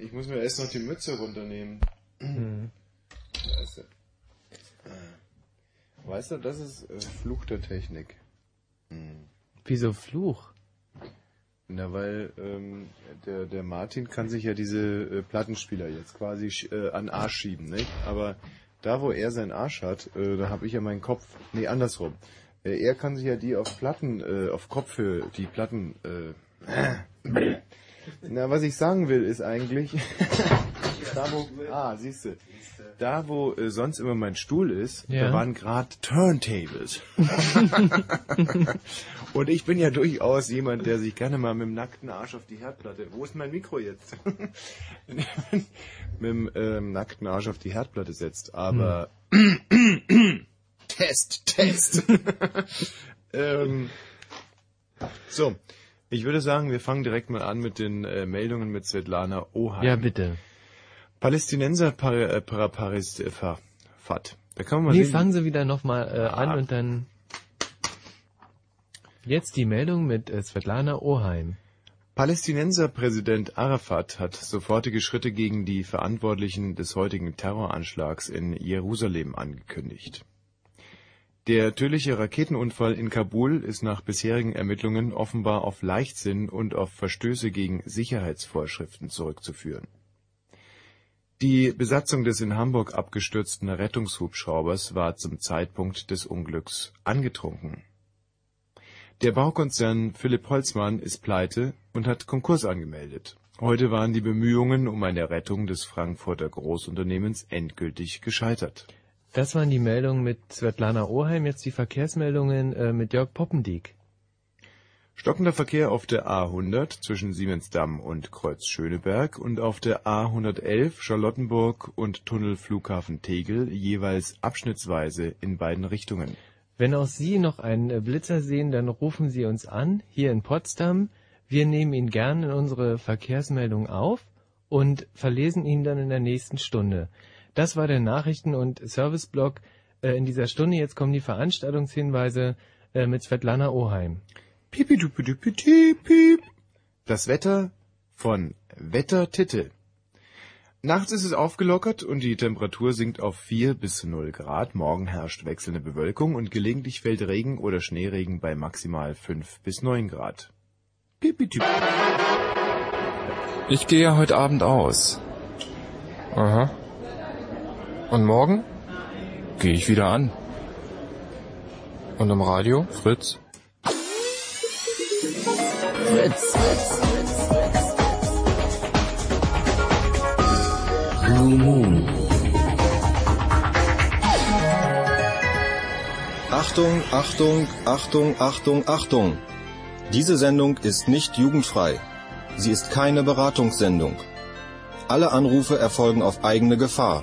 ich muss mir erst noch die Mütze runternehmen. Hm. Sie. Äh. Weißt du, das ist äh, Fluch der Technik. Hm. Wieso Fluch? Na, weil ähm, der, der Martin kann sich ja diese äh, Plattenspieler jetzt quasi äh, an Arsch schieben, nicht? Aber da, wo er seinen Arsch hat, äh, da habe ich ja meinen Kopf. Nee, andersrum. Äh, er kann sich ja die auf Platten, äh, auf Kopfhöhe, die Platten. Äh, na, was ich sagen will, ist eigentlich. da wo, ah, siehst du. Da, wo äh, sonst immer mein Stuhl ist, Ja. da waren gerade Turntables. Und ich bin ja durchaus jemand, der sich gerne mal mit dem nackten Arsch auf die Herdplatte. Wo ist mein Mikro jetzt? mit dem ähm, nackten Arsch auf die Herdplatte setzt. Aber Test, Test. ähm, so, ich würde sagen, wir fangen direkt mal an mit den äh, Meldungen mit Svetlana Oheim. Ja, bitte. Palästinenser par, äh, para Paris äh, fa- Fat. Da kann man mal Nee, sehen. fangen Sie wieder nochmal äh, an Ah. und dann jetzt die Meldung mit äh, Svetlana Oheim. Palästinenser Präsident Arafat hat sofortige Schritte gegen die Verantwortlichen des heutigen Terroranschlags in Jerusalem angekündigt. Der tödliche Raketenunfall in Kabul ist nach bisherigen Ermittlungen offenbar auf Leichtsinn und auf Verstöße gegen Sicherheitsvorschriften zurückzuführen. Die Besatzung des in Hamburg abgestürzten Rettungshubschraubers war zum Zeitpunkt des Unglücks angetrunken. Der Baukonzern Philipp Holzmann ist pleite und hat Konkurs angemeldet. Heute waren die Bemühungen um eine Rettung des Frankfurter Großunternehmens endgültig gescheitert. Das waren die Meldungen mit Svetlana Oheim, jetzt die Verkehrsmeldungen äh, mit Jörg Poppendiek. Stockender Verkehr auf der A100 zwischen Siemensdamm und Kreuz Schöneberg und auf der A111 Charlottenburg und Tunnel Flughafen Tegel jeweils abschnittsweise in beiden Richtungen. Wenn auch Sie noch einen äh, Blitzer sehen, dann rufen Sie uns an, hier in Potsdam. Wir nehmen ihn gern in unsere Verkehrsmeldung auf und verlesen ihn dann in der nächsten Stunde. Das war der Nachrichten- und Serviceblock äh, in dieser Stunde. Jetzt kommen die Veranstaltungshinweise äh, mit Svetlana Oheim. Piep. Das Wetter von Wettertitte. Nachts ist es aufgelockert und die Temperatur sinkt auf 4 bis 0 Grad. Morgen herrscht wechselnde Bewölkung und gelegentlich fällt Regen oder Schneeregen bei maximal 5 bis 9 Grad. Ich gehe ja heute Abend aus. Aha. Und morgen? Gehe ich wieder an. Und im Radio? Fritz. Fritz. Blue Moon. Achtung, Achtung, Achtung, Achtung, Achtung. Diese Sendung ist nicht jugendfrei. Sie ist keine Beratungssendung. Alle Anrufe erfolgen auf eigene Gefahr.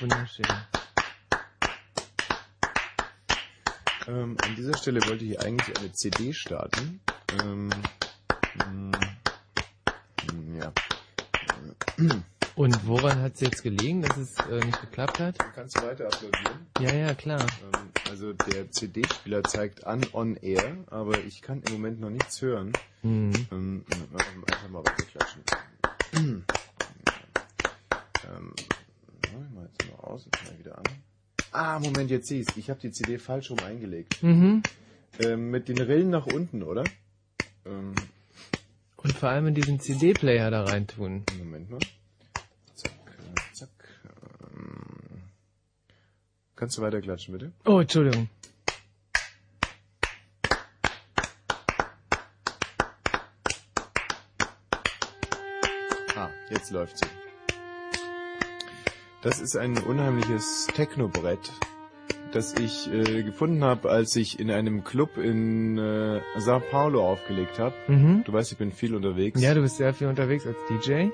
Wunderschön. Ähm, an dieser Stelle wollte ich eigentlich eine CD starten. Ähm, mh, ja. Und woran hat es jetzt gelegen, dass es äh, nicht geklappt hat? Kannst du weiter applaudieren? Ja, ja, klar. Ähm, also der CD-Spieler zeigt an on air, aber ich kann im Moment noch nichts hören. Mhm. Ähm, einfach mal weiterklatschen. ähm, ich mach jetzt mal aus, jetzt mal wieder an. Ah, Moment, jetzt siehst Ich habe die CD falsch rum eingelegt. Mhm. Ähm, mit den Rillen nach unten, oder? Ähm, Und vor allem in diesen CD-Player da reintun. Moment mal. Zack, zack. Ähm, kannst du weiterklatschen, bitte? Oh, Entschuldigung. Ah, jetzt läuft sie. Das ist ein unheimliches Technobrett, das ich äh, gefunden habe, als ich in einem Club in äh, Sao Paulo aufgelegt habe. Mhm. Du weißt, ich bin viel unterwegs. Ja, du bist sehr viel unterwegs als DJ.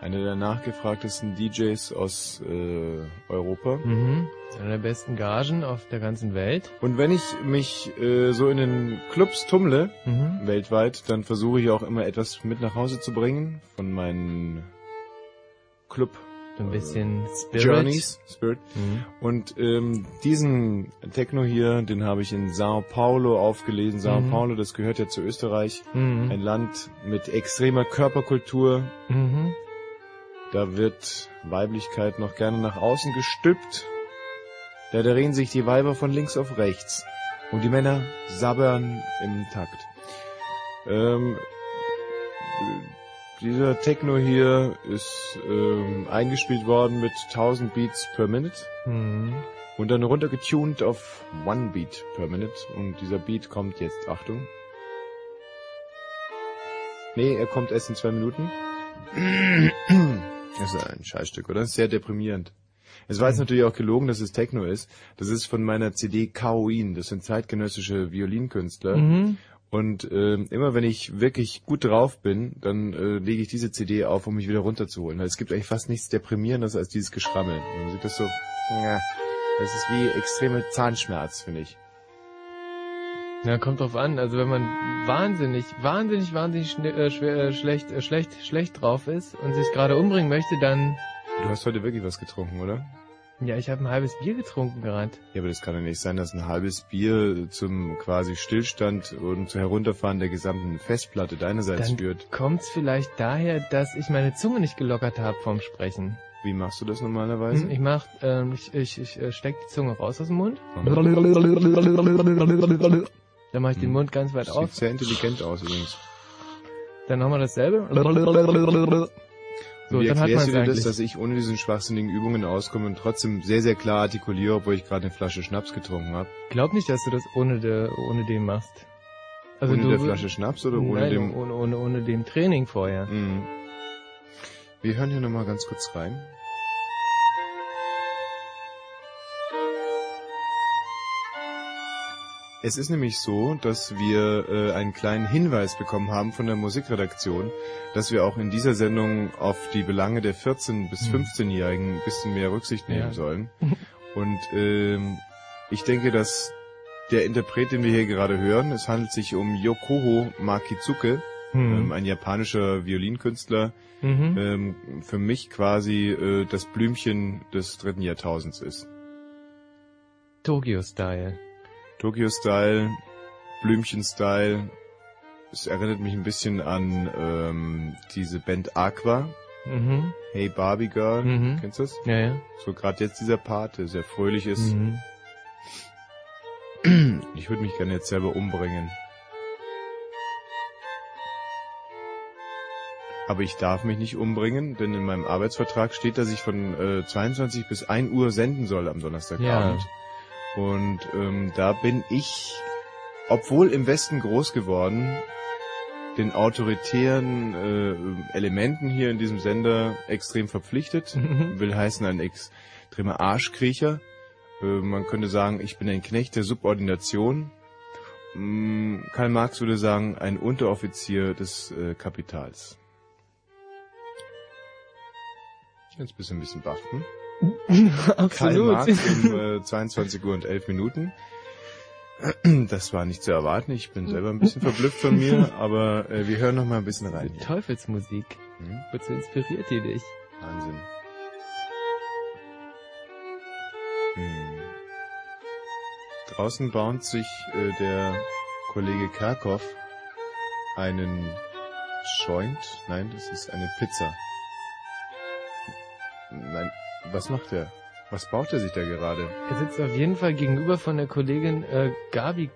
Einer der nachgefragtesten DJs aus äh, Europa. Mhm. Einer der besten Gagen auf der ganzen Welt. Und wenn ich mich äh, so in den Clubs tummle, Mhm. weltweit, dann versuche ich auch immer etwas mit nach Hause zu bringen von meinen Club So ein bisschen Spirit. Journeys, Spirit. Mhm. Und ähm, diesen Techno hier, den habe ich in Sao Paulo aufgelesen. Sao Mhm. Paulo, das gehört ja zu Österreich, ein Mhm. Land mit extremer Körperkultur. Mhm. Da wird Weiblichkeit noch gerne nach außen gestülpt. Da drehen sich die Weiber von links auf rechts. Und die Männer sabbern im Takt. Ähm, dieser Techno hier ist ähm, eingespielt worden mit 1000 Beats per Minute Mhm. und dann runtergetuned auf One Beat per Minute. Und dieser Beat kommt jetzt, Achtung. Nee, er kommt erst in zwei Minuten. Das ist ein Scheißstück, oder? Sehr deprimierend. Es war jetzt natürlich auch gelogen, dass es Techno ist. Das ist von meiner CD Kaoin. Das sind zeitgenössische Violinkünstler. Mhm. Und ähm, immer wenn ich wirklich gut drauf bin, dann äh, lege ich diese CD auf, um mich wieder runterzuholen. Es gibt eigentlich fast nichts deprimierendes als dieses Geschrammel. Man sieht das so, ja, das ist wie extreme Zahnschmerz, finde ich. Ja, kommt drauf an. Also wenn man wahnsinnig, wahnsinnig, wahnsinnig äh, schwer, äh, schlecht, äh, schlecht, schlecht drauf ist und sich gerade umbringen möchte, dann Du hast heute wirklich was getrunken, oder? Ja, ich habe ein halbes Bier getrunken gerade. Ja, aber das kann ja nicht sein, dass ein halbes Bier zum quasi Stillstand und Herunterfahren der gesamten Festplatte deinerseits Dann führt. kommt's vielleicht daher, dass ich meine Zunge nicht gelockert habe vom Sprechen. Wie machst du das normalerweise? Hm, Ich mach, ähm, ich, ich, ich äh, steck die Zunge raus aus dem Mund, Mhm. dann mache ich den Hm. Mund ganz weit Das sieht auf, sehr intelligent aus übrigens. dann nochmal dasselbe. So, Wie dann hat erklärst man's du dir das, dass ich ohne diesen schwachsinnigen Übungen auskomme und trotzdem sehr, sehr klar artikuliere, obwohl ich gerade eine Flasche Schnaps getrunken habe? Glaub nicht, dass du das ohne, de, ohne den machst. Also ohne du, der Flasche Schnaps oder ohne Nein, dem... ohne, ohne, ohne dem Training vorher. Mhm. Wir hören hier nochmal ganz kurz rein. Es ist nämlich so, dass wir äh, einen kleinen Hinweis bekommen haben von der Musikredaktion, dass wir auch in dieser Sendung auf die Belange der 14- bis Hm. 15-Jährigen ein bisschen mehr Rücksicht nehmen Ja. sollen. Und ähm, ich denke, dass der Interpret, den wir hier gerade hören, es handelt sich um Yokoho Makizuke, ähm, Hm. ein japanischer Violinkünstler, Mhm. ähm, für mich quasi äh, das Blümchen des dritten Jahrtausends ist. Tokyo Style. Tokyo Style, Blümchen Style. Es erinnert mich ein bisschen an ähm, diese Band Aqua. Mhm. Hey Barbie Girl, Mhm. kennst du das? Ja, ja. So gerade jetzt dieser Part, der sehr fröhlich ist. Mhm. Ich würde mich gerne jetzt selber umbringen. Aber ich darf mich nicht umbringen, denn in meinem Arbeitsvertrag steht, dass ich von äh, 22 bis 1 Uhr senden soll am Donnerstagabend. Und ähm, da bin ich, obwohl im Westen groß geworden, den autoritären äh, Elementen hier in diesem Sender extrem verpflichtet. Mhm. Will heißen ein extremer Arschkriecher. Äh, man könnte sagen, ich bin ein Knecht der Subordination. Mm, Karl Marx würde sagen, ein Unteroffizier des äh, Kapitals. Jetzt bist du ein bisschen baff, hm? Karl Absolut. Marx um äh, 22 Uhr und 11 Minuten. Das war nicht zu erwarten. Ich bin selber ein bisschen verblüfft von mir, aber äh, wir hören noch mal ein bisschen rein. Hier. Teufelsmusik. Hm? Wozu inspiriert die dich? Wahnsinn. Hm. Draußen baut sich äh, der Kollege Kerkhoff einen Joint. Nein, das ist eine Pizza. Nein, was macht er? Was baut er sich da gerade? Er sitzt auf jeden Fall gegenüber von der Kollegin äh, Gabi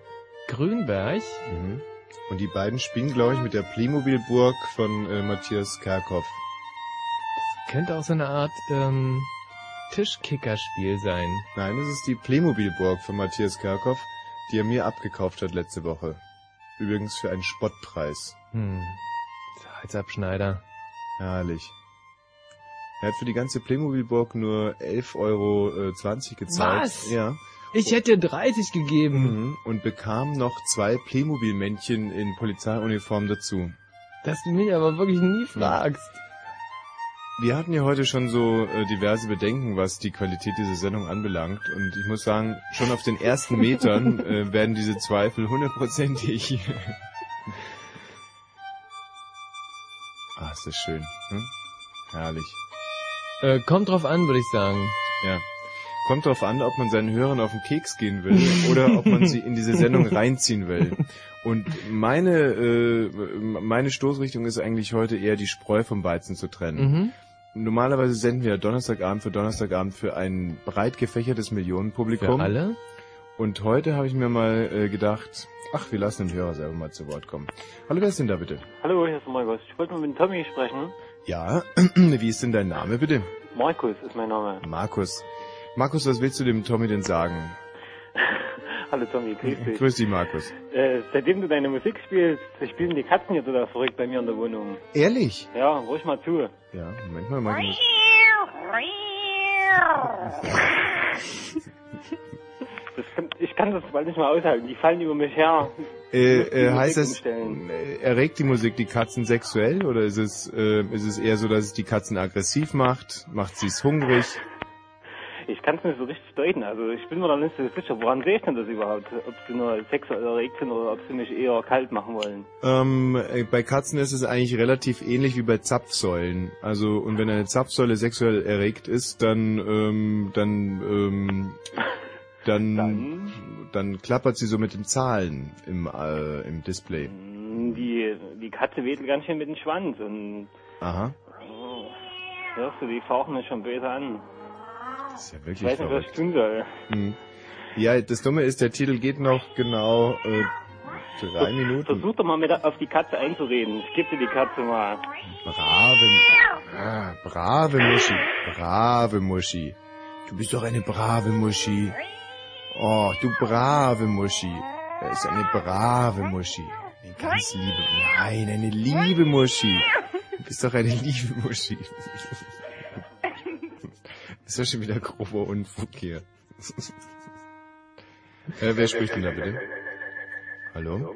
Grünberg. Mhm. Und die beiden spielen, glaube ich, mit der Playmobil-Burg von äh, Matthias Kerkhoff. Könnte auch so eine Art ähm, Tischkickerspiel sein. Nein, es ist die Playmobil-Burg von Matthias Kerkhoff, die er mir abgekauft hat letzte Woche. Übrigens für einen Spottpreis. Hm. Halsabschneider. Herrlich. Er hat für die ganze Playmobil-Burg nur 11,20 Euro gezahlt. Was? Ja. Ich hätte dir 30 gegeben. Mhm. Und bekam noch zwei Playmobil-Männchen in Polizeiuniform dazu. Dass du mich aber wirklich nie fragst. Wir hatten ja heute schon so äh, diverse Bedenken, was die Qualität dieser Sendung anbelangt. Und ich muss sagen, schon auf den ersten Metern äh, werden diese Zweifel hundertprozentig. ah, ist das schön. Hm? Herrlich. Äh, kommt drauf an, würde ich sagen. Ja. Kommt drauf an, ob man seinen Hörern auf den Keks gehen will oder ob man sie in diese Sendung reinziehen will. Und meine, äh, meine Stoßrichtung ist eigentlich heute eher die Spreu vom Weizen zu trennen. Mhm. Normalerweise senden wir Donnerstagabend für Donnerstagabend für ein breit gefächertes Millionenpublikum. Für alle? Und heute habe ich mir mal äh, gedacht, ach, wir lassen den Hörer selber mal zu Wort kommen. Hallo, wer ist denn da bitte? Hallo, hier ist Markus. Ich wollte mal mit Tommy sprechen. Ja, wie ist denn dein Name bitte? Markus ist mein Name. Markus. Markus, was willst du dem Tommy denn sagen? Hallo Tommy, grüß dich. Grüß dich, Markus. Äh, seitdem du deine Musik spielst, spielen die Katzen hier total verrückt bei mir in der Wohnung. Ehrlich? Ja, ruhig mal zu. Ja, Moment mal, mal muss... Kann, ich kann das bald nicht mehr aushalten. Die fallen über mich her. Äh, äh, heißt das, umstellen. äh, erregt die Musik die Katzen sexuell oder ist es, äh, ist es eher so, dass es die Katzen aggressiv macht? Macht sie es hungrig? Ich kann es nicht so richtig deuten. Also ich bin mir da nicht so sicher. Woran sehe ich denn das überhaupt? Ob sie nur sexuell erregt sind oder ob sie mich eher kalt machen wollen. Ähm, äh, bei Katzen ist es eigentlich relativ ähnlich wie bei Zapfsäulen. Also und wenn eine Zapfsäule sexuell erregt ist, dann ähm, dann ähm, dann, Dann? dann klappert sie so mit den Zahlen im äh, im Display. Die, die Katze wedelt ganz schön mit dem Schwanz und Aha, oh, hörst du, die fauchen mich schon böse an. das ist ja Ich wirklich weiß nicht, was ich tun soll. Hm. Ja, das Dumme ist, der Titel geht noch genau äh, drei Minuten. Versuch doch mal mit auf die Katze einzureden. Ich gebe dir die Katze mal. Brave, ah, brave Muschi, brave Muschi. Du bist doch eine brave Muschi. Oh, du brave Muschi. Das ist eine brave Muschi. Eine ganz liebe, nein, eine liebe Muschi. Du bist doch eine liebe Muschi. Ist doch schon wieder grober Unfug hier. äh, wer spricht denn da bitte? Hallo?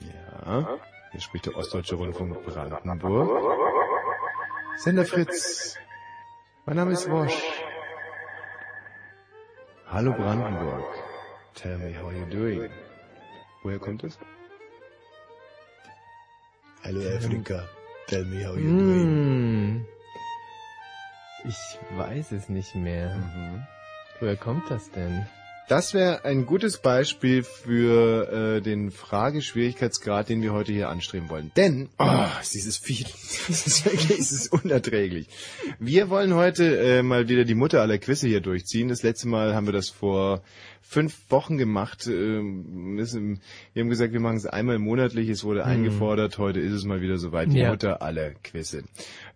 Ja, hier spricht der Ostdeutsche Rundfunk Brandenburg. Sender Fritz. Mein Name ist Wosch. Hallo Brandenburg. Tell me how you're doing. Woher kommt es? Hallo Afrika. Tell me how you're doing. Ich weiß es nicht mehr. Mhm. Woher kommt das denn? Das wäre ein gutes Beispiel für äh, den Frageschwierigkeitsgrad, den wir heute hier anstreben wollen. Denn, oh, dieses Vieh, das ist wirklich, es ist unerträglich. Wir wollen heute äh, mal wieder die Mutter aller Quizze hier durchziehen. Das letzte Mal haben wir das vor fünf Wochen gemacht. Ähm, müssen, wir haben gesagt, wir machen es einmal monatlich. Es wurde eingefordert. Heute ist es mal wieder soweit. Die Ja. Mutter aller Quizze.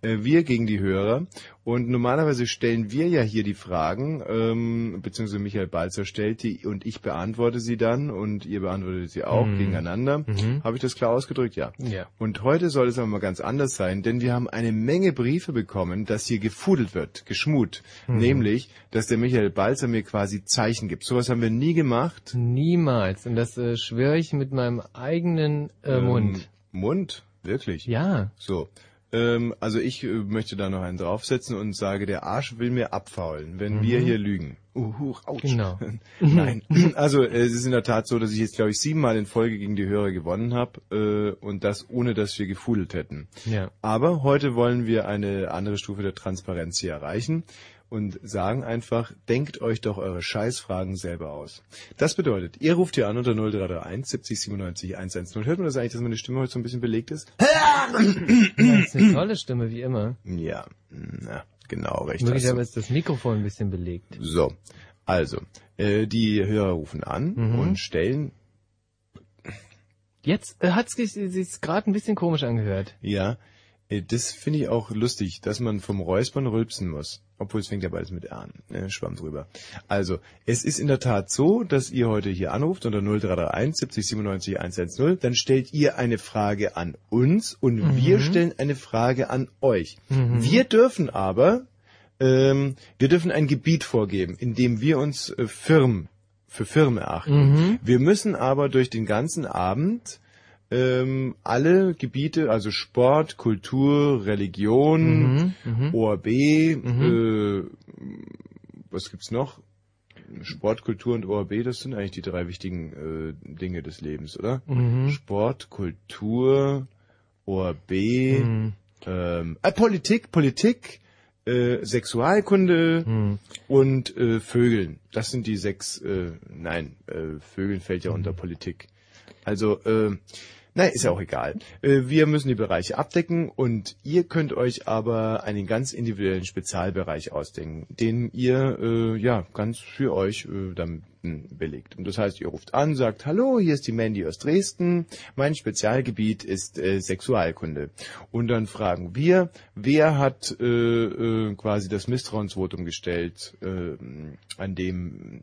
Äh, wir gegen die Hörer. Und normalerweise stellen wir ja hier die Fragen, ähm, beziehungsweise Michael Balzer stellt die und ich beantworte sie dann und ihr beantwortet sie auch Mhm. gegeneinander. Mhm. Habe ich das klar ausgedrückt? Ja. Ja. Und heute soll es aber mal ganz anders sein, denn wir haben eine Menge Briefe bekommen, dass hier gefudelt wird, geschmut. Mhm. Nämlich, dass der Michael Balzer mir quasi Zeichen gibt. Sowas haben wir nie gemacht. Niemals. Und das äh, schwöre ich mit meinem eigenen äh, Ähm, Mund. Mund? Wirklich? Ja. So. Ähm, also ich äh, möchte da noch einen draufsetzen und sage, der Arsch will mir abfaulen, wenn wir hier lügen. Uhu, ouch. Genau. Nein. Also äh, es ist in der Tat so, dass ich jetzt, glaube ich, siebenmal in Folge gegen die Hörer gewonnen habe äh, und das ohne, dass wir gefudelt hätten. Ja. Aber heute wollen wir eine andere Stufe der Transparenz hier erreichen und sagen einfach, denkt euch doch eure Scheißfragen selber aus. Das bedeutet, ihr ruft hier an unter 0331 70 97 110. Hört man das eigentlich, dass meine Stimme heute so ein bisschen belegt ist? Das ist eine tolle Stimme, wie immer. Ja, na, genau, recht. Möglicherweise du. ist das Mikrofon ein bisschen belegt. So, also, äh, die Hörer rufen an Mhm. und stellen, Jetzt äh, hat es sich gerade ein bisschen komisch angehört. ja, das finde ich auch lustig, dass man vom Räuspern rülpsen muss. Obwohl es fängt ja beides mit R an. Äh, schwamm drüber. Also, es ist in der Tat so, dass ihr heute hier anruft unter 0331 70 97 110. Dann stellt ihr eine Frage an uns und Mhm. wir stellen eine Frage an euch. Mhm. Wir dürfen aber, ähm, wir dürfen ein Gebiet vorgeben, in dem wir uns äh, firm, für firm erachten. Mhm. Wir müssen aber durch den ganzen Abend ähm, alle Gebiete, also Sport, Kultur, Religion, Mhm, ORB, äh, was gibt's noch? Sport, Kultur und ORB, das sind eigentlich die drei wichtigen äh, Dinge des Lebens, oder? Mhm. Sport, Kultur, ORB, Mhm. ähm, äh, Politik, Politik, äh, Sexualkunde Mhm. und äh, Vögeln. Das sind die sechs, äh, nein, äh, Vögeln fällt ja unter Politik. Also, äh, nein, ist ja auch egal. Äh, wir müssen die Bereiche abdecken und ihr könnt euch aber einen ganz individuellen Spezialbereich ausdenken, den ihr äh, ja ganz für euch äh, dann mh, belegt. Und das heißt, ihr ruft an, sagt, hallo, hier ist die Mandy aus Dresden, mein Spezialgebiet ist äh, Sexualkunde. Und dann fragen wir, wer hat äh, äh, quasi das Misstrauensvotum gestellt, äh, an dem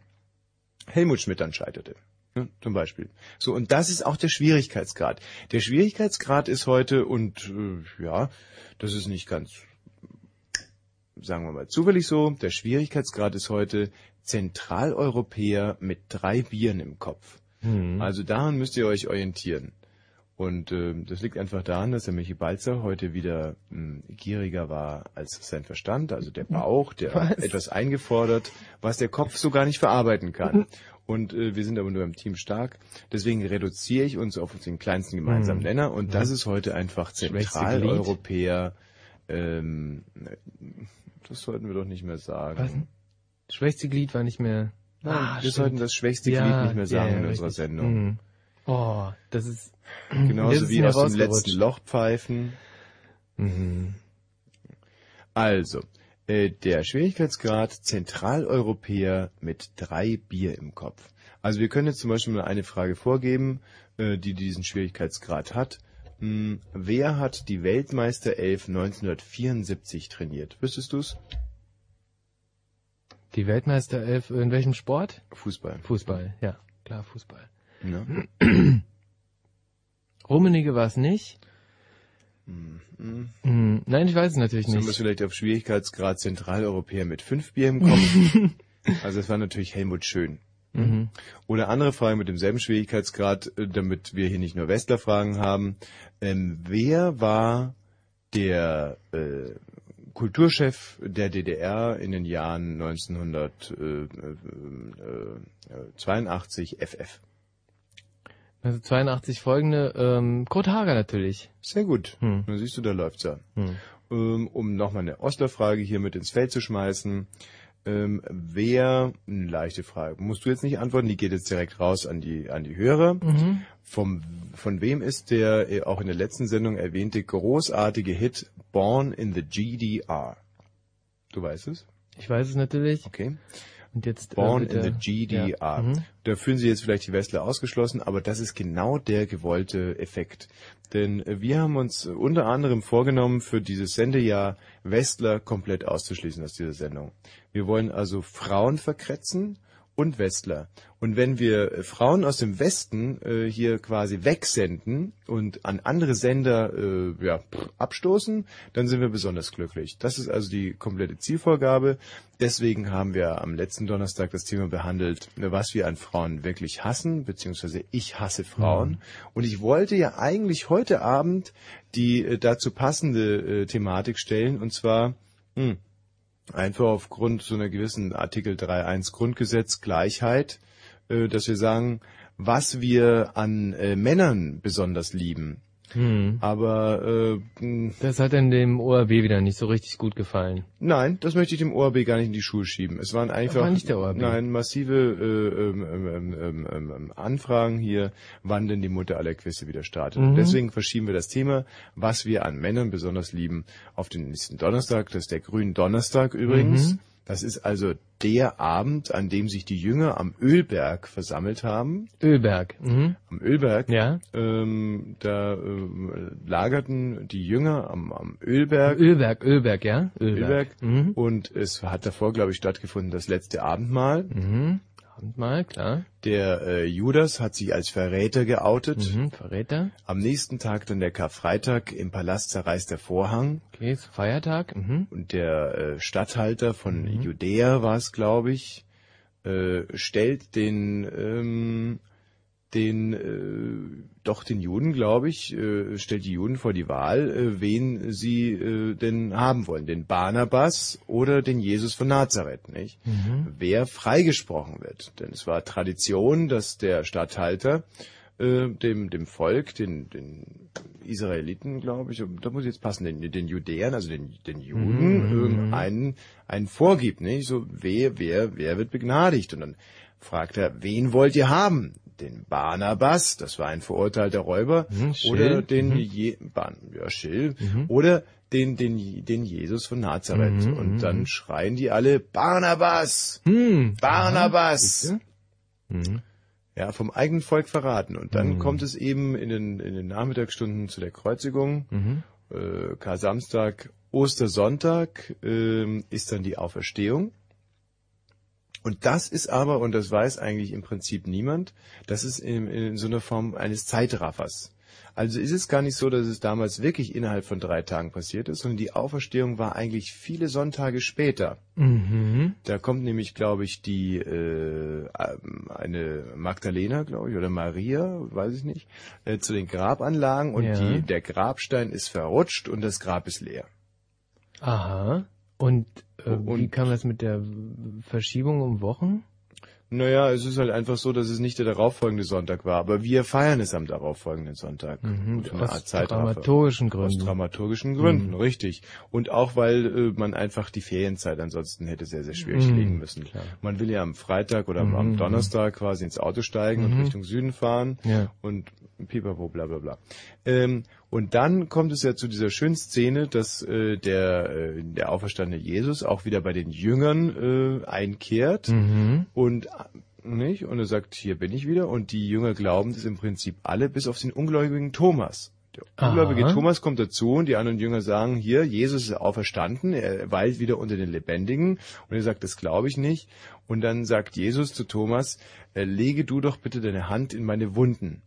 Helmut Schmidt dann scheiterte. Ja, zum Beispiel. So, und das ist auch der Schwierigkeitsgrad. Der Schwierigkeitsgrad ist heute, und äh, ja, das ist nicht ganz, sagen wir mal, zufällig so, der Schwierigkeitsgrad ist heute Zentraleuropäer mit drei Bieren im Kopf. Mhm. Also daran müsst ihr euch orientieren. Und äh, das liegt einfach daran, dass der Michi Balzer heute wieder mh, gieriger war als sein Verstand, also der Bauch, der Was? etwas eingefordert, was der Kopf so gar nicht verarbeiten kann. Und äh, wir sind aber nur im Team stark. Deswegen reduziere ich uns auf den kleinsten gemeinsamen Mhm. Nenner. Und das ist heute einfach Zentraleuropäer. Ähm, das sollten wir doch nicht mehr sagen. Was? Das schwächste Glied war nicht mehr. Nein, Ah, wir stimmt. sollten das schwächste Ja, Glied nicht mehr sagen ja, in unserer richtig. Sendung. Mhm. Oh, das ist Genauso ist wie aus dem letzten Loch pfeifen. Mhm. Also, der Schwierigkeitsgrad Zentraleuropäer mit drei Bier im Kopf. Also wir können jetzt zum Beispiel mal eine Frage vorgeben, äh, die diesen Schwierigkeitsgrad hat. Hm, wer hat die Weltmeisterelf 1974 trainiert? Wüsstest du's? Die Weltmeisterelf in welchem Sport? Fußball. Fußball, ja, klar, Fußball. Ja. Rummenigge war es nicht. Mhm. Hm, nein, ich weiß es natürlich Sollen wir nicht. vielleicht auf Schwierigkeitsgrad Zentraleuropäer mit fünf Bier im Kopf? also es war natürlich Helmut Schön. Mhm. Oder andere Fragen mit demselben Schwierigkeitsgrad, äh, damit wir hier nicht nur Westler-Fragen haben. Ähm, wer war der äh, Kulturchef der DDR in den Jahren 1982 FF? Also 82 folgende, ähm, Kurt Hager natürlich. Sehr gut. Hm. Dann siehst du, da läuft's ja. Hm. Ähm, um nochmal eine Ostler-Frage hier mit ins Feld zu schmeißen. Ähm, wer, eine leichte Frage, musst du jetzt nicht antworten, die geht jetzt direkt raus an die, an die Hörer. Mhm. Vom, von wem ist der äh, auch in der letzten Sendung erwähnte großartige Hit Born in the GDR? Du weißt es? Ich weiß es natürlich. Okay. Und jetzt Born äh, in the GDR. Ja. Mhm. Da fühlen Sie jetzt vielleicht die Westler ausgeschlossen, aber das ist genau der gewollte Effekt. Denn äh, wir haben uns äh, unter anderem vorgenommen, für dieses Sendejahr Westler komplett auszuschließen aus dieser Sendung. Wir wollen also Frauen verkretzen und Westler. Und wenn wir äh, Frauen aus dem Westen äh, hier quasi wegsenden und an andere Sender äh, ja, abstoßen, dann sind wir besonders glücklich. Das ist also die komplette Zielvorgabe. Deswegen haben wir am letzten Donnerstag das Thema behandelt, was wir an Frauen wirklich hassen, beziehungsweise ich hasse Frauen. Und ich wollte ja eigentlich heute Abend die äh, dazu passende äh, Thematik stellen, und zwar hm, einfach aufgrund so einer gewissen Artikel 3.1 Grundgesetz Gleichheit, äh, dass wir sagen, was wir an äh, Männern besonders lieben. Hm. Aber äh, Das hat in dem ORB wieder nicht so richtig gut gefallen. nein, das möchte ich dem ORB gar nicht in die Schuhe schieben. Es waren einfach war nicht der ORB. nein massive äh, ähm, ähm, ähm, ähm, ähm, Anfragen hier, wann denn die Mutter aller Quizze wieder startet. Mhm. Deswegen verschieben wir das Thema, was wir an Männern besonders lieben, auf den nächsten Donnerstag. Das ist der Grünen Donnerstag übrigens. Mhm. Das ist also der Abend, an dem sich die Jünger am Ölberg versammelt haben. Ölberg. Mhm. Am Ölberg. Ja. Ähm, da ähm, lagerten die Jünger am, am Ölberg. Ölberg, Ölberg, ja? Ölberg. Mhm. Und es hat davor, glaube ich, stattgefunden das letzte Abendmahl. Mhm. Abendmahl, klar. Der äh, Judas hat sich als Verräter geoutet. Mhm. Verräter. Am nächsten Tag dann der Karfreitag. Im Palast zerreißt der Vorhang. Okay, ist Feiertag. Mhm. Und der äh, Statthalter von Mhm. Judäa war es, glaube ich, äh, stellt den ähm, den äh, doch den Juden, glaube ich, äh, stellt die Juden vor die Wahl, äh, wen sie äh, denn haben wollen, den Barnabas oder den Jesus von Nazareth, nicht? Wer freigesprochen wird, denn es war Tradition, dass der Statthalter äh, dem dem Volk, den den Israeliten, glaube ich, da muss ich jetzt passen, den, den Judäern, also den den Juden, ähm, einen einen vorgibt, nicht? So wer wer wer wird begnadigt und dann fragt er, wen wollt ihr haben? Den Barnabas, das war ein verurteilter Räuber, Mhm, oder den Mhm. Je Ban, ja, Schill, oder den, den, den Jesus von Nazareth. Mhm, Und dann schreien die alle, Barnabas! Hm. Barnabas! Mhm. Ja, vom eigenen Volk verraten. Und dann Mhm. kommt es eben in den, in den Nachmittagsstunden zu der Kreuzigung. Mhm. Äh, Kar-Samstag, Ostersonntag ähm, ist dann die Auferstehung. Und das ist aber, und das weiß eigentlich im Prinzip niemand, das ist in, in so einer Form eines Zeitraffers. Also ist es gar nicht so, dass es damals wirklich innerhalb von drei Tagen passiert ist, sondern die Auferstehung war eigentlich viele Sonntage später. Mhm. Da kommt nämlich, glaube ich, die äh, ähm, eine Magdalena, glaube ich, oder Maria, weiß ich nicht, äh, zu den Grabanlagen und Ja. die, der Grabstein ist verrutscht und das Grab ist leer. Aha. Und, äh, Und- wie kam das mit der Verschiebung um Wochen? Naja, es ist halt einfach so, dass es nicht der darauffolgende Sonntag war, aber wir feiern es am darauffolgenden Sonntag. Mhm. Aus dramaturgischen Aus Gründen. dramaturgischen Gründen, Mhm. richtig. Und auch, weil äh, man einfach die Ferienzeit ansonsten hätte sehr, sehr schwierig Mhm, legen müssen. klar. Man will ja am Freitag oder am- Mhm, mhm. Donnerstag quasi ins Auto steigen und Mhm. Richtung Süden fahren Ja. und pipapo, bla bla bla. Ähm, und dann kommt es ja zu dieser schönen Szene, dass äh, der, äh, der auferstandene Jesus auch wieder bei den Jüngern äh, einkehrt Mhm. und äh, nicht und er sagt, hier bin ich wieder und die Jünger glauben das im Prinzip alle, bis auf den ungläubigen Thomas. Der Aha. ungläubige Thomas kommt dazu und die anderen Jünger sagen, hier, Jesus ist auferstanden, er weilt wieder unter den Lebendigen und er sagt, das glaube ich nicht und dann sagt Jesus zu Thomas, äh, lege du doch bitte deine Hand in meine Wunden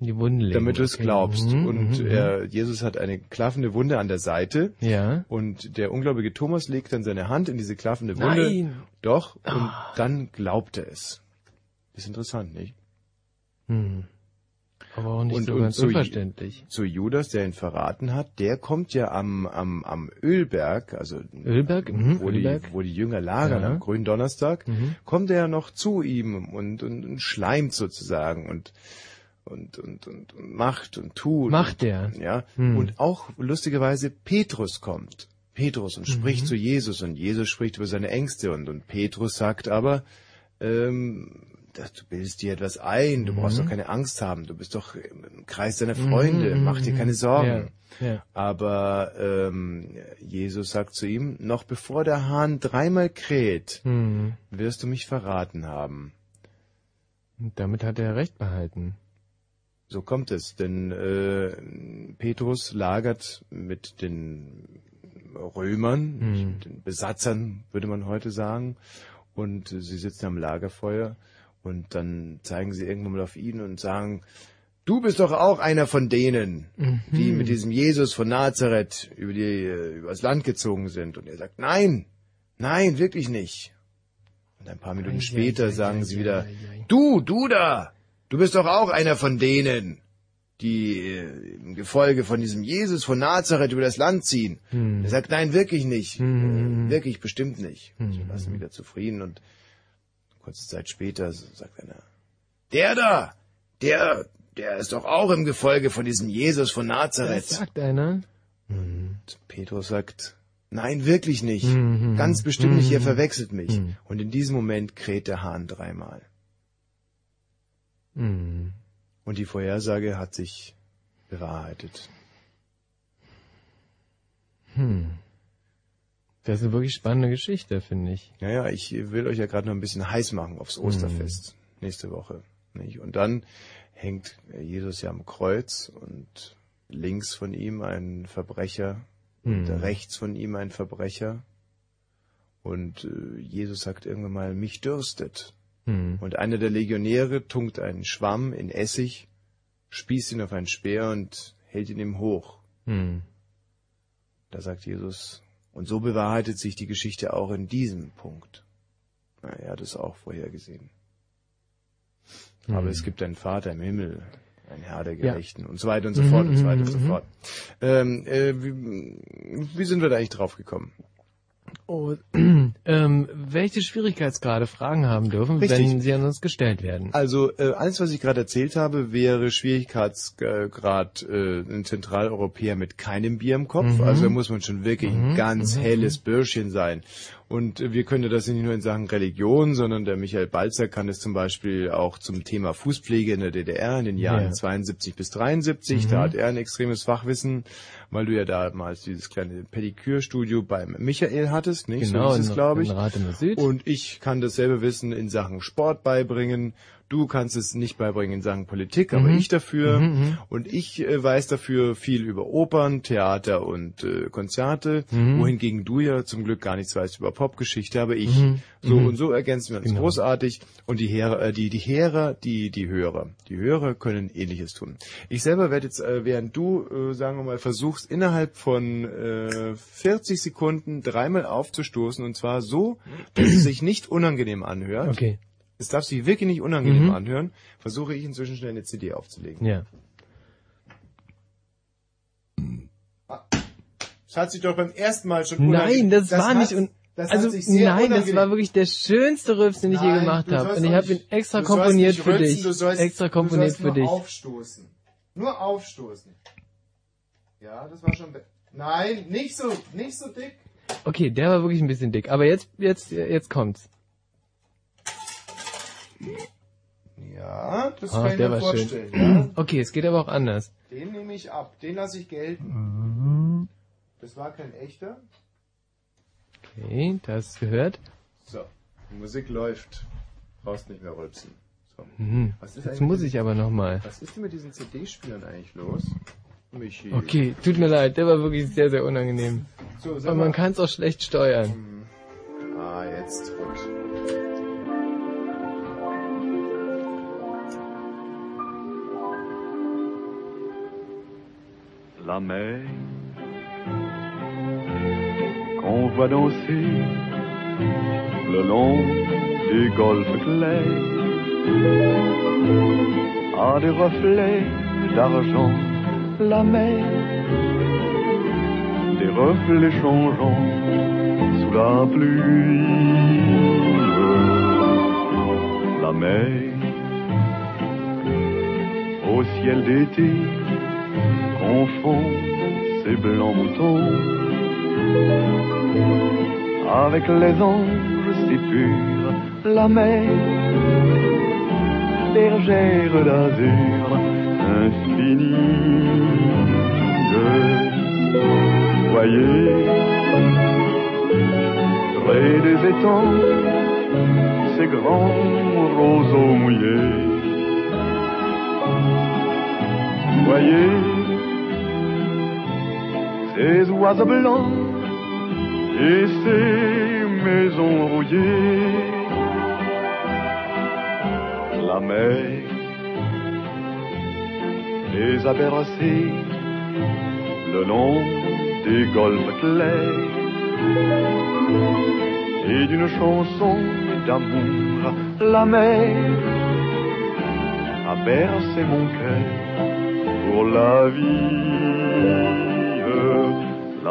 Die Wunden legen. damit du es glaubst. Mhm, Und mhm, er, Jesus hat eine klaffende Wunde an der Seite. Ja. Und der ungläubige Thomas legt dann seine Hand in diese klaffende Wunde. Nein. Doch, und Ah. dann glaubt er es. Ist interessant, nicht? Hm. Aber auch nicht Und- so und ganz so- unverständlich. Zu Judas, der ihn verraten hat, der kommt ja am, am, am Ölberg, also Ölberg? Mhm, wo, Ölberg. Die, wo die Jünger lagern, Ja. am grünen Donnerstag, Mhm. kommt er ja noch zu ihm und, und, und schleimt sozusagen und, und, und, und, und macht und tut. Macht der? Ja. Hm. Und auch lustigerweise Petrus kommt. Petrus und spricht Mhm. zu Jesus und Jesus spricht über seine Ängste und, und Petrus sagt aber, ähm, du bildest dir etwas ein, du brauchst doch keine Angst haben, du bist doch im Kreis deiner Freunde, Mhm, mach dir mhm, keine Sorgen. Ja. ja. Aber ähm, Jesus sagt zu ihm, noch bevor der Hahn dreimal kräht, Hm. wirst du mich verraten haben. Und damit hat er recht behalten. So kommt es, denn äh, Petrus lagert mit den Römern, Hm. mit den Besatzern, würde man heute sagen, und äh, sie sitzen am Lagerfeuer und dann zeigen sie irgendwann mal auf ihn und sagen, du bist doch auch einer von denen, die Mhm. mit diesem Jesus von Nazareth über die äh, übers Land gezogen sind. Und er sagt, nein, nein, wirklich nicht. Und ein paar Minuten Ei, später ei, sagen ei, sie wieder, du, du da, du bist doch auch einer von denen, die äh, im Gefolge von diesem Jesus von Nazareth über das Land ziehen. Hm. Er sagt, nein, wirklich nicht. Hm. Äh, wirklich, bestimmt nicht. Hm. Sie lassen ihn wieder zufrieden und kurze Zeit später sagt einer, der da, der, der ist doch auch im Gefolge von diesem Jesus von Das Nazareth. sagt einer. Und Petrus sagt, nein, wirklich nicht. Mhm. Ganz bestimmt nicht, ihr verwechselt mich. Mhm. Und in diesem Moment kräht der Hahn dreimal. Hm. Und die Vorhersage hat sich bewahrheitet. Hm. Das ist eine wirklich spannende Geschichte, finde ich. Naja, ich will euch ja gerade noch ein bisschen heiß machen aufs Osterfest nächste Woche. Nicht? Und dann hängt Jesus ja am Kreuz und links von ihm ein Verbrecher und Hm. rechts von ihm ein Verbrecher. Und äh, Jesus sagt irgendwann mal, mich dürstet. Hm. Und einer der Legionäre tunkt einen Schwamm in Essig, spießt ihn auf einen Speer und hält ihn ihm hoch. Hm. Da sagt Jesus, und so bewahrheitet sich die Geschichte auch in diesem Punkt. Na, er hat es auch vorhergesehen. Aber Hm. es gibt einen Vater im Himmel, ein Herr der Ja. Gerechten und so weiter und so Mhm, fort und so mhm, weiter und so mhm. fort. Ähm, äh, wie, wie sind wir da eigentlich drauf gekommen? Oh, ähm, welche Schwierigkeitsgrade Fragen haben dürfen, Richtig. wenn sie an uns gestellt werden? Also äh, alles, was ich gerade erzählt habe, wäre Schwierigkeitsgrad äh, ein Zentraleuropäer mit keinem Bier im Kopf. Mhm. Also da muss man schon wirklich ein Mhm, ganz mhm, helles Bürschchen sein. Und wir können das nicht nur in Sachen Religion, sondern der Michael Balzer kann es zum Beispiel auch zum Thema Fußpflege in der DDR in den Jahren Ja. 72 bis 73. Mhm. Da hat er ein extremes Fachwissen, weil du ja damals dieses kleine Pedikürstudio beim Michael hattest, nicht? Genau, so ist es, in- glaube ich. in Rathenow Süd. Und ich kann dasselbe Wissen in Sachen Sport beibringen. Du kannst es nicht beibringen in Sachen Politik, aber Mhm. ich dafür. Mhm, mhm. Und ich äh, weiß dafür viel über Opern, Theater und äh, Konzerte, Mhm. wohingegen du ja zum Glück gar nichts weißt über Popgeschichte, aber ich. Mhm. So Mhm. und so ergänzen wir uns Genau. großartig. Und die Heere, äh, die die Heere, die die Hörer, die Hörer können Ähnliches tun. Ich selber werde jetzt, äh, während du, äh, sagen wir mal, versuchst innerhalb von äh, 40 Sekunden dreimal aufzustoßen und zwar so, dass es sich nicht unangenehm anhört. Okay, Es darf sich wirklich nicht unangenehm Mhm. anhören. Versuche ich inzwischen schnell eine CD aufzulegen. ja. Das hat sich doch beim ersten Mal schon Nein, unangenehm- das, war nicht un das also nein, das unangenehm- war wirklich der schönste Rülps, den ich je Nein, gemacht du habe. Und ich habe ihn extra du komponiert für rülpsen, dich. Du sollst, extra du komponiert sollst für nur dich. aufstoßen. Nur aufstoßen. Ja, das war schon... Nein, nicht so, nicht so dick. Okay, der war wirklich ein bisschen dick. Aber jetzt, jetzt, jetzt kommt's. Ja, das Ah, kann ich der mir war vorstellen. schön. Okay, es geht aber auch anders. Ja. Den nehme ich ab, den lasse ich gelten. Mhm. Das war kein echter. Okay, das gehört. So, die Musik läuft. Brauchst nicht mehr rülpsen. So. Mhm. Was ist Jetzt muss ich aber nochmal. Was ist denn mit diesen CD-Spielern eigentlich los? Michi. Okay, tut mir leid, der war wirklich sehr, sehr unangenehm. So, Aber man kann es auch schlecht steuern. Ah, jetzt rund. La mer qu'on voit danser le long des golfes clairs a des reflets d'argent la mer des reflets changeants sous la pluie. La mer au ciel d'été confond ces blancs moutons avec les anges si purs, la mer, bergère d'azur infinie. Voyez, près des étangs, ces grands oiseaux blancs et ces maisons rouillées. La mer les a bercés le long des golfes clairs. Et d'une chanson d'amour la mer a bercé mon cœur pour la vie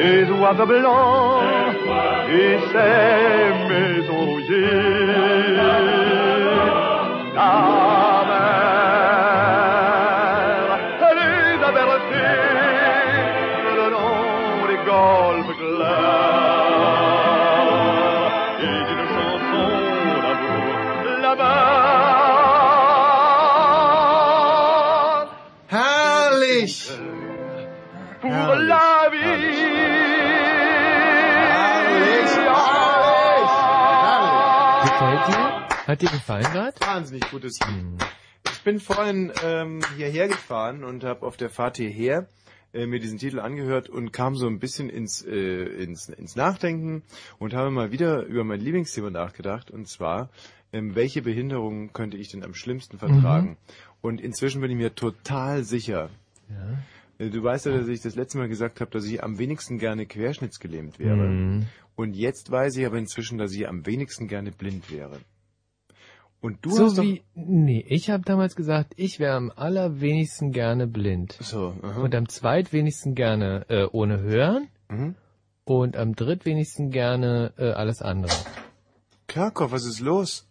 ces oiseaux blancs et ces maisons rouillées. Hat dir gefallen gerade? Wahnsinnig gutes Lied. Ich bin vorhin ähm, hierher gefahren und habe auf der Fahrt hierher äh, mir diesen Titel angehört und kam so ein bisschen ins, äh, ins, ins Nachdenken und habe mal wieder über mein Lieblingsthema nachgedacht und zwar, ähm, welche Behinderungen könnte ich denn am schlimmsten vertragen? Und inzwischen bin ich mir total sicher. Ja. Äh, Du weißt ja, dass ich das letzte Mal gesagt habe, dass ich am wenigsten gerne querschnittsgelähmt wäre. Mhm. Und jetzt weiß ich aber inzwischen, dass ich am wenigsten gerne blind wäre. Und du so hast doch... wie, nee, ich habe damals gesagt, ich wäre am allerwenigsten gerne blind. So, aha. Und am zweitwenigsten gerne äh, ohne Hören Mhm. und am drittwenigsten gerne äh, alles andere. Kerkhoff, was ist los?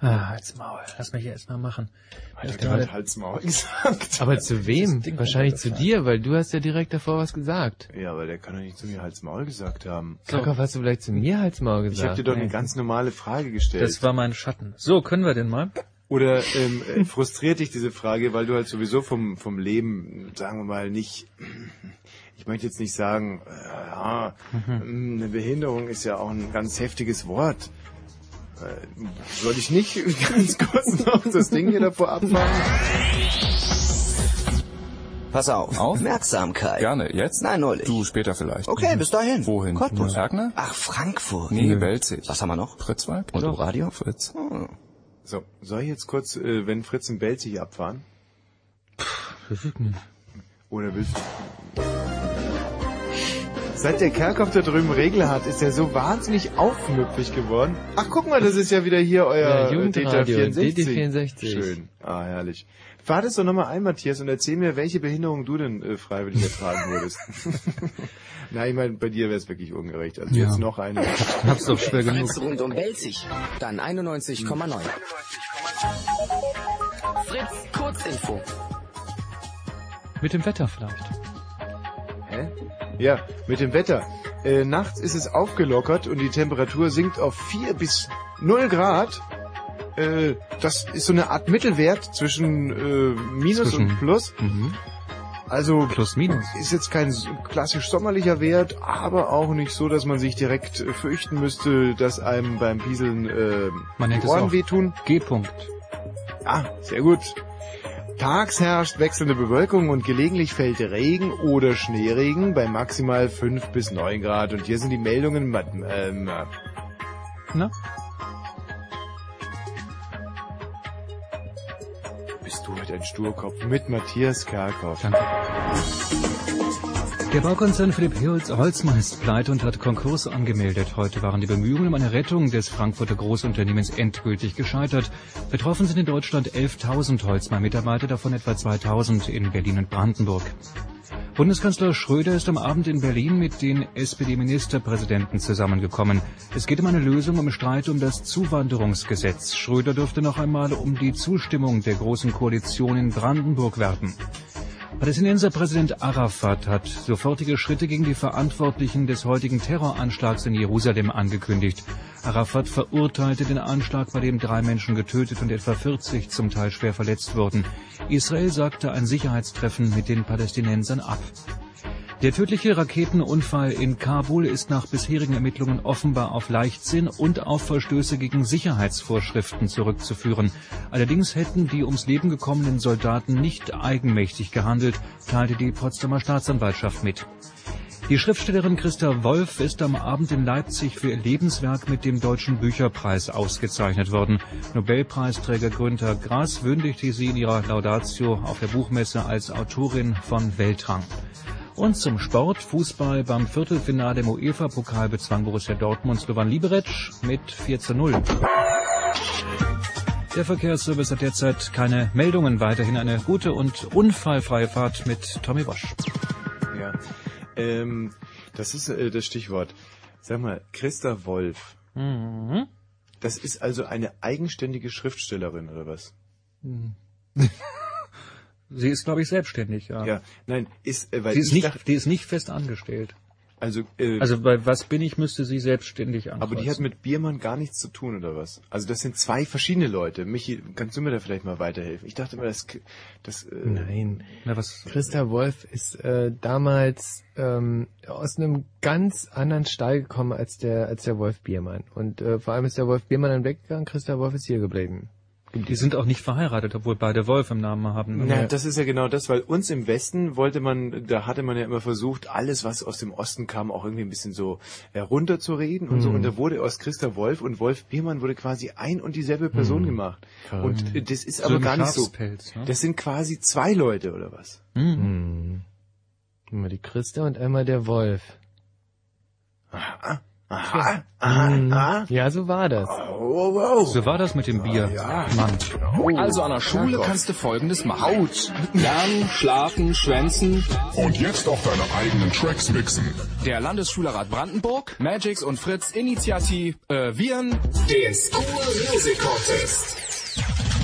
Ah, halt's Maul. Lass mich erst mal machen. Hat Ich er gerade- gerade Hals Maul gesagt? Aber zu wem? Wahrscheinlich zu dir, weil du hast ja direkt davor was gesagt. Ja, aber der kann doch nicht zu mir Hals Maul gesagt haben. Krakow, hast du vielleicht zu mir Halsmaul Ich habe gesagt? dir doch eine ganz normale Frage gestellt. Das war mein Schatten. So, können wir denn mal? Oder ähm, äh, frustriert dich diese Frage, weil du halt sowieso vom, vom Leben, sagen wir mal, nicht, ich möchte jetzt nicht sagen, äh, ja, Mhm. eine Behinderung ist ja auch ein ganz heftiges Wort. Äh, soll ich nicht ganz kurz noch das Ding hier davor abfangen? Pass auf. Aufmerksamkeit. Gerne, jetzt? Nein, neulich. Du später vielleicht. Okay, bis dahin. Wohin? Cottbus. Erkner? Ach, Frankfurt. Nee, Welzig. Was haben wir noch? Fritzwald? Und Radio? Fritz. Hm. So, soll ich jetzt kurz, äh, wenn Fritz in Belzig abfahren? Oder willst du... Seit der Kerkhoff da drüben Regel hat, ist er so wahnsinnig aufmüpfig geworden. Ach, guck mal, das ist ja wieder hier euer Ja, Jugendradio, DT64. DT64. Schön. Ah, herrlich. Fahr das doch nochmal ein, Matthias, und erzähl mir, welche Behinderung du denn äh, freiwillig ertragen würdest. Nein, ich meine, bei dir wäre es wirklich ungerecht. Also Ja. jetzt noch eine. Hab's doch schwer genug. Fritz rund um Belzig. Dann 91,9. Fritz, Kurzinfo. Mit dem Wetter vielleicht. Hä? Ja, mit dem Wetter. Äh, nachts ist es aufgelockert und die Temperatur sinkt auf 4 bis 0 Grad. Äh, das ist so eine Art Mittelwert zwischen äh, Minus Zwischen- und Plus. Mhm. Also Plus, minus. ist jetzt kein klassisch sommerlicher Wert, aber auch nicht so, dass man sich direkt äh, fürchten müsste, dass einem beim Pieseln äh, Man die es Ohren wehtun. G-Punkt. Ah, sehr gut. Tags herrscht wechselnde Bewölkung und gelegentlich fällt Regen oder Schneeregen bei maximal 5 bis 9 Grad. Und hier sind die Meldungen. Ähm, äh, Na? bist du heute ein Sturkopf mit Matthias Kerkhoff. Danke. Der Baukonzern Philipp Holz Holzmann ist pleite und hat Konkurs angemeldet. Heute waren die Bemühungen um eine Rettung des Frankfurter Großunternehmens endgültig gescheitert. Betroffen sind in Deutschland 11.000 Holzmann-Mitarbeiter, davon etwa 2.000 in Berlin und Brandenburg. Bundeskanzler Schröder ist am Abend in Berlin mit den SPD-Ministerpräsidenten zusammengekommen. Es geht um eine Lösung im Streit um das Zuwanderungsgesetz. Schröder dürfte noch einmal um die Zustimmung der Großen Koalition in Brandenburg werben. Palästinenser Präsident Arafat hat sofortige Schritte gegen die Verantwortlichen des heutigen Terroranschlags in Jerusalem angekündigt. Arafat verurteilte den Anschlag, bei dem drei Menschen getötet und etwa 40 zum Teil schwer verletzt wurden. Israel sagte ein Sicherheitstreffen mit den Palästinensern ab. Der tödliche Raketenunfall in Kabul ist nach bisherigen Ermittlungen offenbar auf Leichtsinn und auf Verstöße gegen Sicherheitsvorschriften zurückzuführen. Allerdings hätten die ums Leben gekommenen Soldaten nicht eigenmächtig gehandelt, teilte die Potsdamer Staatsanwaltschaft mit. Die Schriftstellerin Christa Wolf ist am Abend in Leipzig für ihr Lebenswerk mit dem Deutschen Bücherpreis ausgezeichnet worden. Nobelpreisträger Günther Grass würdigte sie in ihrer Laudatio auf der Buchmesse als Autorin von Weltrang. Und zum Sport, Fußball beim Viertelfinale im UEFA-Pokal bezwang Borussia Dortmund Slovan Liberec mit 4 zu 0. Der Verkehrsservice hat derzeit keine Meldungen. Weiterhin eine gute und unfallfreie Fahrt mit Tommy Bosch. Ja. Ähm, das ist äh, das Stichwort. Sag mal, Christa Wolf. Mhm. Das ist also eine eigenständige Schriftstellerin oder was? Sie ist, glaube ich, selbstständig, ja. Ja, nein, ist, äh, weil Sie ist ich nicht, dachte, die ist nicht fest angestellt. also, äh, Also bei was bin ich, müsste sie selbstständig ankreuzen. aber die hat mit Biermann gar nichts zu tun, oder was? Also das sind zwei verschiedene Leute. Michi, kannst du mir da vielleicht mal weiterhelfen? Ich dachte immer, das, das äh, Nein. Na, was, Christa Wolf ist äh, damals ähm, aus einem ganz anderen Stall gekommen als der als der Wolf Biermann. Und äh, vor allem ist der Wolf Biermann dann weggegangen, Christa Wolf ist hier geblieben. Die sind auch nicht verheiratet, obwohl beide Wolf im Namen haben. Na, das ist ja genau das, weil uns im Westen wollte man, da hatte man ja immer versucht, alles, was aus dem Osten kam, auch irgendwie ein bisschen so herunterzureden und so. Mhm. Und da wurde aus Christa Wolf und Wolf Biermann wurde quasi ein und dieselbe Person Mhm. gemacht. Verrückt. Und äh, das ist So aber gar nicht so. Ne? Das sind quasi zwei Leute, oder was? Hm. Hm. Einmal die Christa und einmal der Wolf. Aha, aha, aha, Hm. aha. Ja, so war das. Oh, wow. So war das mit dem Bier. Mann. Also an der Schule kannst du folgendes machen. Lernen, schlafen, schwänzen. Und jetzt auch deine eigenen Tracks mixen. Der Landesschülerrat Brandenburg, Magix und Fritz Initiativ, äh, Viren, den School Music Contest.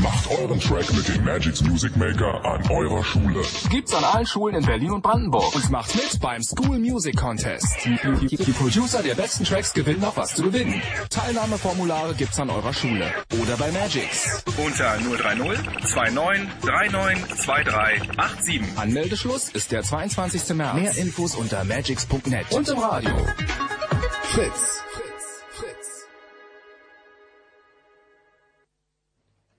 Macht euren Track mit dem Magic's Music Maker an eurer Schule. Gibt's an allen Schulen in Berlin und Brandenburg. Und macht mit beim School Music Contest. Die, die, die Producer der besten Tracks gewinnen noch was zu gewinnen. Teilnahmeformulare gibt's an eurer Schule. Oder bei Magix. Unter 030 29 39 23 87. Anmeldeschluss ist der 22. März. Mehr Infos unter magix.net. Und im Radio. Fritz.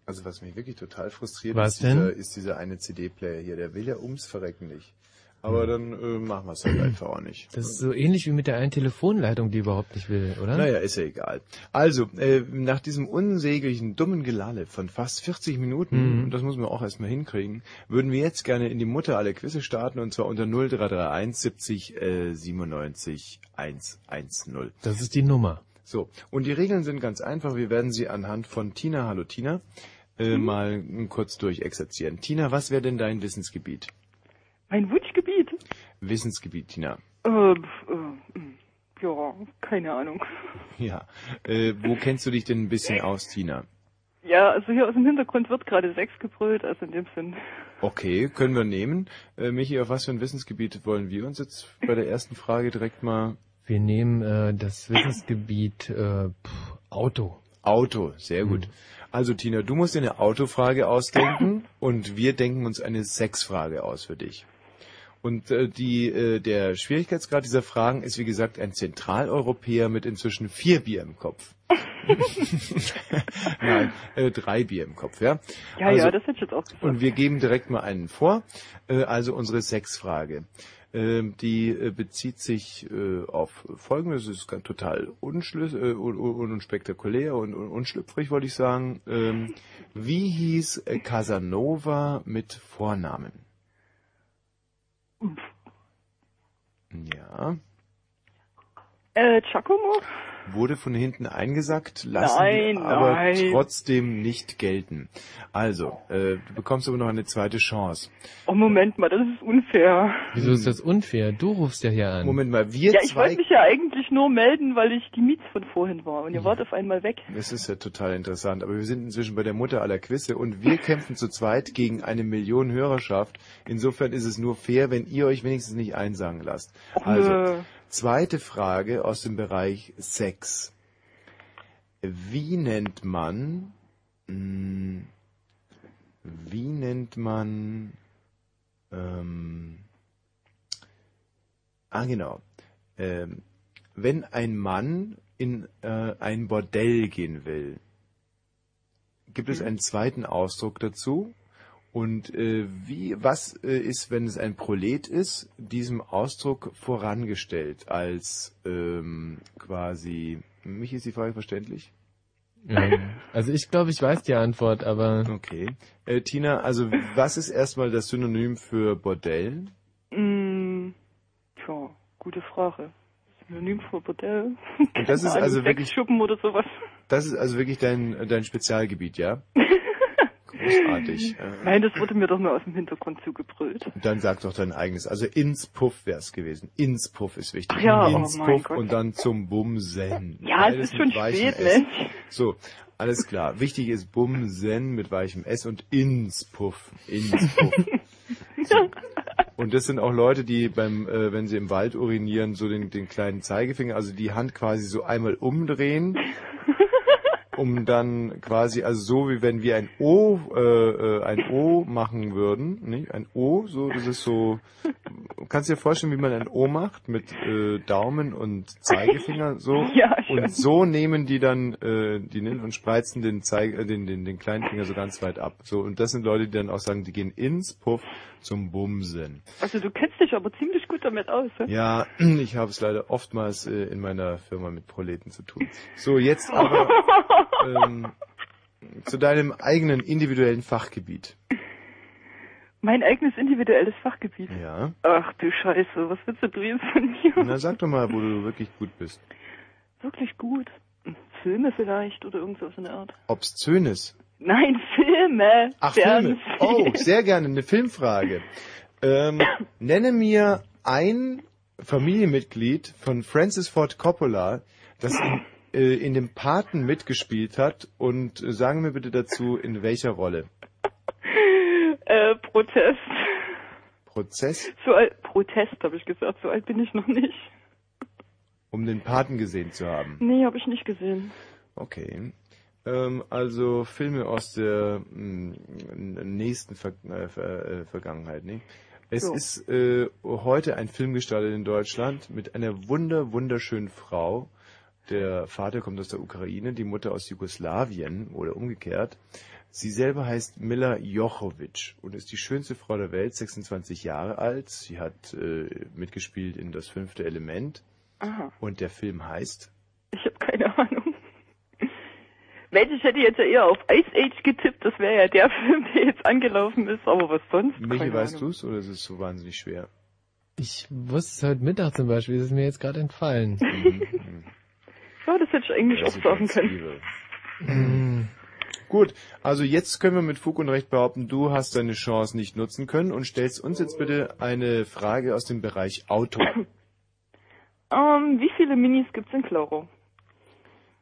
Also was mich wirklich total frustriert, Was ist, dieser, denn? ist dieser eine CD-Player hier. Der will ja ums Verrecken nicht. Aber dann äh, machen wir es halt einfach auch nicht. Das ist so ähnlich wie mit der einen Telefonleitung, die überhaupt nicht will, oder? Naja, ist ja egal. Also, äh, nach diesem unsäglichen, dummen Gelalle von fast 40 Minuten, Mhm. das muss man auch erstmal hinkriegen, würden wir jetzt gerne in die Mutter aller Quizze starten, und zwar unter 0331 70 äh, 97 110. Das ist die Nummer. So, und die Regeln sind ganz einfach. Wir werden sie anhand von Tina, hallo Tina, äh, mal kurz durchexerzieren. Tina, was wäre denn dein Wissensgebiet? Mein Wunschgebiet? Wissensgebiet, Tina. Äh, äh, ja, keine Ahnung. Ja. Äh, wo kennst du dich denn ein bisschen aus, Tina? Ja, also hier aus dem Hintergrund wird gerade Sex gebrüllt, also in dem Sinn. Okay, können wir nehmen. Äh, Michi, auf was für ein Wissensgebiet wollen wir uns jetzt bei der ersten Frage direkt mal... Wir nehmen äh, das Wissensgebiet äh, pff, Auto. Auto, sehr gut. Also Tina, du musst dir eine Autofrage ausdenken und wir denken uns eine Sexfrage aus für dich. Und äh, die, äh, der Schwierigkeitsgrad dieser Fragen ist, wie gesagt, ein Zentraleuropäer mit inzwischen vier Bier im Kopf. Nein, äh, drei Bier im Kopf, ja? Ja, also, ja, das hätte ich jetzt auch gesagt. Und wir geben direkt mal einen vor. Äh, also unsere Sexfrage. Ähm, die äh, bezieht sich äh, auf Folgendes, es ist total äh, un, un, unspektakulär und un, unschlüpfrig, wollte ich sagen. Ähm, wie hieß Casanova mit Vornamen? Ja, Äh, Giacomo? Wurde von hinten eingesackt, lassen Nein, aber nein. trotzdem nicht gelten. Also, äh, du bekommst aber noch eine zweite Chance. Oh, Moment mal, das ist unfair. Wieso ist das unfair? Du rufst ja hier an. Moment mal, wir ja, ich zwei wollte mich ja eigentlich nur melden, weil ich die Miets von vorhin war und ihr wart auf einmal weg. Das ist ja total interessant, aber wir sind inzwischen bei der Mutter aller Quizze und wir kämpfen zu zweit gegen eine Million Hörerschaft. Insofern ist es nur fair, wenn ihr euch wenigstens nicht einsagen lasst. Also, nö. Zweite Frage aus dem Bereich Sex. Wie nennt man, mh, wie nennt man, ähm, ah genau, ähm, wenn ein Mann in äh, ein Bordell gehen will, gibt es einen zweiten Ausdruck dazu? Und äh, wie, was äh, ist, wenn es ein Prolet ist, diesem Ausdruck vorangestellt als ähm, quasi, mich ist die Frage verständlich? Ja. Also ich glaube, ich weiß die Antwort, aber Okay. Äh, Tina, also was ist erstmal das Synonym für Bordell? Mm, tja, gute Frage. Synonym für Bordell. Und das ist also wirklich, Sexschuppen oder sowas. das ist also wirklich dein, dein Spezialgebiet, ja? Großartig. Äh, Nein, das wurde mir doch nur aus dem Hintergrund zugebrüllt. Dann sag doch dein eigenes. Also ins Puff wär's gewesen. Ins Puff ist wichtig. Ach ja, oh ins mein Puff Gott. und dann zum Bumsen. Ja, Beides es ist schon spät. Mensch. So, alles klar. Wichtig ist Bumsen mit weichem S und ins Puff. Ins Puff. Und das sind auch Leute, die beim, äh, wenn sie im Wald urinieren, so den, den kleinen Zeigefinger, also die Hand quasi so einmal umdrehen, um dann quasi, also so wie wenn wir ein O, äh, äh, ein O machen würden, nicht? Ein O, so, das ist so, kannst dir vorstellen, wie man ein O macht mit äh, Daumen und Zeigefinger, so. Ja, schon. und so nehmen die dann, äh, die nehmen und spreizen den Zeige, äh, den, den, den kleinen Finger so ganz weit ab. So, und das sind Leute, die dann auch sagen, die gehen ins Puff zum Bumsen. Also du kennst dich aber ziemlich gut damit aus, ne? Ja, ich habe es leider oftmals äh, in meiner Firma mit Proleten zu tun. So, jetzt aber ähm, zu deinem eigenen individuellen Fachgebiet. Mein eigenes individuelles Fachgebiet. Ja. Ach du Scheiße, was willst du jetzt von mir? Na, sag doch mal, wo du wirklich gut bist. Wirklich gut. Filme vielleicht oder irgendwas in der Art. Obszönes. Nein, Filme. Ach, Filme. Oh, sehr gerne, eine Filmfrage. Ähm, nenne mir ein Familienmitglied von Francis Ford Coppola, das in, äh, in dem Paten mitgespielt hat und äh, sagen mir bitte dazu, in welcher Rolle. Äh, Protest. Prozess, So alt, Protest habe ich gesagt, so alt bin ich noch nicht. um den Paten gesehen zu haben. Nee, habe ich nicht gesehen. Okay. Ähm, also Filme aus der mh, nächsten Ver äh, Ver äh, Vergangenheit, ne? Es So. ist äh, heute ein Film gestartet in Deutschland mit einer wunder wunderschönen Frau. Der Vater kommt aus der Ukraine, die Mutter aus Jugoslawien oder umgekehrt. Sie selber heißt Mila Jochovic und ist die schönste Frau der Welt, 26 Jahre alt. Sie hat äh, mitgespielt in Das fünfte Element Aha, und der Film heißt ich habe keine Ahnung. Mensch, ich hätte jetzt ja eher auf Ice Age getippt, das wäre ja der Film, der jetzt angelaufen ist, aber was sonst? Michi, weißt Ahnung. du's oder ist es so wahnsinnig schwer? Ich wusste es heute Mittag zum Beispiel, das ist mir jetzt gerade entfallen. Ja, das hätte ich eigentlich auch sagen können. Gut, also jetzt können wir mit Fug und Recht behaupten, du hast deine Chance nicht nutzen können und stellst uns jetzt bitte eine Frage aus dem Bereich Auto. Ähm, wie viele Minis gibt's in Claro?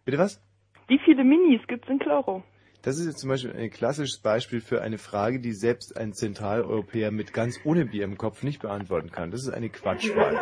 Bitte was? Wie viele Minis gibt's in Claro? Das ist jetzt zum Beispiel ein klassisches Beispiel für eine Frage, die selbst ein Zentraleuropäer mit ganz ohne Bier im Kopf nicht beantworten kann. Das ist eine Quatschfrage.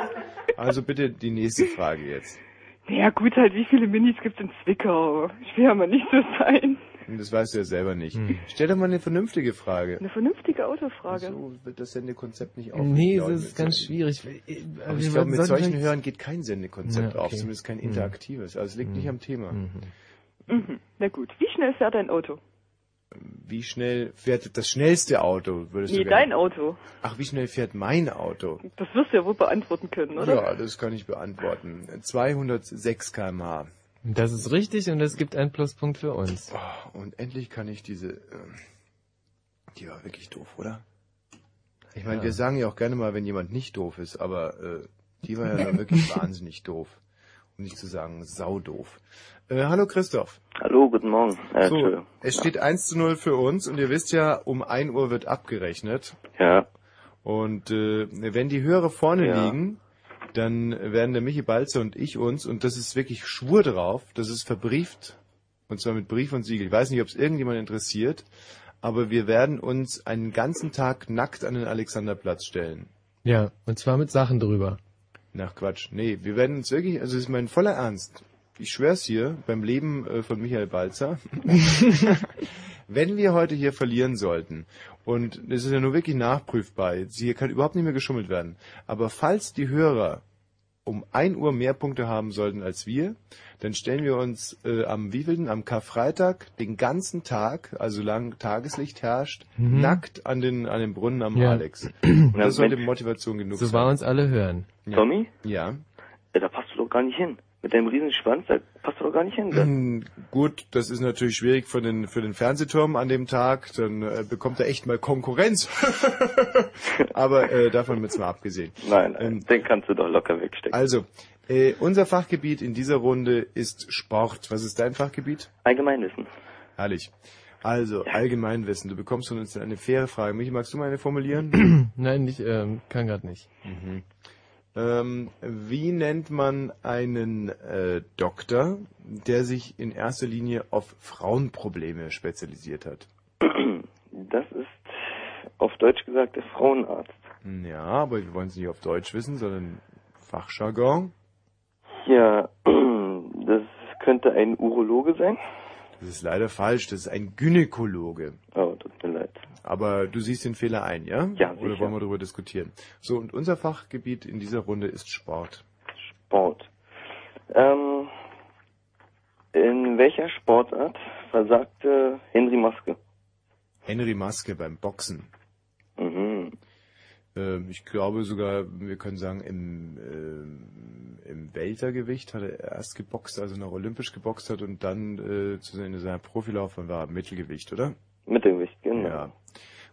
Also bitte die nächste Frage jetzt. Ja gut, halt, wie viele Minis gibt's in Zwickau? Ich will ja mal nicht so sein. Und Das weißt du ja selber nicht. Stell doch mal eine vernünftige Frage. Eine vernünftige Autofrage. So wird das Sendekonzept nicht auf. nee, das ist ganz schwierig. Äh, Aber wir ich glaube, mit solchen vielleicht- Hörern geht kein Sendekonzept Ja, auf, okay. zumindest kein Mhm. interaktives. Also es liegt nicht am Thema. Mhm. Na gut, wie schnell fährt dein Auto? Wie schnell fährt das schnellste Auto, würdest Nee, du dein Auto. Ach, wie schnell fährt mein Auto? Das wirst du ja wohl beantworten können, oder? Ja, das kann ich beantworten. 206 km/h. Das ist richtig und es gibt einen Pluspunkt für uns. Oh, und endlich kann ich diese... ähm, Die war wirklich doof, oder? Ich meine, Ja. wir sagen ja auch gerne mal, wenn jemand nicht doof ist, aber äh, die war ja wirklich wahnsinnig doof. Um nicht zu sagen, saudoof. Äh, hallo Christoph. Hallo, guten Morgen. Äh, So, es steht 1 zu 0 für uns und ihr wisst ja, um 1 Uhr wird abgerechnet. Ja. Und äh, wenn die Hörer vorne Ja. liegen, dann werden der Michi Balzer und ich uns, und das ist wirklich Schwur drauf, das ist verbrieft, und zwar mit Brief und Siegel. Ich weiß nicht, ob es irgendjemand interessiert, aber wir werden uns einen ganzen Tag nackt an den Alexanderplatz stellen. Ja, und zwar mit Sachen drüber. Nach Quatsch. Nee, wir werden uns wirklich, also das ist mein voller Ernst. Ich schwör's hier, beim Leben äh, von Michael Balzer. Wenn wir heute hier verlieren sollten, und es ist ja nur wirklich nachprüfbar, jetzt hier kann überhaupt nicht mehr geschummelt werden, aber falls die Hörer um 1 Uhr mehr Punkte haben sollten als wir, dann stellen wir uns äh, am wievielten, am Karfreitag, den ganzen Tag, also solange Tageslicht herrscht, Mhm. nackt an den, an den Brunnen am Ja. Alex. Und das sollte. Motivation genug So sein. war uns alle hören. Ja. Tommy? Ja. Ja, da passt du doch gar nicht hin. Mit deinem riesen Schwanz, da passt du doch gar nicht hin. Da. Mm, Gut, das ist natürlich schwierig für den, für den Fernsehturm an dem Tag. Dann äh, bekommt er echt mal Konkurrenz. Aber äh, davon jetzt mal abgesehen. Nein, nein, den kannst du doch locker wegstecken. Also, äh, unser Fachgebiet in dieser Runde ist Sport. Was ist dein Fachgebiet? Allgemeinwissen. Herrlich. Also, Allgemeinwissen. Du bekommst von uns eine faire Frage. Michi, magst du mal eine formulieren? Nein, ich ähm, kann gerade nicht. Mhm. Ähm, wie nennt man einen äh, Doktor, der sich in erster Linie auf Frauenprobleme spezialisiert hat? Das ist auf Deutsch gesagt der Frauenarzt. Ja, aber wir wollen es nicht auf Deutsch wissen, sondern Fachjargon. Ja, das könnte ein Urologe sein. Das ist leider falsch, das ist ein Gynäkologe. Oh, leid. Aber du siehst den Fehler ein, ja? Ja, Oder sicher. wollen wir darüber diskutieren? So, und unser Fachgebiet in dieser Runde ist Sport. Sport. Ähm, in welcher Sportart versagte Henry Maske? Henry Maske beim Boxen. Mhm. Ähm, ich glaube sogar, wir können sagen, im, ähm, im Weltergewicht hat er erst geboxt, also noch olympisch geboxt hat und dann äh, zu seiner, in seiner Profilaufbahn war er Mittelgewicht, oder? Mittelgewicht. Ja.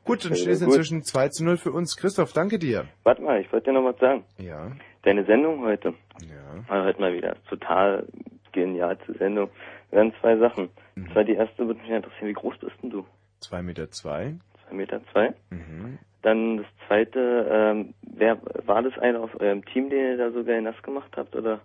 Gut, dann steht es inzwischen 2 zu 0 für uns. Christoph, danke dir. Warte mal, ich wollte dir noch was sagen. Ja. Deine Sendung heute. Ja. War heute mal wieder total genial zur Sendung. Wir haben zwei Sachen. Mhm. Zwar die erste würde mich interessieren, wie groß bist denn du? 2 Meter zwei. Zwei Meter zwei. Mhm. Dann das zweite, ähm, wer war das einer aus eurem Team, den ihr da so geil nass gemacht habt, oder?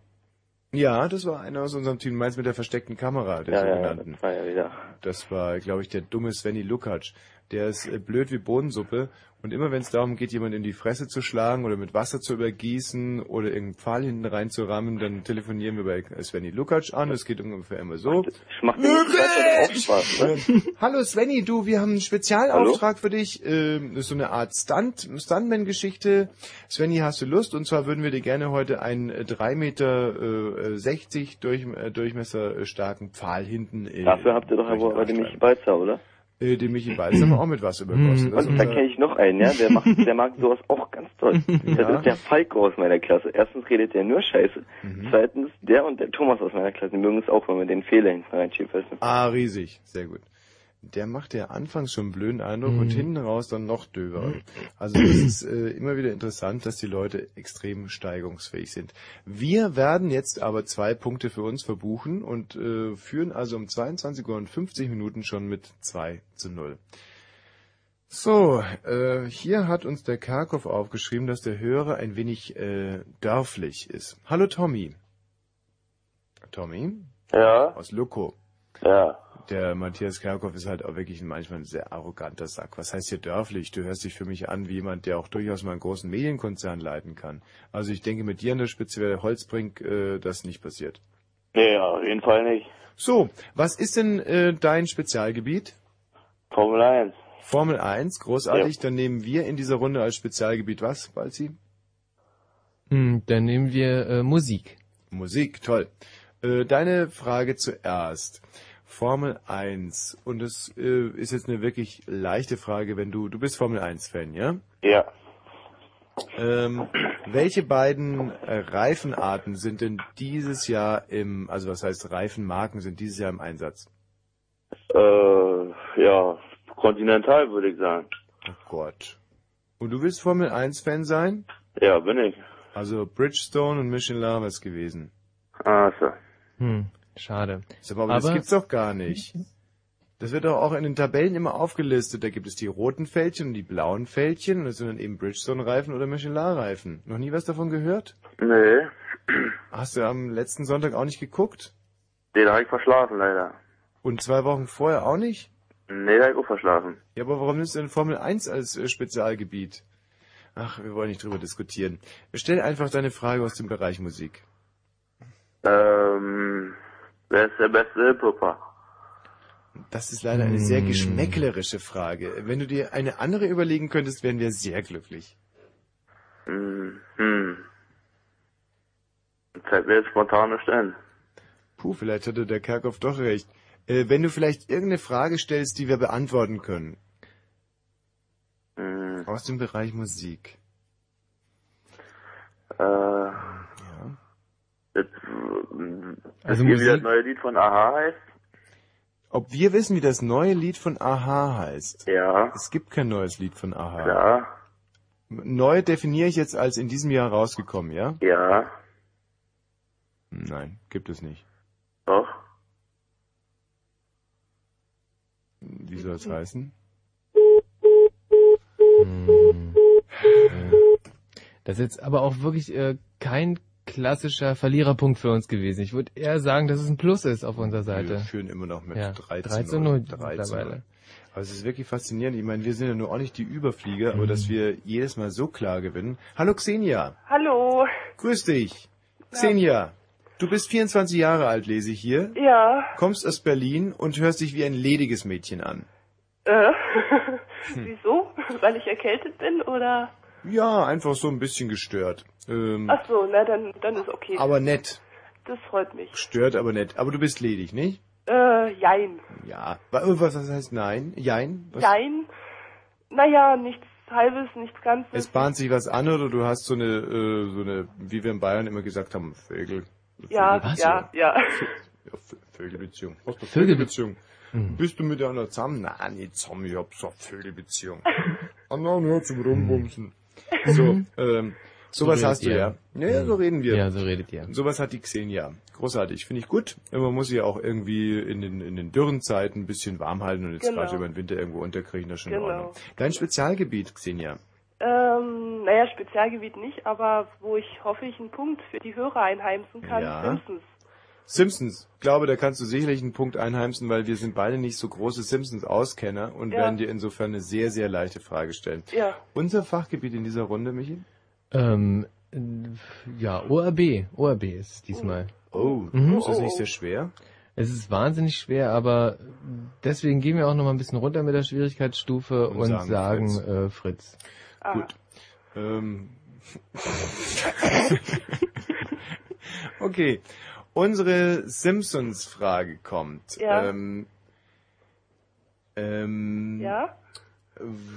Ja, das war einer aus unserem Team, meinst mit der versteckten Kamera, der Ja, ja, sogenannten. das war ja wieder. Das war, glaube ich, der dumme Svenny Lukacs. Der ist äh, blöd wie Bohnensuppe und immer wenn es darum geht, jemand in die Fresse zu schlagen oder mit Wasser zu übergießen oder irgendeinen Pfahl hinten reinzurammen, dann telefonieren wir bei Svenny Lukacs an. Es geht ungefähr immer so. Macht auch Spaß, ne? Hallo Svenny, du, wir haben einen Spezialauftrag für dich. Ähm, das ist so eine Art Stunt, Stuntman-Geschichte. Svenny, hast du Lust? Und zwar würden wir dir gerne heute einen äh, 3 Meter äh, 60 durch, äh, Durchmesser äh, starken Pfahl hinten äh, Dafür habt ihr doch aber heute Michi Balzer, oder? Äh, den Michi Balz haben wir auch mit Wasser übergossen. Und da kenne ich noch einen, ja, der macht, der mag sowas auch ganz toll. Das Ja. ist der Falco aus meiner Klasse. Erstens redet der nur Scheiße. Mhm. Zweitens, der und der Thomas aus meiner Klasse, die mögen es auch, wenn man den Fehler hinten reinschiebt? Ah, riesig. Sehr gut. Der macht ja anfangs schon einen blöden Eindruck Mhm. und hinten raus dann noch döver. Also das ist äh, immer wieder interessant, dass die Leute extrem steigungsfähig sind. Wir werden jetzt aber zwei Punkte für uns verbuchen und äh, führen also um 22 Uhr und 50 Minuten schon mit 2 zu 0. So, äh, hier hat uns der Karkow aufgeschrieben, dass der Hörer ein wenig äh, dörflich ist. Hallo Tommy. Tommy? Ja. Aus Luko. Ja. Der Matthias Kerkhoff ist halt auch wirklich manchmal ein sehr arroganter Sack. Was heißt hier dörflich? Du hörst dich für mich an wie jemand, der auch durchaus mal einen großen Medienkonzern leiten kann. Also ich denke, mit dir an der Spitze wäre Holzbrink äh, das nicht passiert. Nee, auf jeden Fall nicht. So, was ist denn äh, dein Spezialgebiet? Formel 1. Formel 1, großartig. Dann nehmen wir in dieser Runde als Spezialgebiet was, Balzi? Hm, dann nehmen wir äh, Musik. Musik, toll. Äh, deine Frage zuerst. Formel 1. Und das äh, ist jetzt eine wirklich leichte Frage, wenn du, du bist Formel 1 Fan, ja? Ja. Ähm, welche beiden äh, Reifenarten sind denn dieses Jahr im, also was heißt Reifenmarken sind dieses Jahr im Einsatz? Äh, ja, Continental würde ich sagen. Oh Gott. Und du willst Formel 1 Fan sein? Ja, bin ich. Also Bridgestone und Michelin was gewesen. Ah, so. Hm, schade. Sag mal, aber, das gibt's doch gar nicht. Das wird doch auch in den Tabellen immer aufgelistet. Da gibt es die roten Fältchen und die blauen Fältchen und das sind dann eben Bridgestone-Reifen oder Michelin-Reifen. Noch nie was davon gehört? Nee. Hast du am letzten Sonntag auch nicht geguckt? Den habe ich verschlafen, leider. Und zwei Wochen vorher auch nicht? Nee, da habe ich auch verschlafen. Ja, aber warum nimmst du denn Formel 1 als äh, Spezialgebiet? Ach, wir wollen nicht drüber diskutieren. Stell einfach deine Frage aus dem Bereich Musik. Ähm, wer ist der beste Hip-Hopper? Das ist leider eine sehr geschmäcklerische Frage. Wenn du dir eine andere überlegen könntest, wären wir sehr glücklich. Hm, hm. Fällt mir jetzt spontane Stellen. Puh, vielleicht hatte der Kerkhoff doch recht. Äh, wenn du vielleicht irgendeine Frage stellst, die wir beantworten können. Hm, Aus dem Bereich Musik. äh, das, Also also wie das Musik- neue Lied von Aha heißt? Ob wir wissen, wie das neue Lied von Aha heißt? Ja. Es gibt kein neues Lied von Aha. Ja. Neu definiere ich jetzt als in diesem Jahr rausgekommen, ja? Ja. Nein, gibt es nicht. Doch. Wie soll das heißen? Das ist jetzt aber auch wirklich äh, kein klassischer Verliererpunkt für uns gewesen. Ich würde eher sagen, dass es ein Plus ist auf unserer Seite. Wir führen immer noch mit ja, 3 zu 3 zu 0. 0 3 zu mittlerweile. 0. Aber es ist wirklich faszinierend. Ich meine, wir sind ja nur auch nicht die Überflieger, aber dass wir jedes Mal so klar gewinnen. Hallo Xenia. Hallo. Grüß dich. Xenia, du bist 24 Jahre alt, lese ich hier. Ja. Kommst aus Berlin und hörst dich wie ein lediges Mädchen an. Äh. Hm. Wieso? Weil ich erkältet bin oder? Ja, einfach so ein bisschen gestört. Ähm, Ach so, na dann, dann ist okay. aber nett. Das freut mich. Stört, aber nett. Aber du bist ledig, nicht? Äh, jein. Ja. Wa- Was, was heißt nein? Jein? Was? Jein? Naja, nichts halbes, nichts ganzes. Es bahnt sich was an oder du hast so eine, äh, so eine, wie wir in Bayern immer gesagt haben, Vögel. Ja, Vögelbeziehung. ja, ja. Ja, Vö- Vögelbeziehung. Was für Vögel- Vögelbeziehung? Bist du mit einer zusammen? Nein, nicht zusammen, ich hab so eine Vögelbeziehung. ah, na, nur zum Rumbumsen. So, ähm, sowas redet hast du ihr. ja. Ja, ja, so reden wir. Ja, so redet ihr. Sowas hat die Xenia. Großartig, finde ich gut. Man muss sie ja auch irgendwie in den, in den dürren Zeiten ein bisschen warm halten und jetzt Genau. gerade über den Winter irgendwo unterkriegen, das ist schon in Genau. Ordnung. Dein Spezialgebiet, Xenia. Ähm, naja, Spezialgebiet nicht, aber wo ich hoffe, ich einen Punkt für die Hörer einheimsen kann, Ja. Simpsons. Simpsons. Ich glaube, da kannst du sicherlich einen Punkt einheimsen, weil wir sind beide nicht so große Simpsons-Auskenner und Ja. werden dir insofern eine sehr, sehr leichte Frage stellen. Ja. Unser Fachgebiet in dieser Runde, Michi? Ähm, äh, ja, ORB. ORB ist es diesmal. Oh, Mhm. ist das nicht sehr schwer? Es ist wahnsinnig schwer, aber deswegen gehen wir auch noch mal ein bisschen runter mit der Schwierigkeitsstufe Und und, sagen sagen, Fritz. Äh, Fritz. Ah. Gut. Ähm. okay. Unsere Simpsons-Frage kommt. Ja. Ähm, ähm, Ja?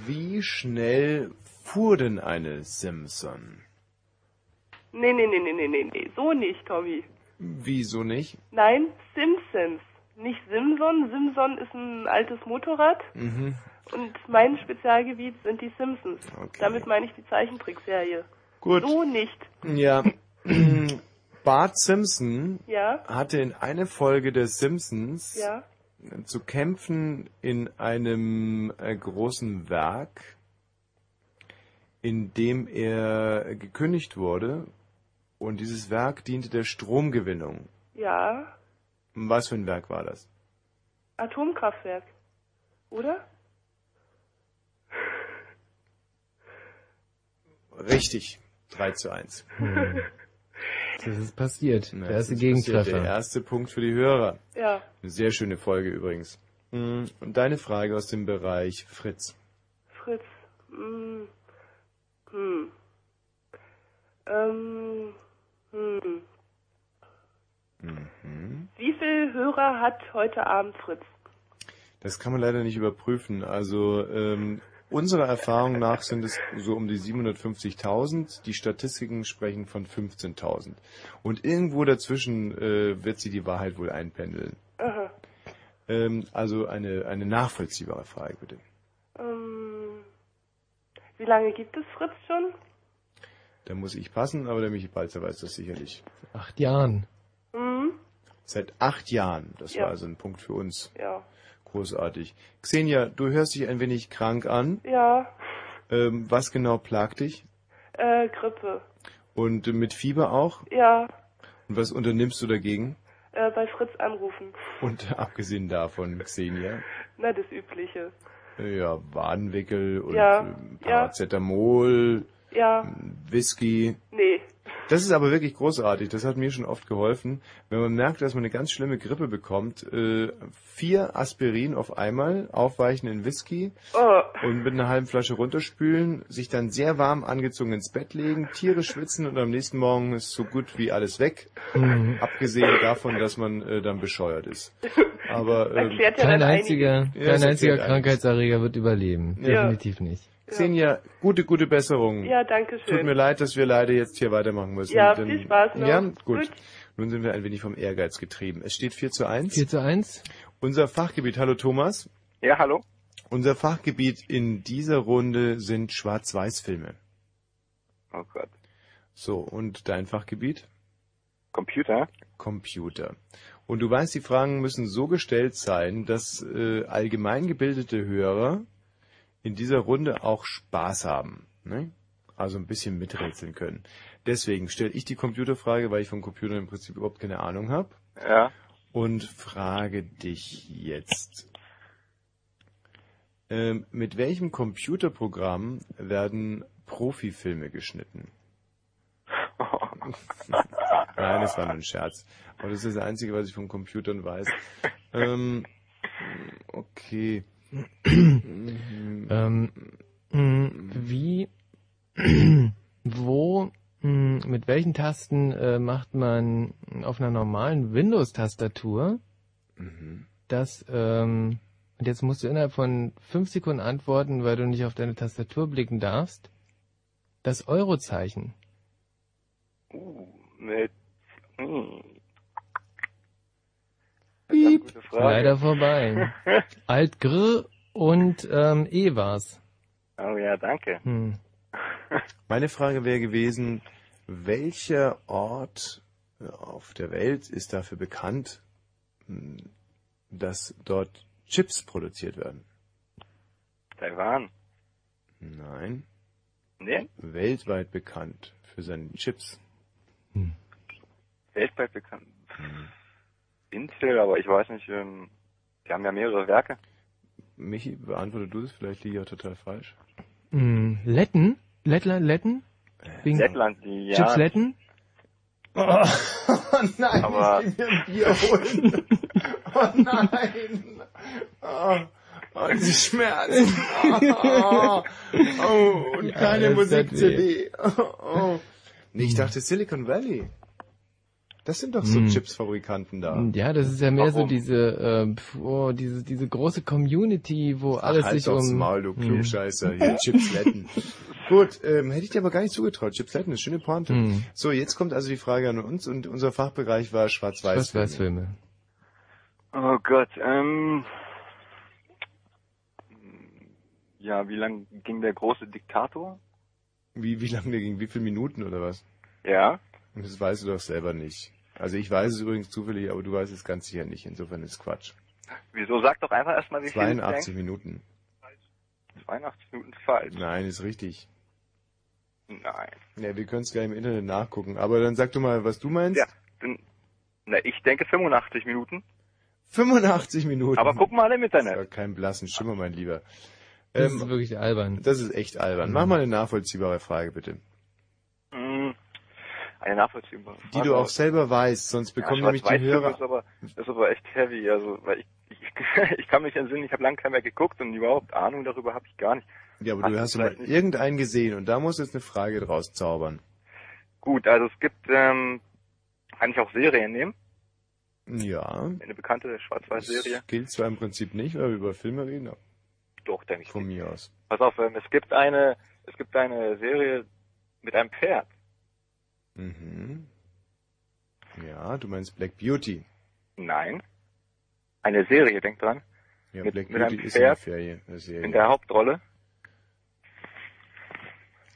Wie schnell fuhr denn eine Simpson? Nee, nee, nee, nee, nee, nee, nee, so nicht, Tommy. Wieso nicht? Nein, Simpsons. Nicht Simson. Simson ist ein altes Motorrad Mhm. und mein Spezialgebiet sind die Simpsons. Okay. Damit meine ich die Zeichentrickserie. Gut. So nicht. Ja. Bart Simpson Ja? hatte in einer Folge der Simpsons Ja? zu kämpfen in einem äh, großen Werk, in dem er gekündigt wurde. Und dieses Werk diente der Stromgewinnung. Ja? Was für ein Werk war das? Atomkraftwerk. Oder? Richtig. 3 zu 1. Das ist passiert. Na, der erste das ist passiert. Gegentreffer. Der erste Punkt für die Hörer. Ja. Eine sehr schöne Folge übrigens. Mm, Und deine Frage aus dem Bereich Fritz. Fritz. Hm. Hm. Ähm. Hm. Mhm. Wie viel Hörer hat heute Abend Fritz? Das kann man leider nicht überprüfen. Also ähm, unserer Erfahrung nach sind es so um die 750.000. Die Statistiken sprechen von 15.000. Und irgendwo dazwischen äh, wird sie die Wahrheit wohl einpendeln. Aha. Ähm, also eine, eine nachvollziehbare Frage bitte. Ähm. Wie lange gibt es Fritz schon? Da muss ich passen, aber der Michi Balzer weiß das sicherlich. Acht Jahren. Hm? Seit acht Jahren. Das Ja. war also ein Punkt für uns. Ja. Großartig. Xenia, du hörst dich ein wenig krank an. Ja. Ähm, was genau plagt dich? Äh, Grippe. Und mit Fieber auch? Ja. Und was unternimmst du dagegen? Äh, bei Fritz anrufen. Und abgesehen davon, Xenia, Na, das Übliche. ja, Wadenwickel und Ja, ähm, ja. Paracetamol, Ja. Whisky. Nee. Das ist aber wirklich großartig. Das hat mir schon oft geholfen. Wenn man merkt, dass man eine ganz schlimme Grippe bekommt, äh, vier Aspirin auf einmal, aufweichen in Whisky Oh. und mit einer halben Flasche runterspülen, sich dann sehr warm angezogen ins Bett legen, Tiere schwitzen und am nächsten Morgen ist so gut wie alles weg. Mhm. Abgesehen davon, dass man äh, dann bescheuert ist. Aber ähm, ja Kein einziger, Ja, kein einziger. Krankheitserreger wird überleben. Ja. Definitiv nicht. Xenia, gute, gute Besserung. Ja, danke schön. Tut mir leid, dass wir leider jetzt hier weitermachen müssen. Ja, denn- viel Spaß noch. Ja, gut. Gut. Nun sind wir ein wenig vom Ehrgeiz getrieben. Es steht 4 zu 1. 4 zu 1. Unser Fachgebiet, hallo Thomas. Ja, hallo. Unser Fachgebiet in dieser Runde sind Schwarz-Weiß-Filme. Oh Gott. So, und dein Fachgebiet? Computer? Computer. Und du weißt, die Fragen müssen so gestellt sein, dass äh, allgemein gebildete Hörer in dieser Runde auch Spaß haben. Ne? Also ein bisschen miträtseln können. Deswegen stelle ich die Computerfrage, weil ich vom Computer im Prinzip überhaupt keine Ahnung habe. Ja. Und frage dich jetzt. Ähm, mit welchem Computerprogramm werden Profifilme geschnitten? Nein, das war nur ein Scherz. Aber das ist das Einzige, was ich von Computern weiß. Ähm, okay. Ähm, mh, wie, wo, mh, mit welchen Tasten äh, macht man auf einer normalen Windows-Tastatur Mhm. das, ähm, und jetzt musst du innerhalb von fünf Sekunden antworten, weil du nicht auf deine Tastatur blicken darfst, das Eurozeichen. Uh, mit. Hm. Piep. Leider vorbei. Alt Gr und ähm, E war's. Oh ja, danke. Hm. Meine Frage wäre gewesen, welcher Ort auf der Welt ist dafür bekannt, mh, dass dort Chips produziert werden? Taiwan. Nein. Nee? Weltweit bekannt für seine Chips. Weltweit bekannt. Intel, aber ich weiß nicht, ähm, die haben ja mehrere Werke. Michi, beantworte du das, vielleicht liege ich auch total falsch. Hm, Letten? Lettland, Letten? Wegen Lettland, die, ja. Chips Letten? Oh, nein, Aber- ich will mir ein Bier holen. Oh nein. Oh, oh diese Schmerzen. Oh, oh, und Ja, keine Musik-CD. Oh, oh. Nee, ich dachte Silicon Valley. Das sind doch so Hm. Chipsfabrikanten da. Ja, das ist ja mehr so Warum? diese, äh, oh, diese, diese große Community, wo alles Ach, halt sich doch's um... Maul, du Hm. Klugscheißer. Hier, Chipsletten. Gut, ähm, hätte ich dir aber gar nicht zugetraut. Chipsletten ist schöne Pointe. Hm. So, jetzt kommt also die Frage an uns und unser Fachbereich war Schwarz-Weiß. Schwarz-Weiß-Filme. Oh Gott, ähm. Ja, wie lang ging der große Diktator? Wie, wie lange der ging? Wie viele Minuten oder was? Ja. Und das weißt du doch selber nicht. Also ich weiß es übrigens zufällig, aber du weißt es ganz sicher nicht. Insofern ist Quatsch. Wieso? Sag doch einfach erstmal, wie viel 82 Minuten. 82 Minuten falsch. Nein, ist richtig. Nein. Ja, wir können es gleich im Internet nachgucken. Aber dann sag du mal, was du meinst. Ja, dann, na, ich denke 85 Minuten. 85 Minuten. Aber guck mal im Das ist Internet. ja kein blassen Schimmer, mein Lieber. Das Ähm, ist wirklich albern. das ist echt albern. Mach mal eine nachvollziehbare Frage, bitte. Eine nachvollziehbare Die du auch selber weißt, sonst bekommen nämlich die Hörer... Ist aber, ist aber echt heavy, also, weil ich, ich, ich kann mich entsinnen, ich habe lange keinen mehr geguckt und überhaupt Ahnung darüber habe ich gar nicht. Ja, aber du Hast hast du ja mal nicht? irgendeinen gesehen und da muss jetzt eine Frage draus zaubern. Gut, also es gibt, ähm, kann ich auch Serien nehmen? Ja. Eine bekannte Schwarz-Weiß-Serie? Das gilt zwar im Prinzip nicht, weil wir über Filme reden, aber Doch, denke ich. von mir aus. Pass auf, ähm, es gibt eine, es gibt eine Serie mit einem Pferd. Mhm. Ja, du meinst Black Beauty. Nein. Eine Serie, denk dran. Ja, Mit- Black mit Beauty einem ist eine Pferd Serie. Eine, Serie. In der Hauptrolle.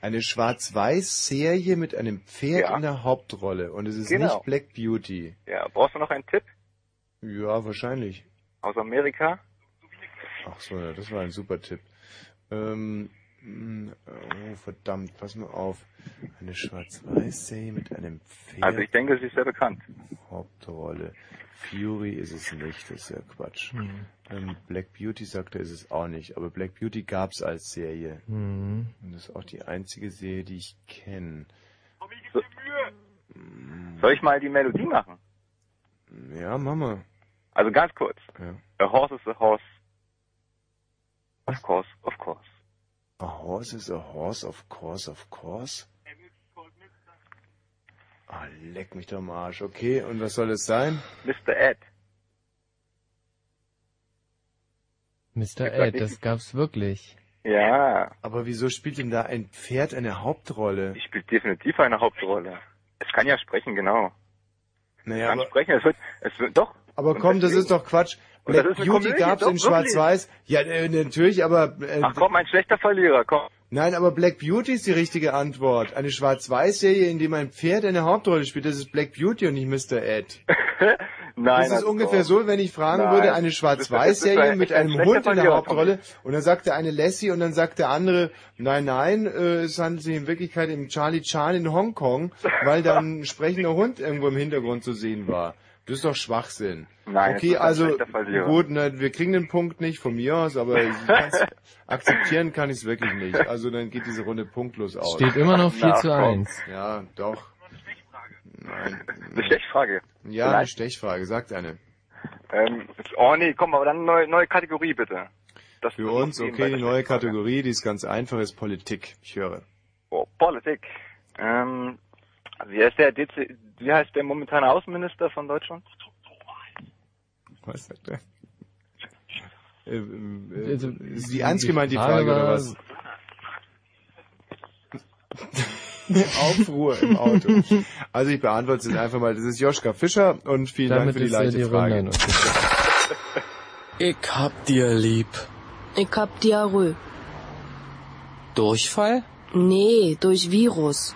eine Schwarz-Weiß-Serie mit einem Pferd Ja. in der Hauptrolle. Und es ist Genau. nicht Black Beauty. Ja, brauchst du noch einen Tipp Ja, wahrscheinlich. aus Amerika? Ach so, ja, das war ein super Tipp. Ähm, oh, verdammt, pass mal auf. Eine Schwarz-Weiß-Serie mit einem Pferd. Also ich denke, sie ist sehr bekannt. Hauptrolle. Fury ist es nicht, das ist ja Quatsch. Hm. Ähm, Black Beauty sagt er, ist es auch nicht, aber Black Beauty gab's als Serie. Hm. Und das ist auch die einzige Serie, die ich kenne. Soll ich mal die Melodie machen? Ja, Mama. Also ganz kurz. Ja. A horse is a horse. Of course, of course. A horse is a horse, of course, of course. Ah, leck mich doch am Arsch. Okay, und was soll es sein? Mr. Ed. Mr. Ed, nicht? das gab's wirklich. Ja, Aber wieso spielt denn da ein Pferd eine Hauptrolle? die spielt definitiv eine Hauptrolle. Es kann ja sprechen, genau. Naja, kann aber, sprechen, es wird, es wird, doch. aber komm, das ist doch Quatsch. Und Black Beauty gab's doch, in. Schwarz-Weiß. Ja, äh, natürlich, aber... Äh, Ach komm, ein schlechter Verlierer, komm. Nein, aber Black Beauty ist die richtige Antwort. Eine Schwarz-Weiß-Serie, in dem ein Pferd eine Hauptrolle spielt, das ist Black Beauty und nicht Mr. Ed. Nein, das ist also ungefähr so, wenn ich fragen Nein. würde, eine Schwarz-Weiß-Serie ist mit ein einem schlechter Hund in der Hauptrolle und dann sagt der eine Lassie und dann sagt der andere, nein, nein, äh, es handelt sich in Wirklichkeit um Charlie Chan in Hongkong, weil da ein sprechender Hund irgendwo im Hintergrund zu sehen war. Das ist doch Schwachsinn. Nein, okay, das ist ein also gut, ne, wir kriegen den Punkt nicht von mir aus, aber akzeptieren kann ich es wirklich nicht. Also dann geht diese Runde punktlos aus. Steht immer noch 4 Na, zu komm. 1. Ja, doch. Nein. Eine Stechfrage. Ja, eine Vielleicht. Stechfrage, sagt eine. Ähm, oh nee, komm, aber dann neue, neue Kategorie bitte. Das Für uns, okay, die neue Kategorie, die ist ganz einfach, ist Politik. Ich höre. Oh, Politik. Ähm, wie heißt der, DC, wie heißt der momentane Außenminister von Deutschland? Was sagt er? Äh, äh, Also, ist die ernst gemeint, die Frage Frage, oder was? Aufruhr im Auto. Also ich beantworte es jetzt einfach mal. Das ist Joschka Fischer und vielen Dank Damit für die leichte die Frage. Noch Ich hab dir lieb. Ich hab Diarrhoe. Durchfall? Nee, durch Virus.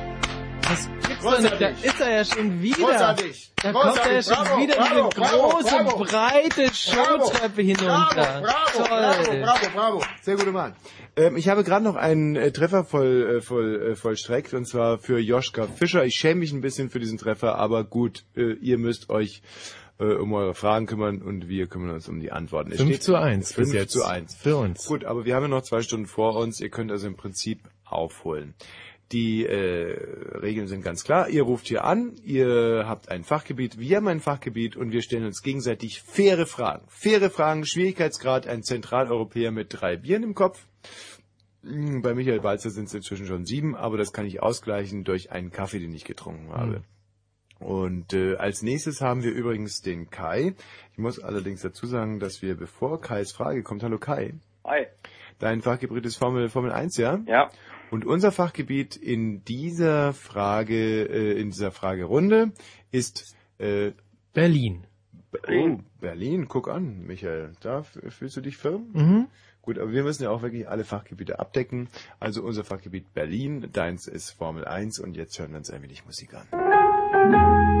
Gibt's doch nicht, da ist er ja schon wieder. Großartig. Da kommt er ja schon Bravo, wieder bravo, diese bravo, große, bravo. breite Showtreppe hinunter. Bravo, Toll. bravo, bravo, bravo. Sehr guter Mann. Ähm, ich habe gerade noch einen äh, Treffer voll, äh, voll, äh, vollstreckt und zwar für Joschka Fischer. Ich schäme mich ein bisschen für diesen Treffer, aber gut, äh, ihr müsst euch äh, um eure Fragen kümmern und wir kümmern uns um die Antworten. Es 5 steht zu 1 bis 5 jetzt. zu 1. Für uns. Gut, aber wir haben ja noch zwei Stunden vor uns. Ihr könnt also im Prinzip aufholen. Die äh, Regeln sind ganz klar. Ihr ruft hier an, ihr habt ein Fachgebiet, wir haben ein Fachgebiet und wir stellen uns gegenseitig faire Fragen. Faire Fragen, Schwierigkeitsgrad, ein Zentraleuropäer mit drei Bieren im Kopf. Hm, Bei Michael Balzer sind es inzwischen schon sieben, aber das kann ich ausgleichen durch einen Kaffee, den ich getrunken habe. Und äh, als nächstes haben wir übrigens den Kai. Ich muss allerdings dazu sagen, dass wir, bevor Kais Frage kommt, hallo Kai, Hi. dein Fachgebiet ist Formel, Formel 1, ja? Ja. Und unser Fachgebiet in dieser Frage, äh, in dieser Fragerunde ist äh, Berlin. Oh, Berlin, guck an, Michael. Da fühlst du dich firm? Mhm. Gut, aber wir müssen ja auch wirklich alle Fachgebiete abdecken. Also unser Fachgebiet Berlin, deins ist Formel 1 und jetzt hören wir uns ein wenig Musik an.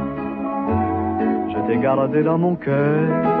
t'ai gardé dans mon cœur.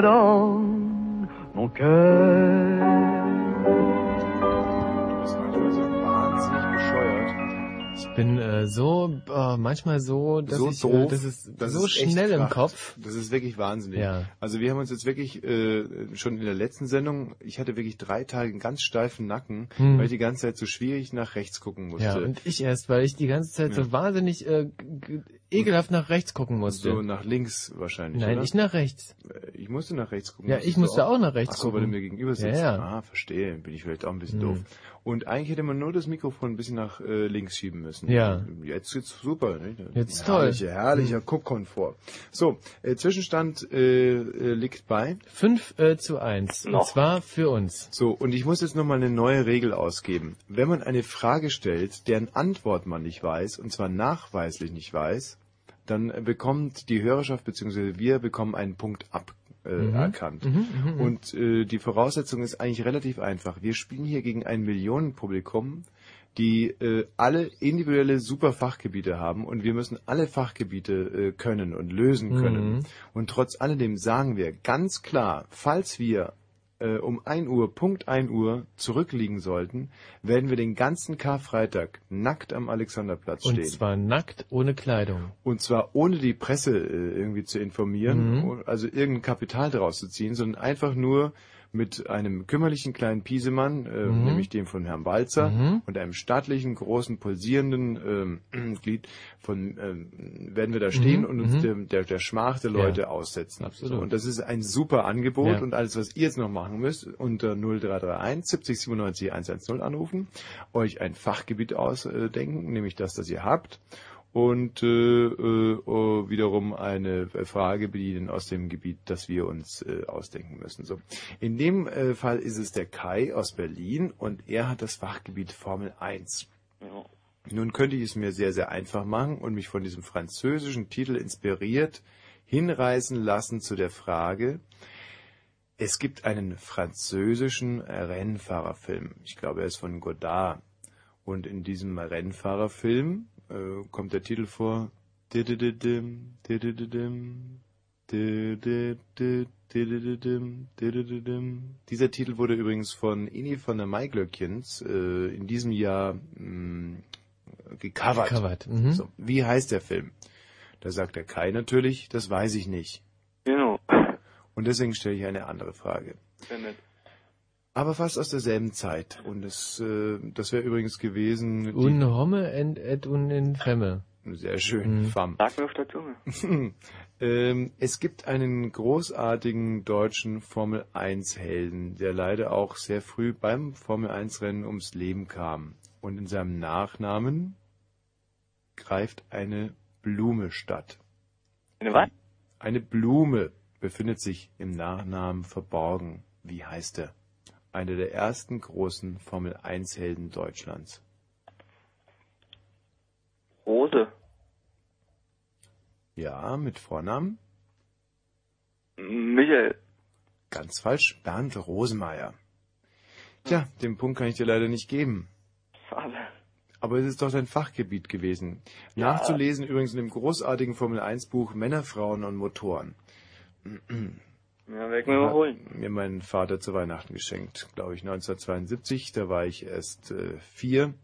dans mon cœur. Das ist manchmal so wahnsinnig bescheuert. Ich bin äh, so, äh, manchmal so, dass so ich, doof, äh, das ist das so ist schnell im. Kopf. Das ist wirklich wahnsinnig. Ja. Also wir haben uns jetzt wirklich äh, schon in der letzten Sendung, ich hatte wirklich drei Tage einen ganz steifen Nacken, Hm. weil ich die ganze Zeit so schwierig nach rechts gucken musste. Ja, und ich erst, weil ich die ganze Zeit Ja. so wahnsinnig äh, ekelhaft nach rechts gucken musste. so nach links wahrscheinlich. Nein, oder? ich nach rechts. Äh, Ich musste nach rechts gucken. Ja, ich musste auch nach rechts Ach so, weil du gucken. mir gegenüber Ja, sitzt. ja. Ah, verstehe. Bin ich vielleicht auch ein bisschen Hm. doof. Und eigentlich hätte man nur das Mikrofon ein bisschen nach äh, links schieben müssen. Ja. Jetzt geht's super. Ne? Jetzt toll. Herrlicher, herrlicher Hm. Guckkomfort. So, äh, Zwischenstand äh, äh, liegt bei 5 äh, zu 1. Und zwar für uns. So, und ich muss jetzt nochmal eine neue Regel ausgeben. Wenn man eine Frage stellt, deren Antwort man nicht weiß, und zwar nachweislich nicht weiß, dann bekommt die Hörerschaft bzw. wir bekommen einen Punkt ab. Äh, Mhm. erkannt. Mhm, mhm, mhm. Und äh, die Voraussetzung ist eigentlich relativ einfach. Wir spielen hier gegen ein Millionenpublikum, die äh, alle individuelle super Fachgebiete haben und wir müssen alle Fachgebiete äh, können und lösen können. Mhm. Und trotz alledem sagen wir ganz klar, falls wir äh, um 1 Uhr, Punkt 1 Uhr zurückliegen sollten, werden wir den ganzen Karfreitag nackt am Alexanderplatz Und stehen. zwar nackt, ohne Kleidung. Und zwar ohne die Presse äh, irgendwie zu informieren, Mhm. also irgendein Kapital daraus zu ziehen, sondern einfach nur mit einem kümmerlichen kleinen Piesemann, äh, Mhm. nämlich dem von Herrn Balzer, Mhm. und einem stattlichen, großen, pulsierenden ähm, Glied von ähm, werden wir da stehen Mhm. und uns Mhm. der, der, der Schmach der Leute Ja. aussetzen. Absolut. So, und das ist ein super Angebot Ja. und alles, was ihr jetzt noch machen müsst, unter 0331 70 97 110 anrufen, euch ein Fachgebiet ausdenken, nämlich das, das ihr habt und äh, äh, oh, wiederum eine Frage bedienen aus dem Gebiet, das wir uns äh, ausdenken müssen. So, in dem äh, Fall ist es der Kai aus Berlin und er hat das Fachgebiet Formel 1. Nun könnte ich es mir sehr, sehr einfach machen und mich von diesem französischen Titel inspiriert hinreißen lassen zu der Frage, es gibt einen französischen Rennfahrerfilm. Ich glaube, er ist von Godard. Und in diesem Rennfahrerfilm äh, kommt der Titel vor. Dieser Titel wurde übrigens von Ini von der Maiglöckchens äh, in diesem Jahr mh, gecovert. Gecovert, mhm. So, wie heißt der Film? Da sagt der Kai natürlich, das weiß ich nicht. Genau. Und deswegen stelle ich eine andere Frage. Sehr nett. Aber fast aus derselben Zeit. Und es, äh, das wäre übrigens gewesen. Un homme and et un infemme. Sehr schön, Mhm. Fam. Sag mir auf der Zunge. ähm, es gibt einen großartigen deutschen Formel 1 Helden, der leider auch sehr früh beim Formel 1 Rennen ums Leben kam. Und in seinem Nachnamen greift eine Blume statt. Eine was? Eine Blume befindet sich im Nachnamen verborgen. Wie heißt er? Einer der ersten großen Formel 1 Helden Deutschlands. Rose. Ja, mit Vornamen? Michael. Ganz falsch, Bernd Rosemeyer. Tja, den Punkt kann ich dir leider nicht geben. Schade. Aber es ist doch dein Fachgebiet gewesen. Ja. Nachzulesen übrigens in dem großartigen Formel 1 Buch Männer, Frauen und Motoren. Ja, weg mir mal holen. Hat mir mein Vater zu Weihnachten geschenkt, glaube ich, 1972. Da war ich erst äh, vier.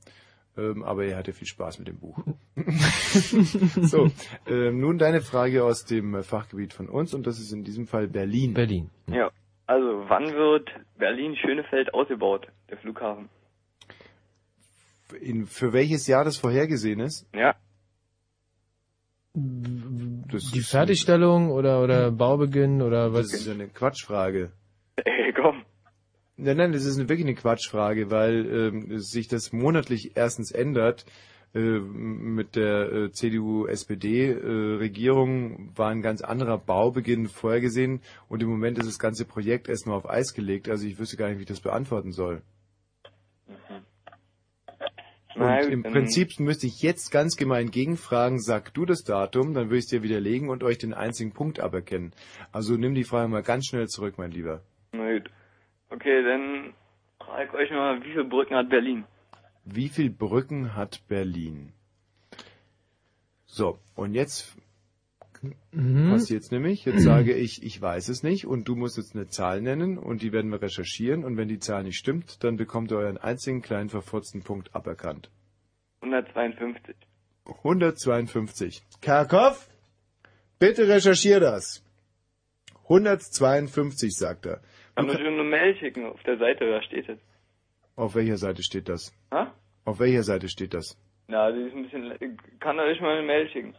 Ähm, aber er hatte viel Spaß mit dem Buch. so, ähm, nun deine Frage aus dem äh, Fachgebiet von uns und das ist in diesem Fall Berlin. Berlin. Ja. Also, wann wird Berlin-Schönefeld ausgebaut, der Flughafen? In, für welches Jahr das vorhergesehen ist? Ja. Das Die ist- Fertigstellung oder, oder Baubeginn oder was? Das ist eine Quatschfrage. Ey, komm. Nein, nein, das ist eine, wirklich eine Quatschfrage, weil ähm, sich das monatlich erstens ändert. äh, mit der äh, CDU-SPD-Regierung war ein ganz anderer Baubeginn vorhergesehen und im Moment ist das ganze Projekt erstmal auf Eis gelegt. Also ich wüsste gar nicht, wie ich das beantworten soll. Na Und im Prinzip müsste ich jetzt ganz gemein gegenfragen, sag du das Datum, dann würde ich es dir widerlegen und euch den einzigen Punkt aberkennen. Also nimm die Frage mal ganz schnell zurück, mein Lieber. Na gut. Okay, dann frage ich euch mal, wie viele Brücken hat Berlin? Wie viel Brücken hat Berlin? So, und jetzt Mhm. passiert's nämlich. Jetzt sage ich, ich weiß es nicht und du musst jetzt eine Zahl nennen und die werden wir recherchieren und wenn die Zahl nicht stimmt, dann bekommt ihr euren einzigen kleinen verfurzten Punkt aberkannt. 152. 152. Karkow, bitte recherchier das. 152, sagt er. Kann nur schon eine Mail schicken auf der Seite, da steht es. Auf welcher Seite steht das? Ha? Auf welcher Seite steht das? Na, die ist ein bisschen, kann er euch mal eine Mail schicken?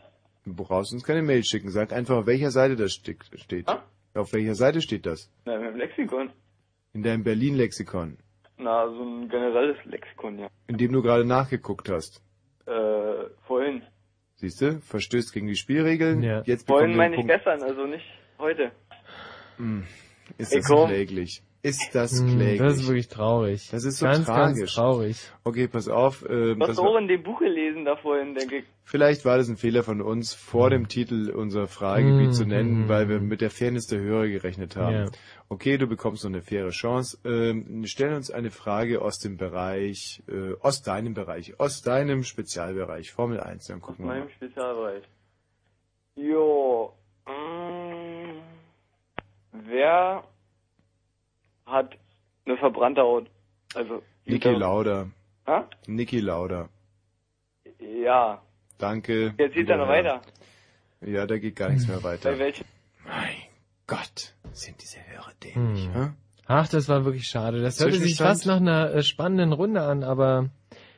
Du brauchst uns keine Mail schicken. Sag einfach, auf welcher Seite das ste- steht. Auf welcher Seite steht das? Na, im Lexikon. In deinem Berlin-Lexikon, Na, so ein generelles Lexikon, ja. in dem du gerade nachgeguckt hast. Äh, vorhin. Siehst du? Verstößt gegen die Spielregeln. Jetzt Vorhin meine ich Punkt. gestern, also nicht heute. Hm. Ist Ey, das komm. kläglich? Ist das Hm, kläglich? das ist wirklich traurig. Das ist so Ganz, ganz tragisch. traurig. Okay, pass auf. Äh, Du hast auch in dem Buch gelesen da vorhin, denke ich. vielleicht war das ein Fehler von uns, vor dem Titel unser Fragegebiet Hm, zu nennen, hm, weil wir mit der Fairness der Hörer gerechnet haben. Ja. Okay, du bekommst noch eine faire Chance. Ähm, stell uns eine Frage aus dem Bereich, äh, aus deinem Bereich, aus deinem Spezialbereich, Formel 1, dann gucken wir mal. Meinem Spezialbereich. Jo. Mm, wer hat eine verbrannte Haut? Also. Niki Lauda. Ha? Niki Lauda. Ja. Danke. Jetzt geht er noch weiter. Ja, da geht gar nichts mehr weiter. Bei welchem? Gott, sind diese Hörer dämlich, Hm. hä? Ach, das war wirklich schade. Das hörte sich fast nach einer äh, spannenden Runde an, aber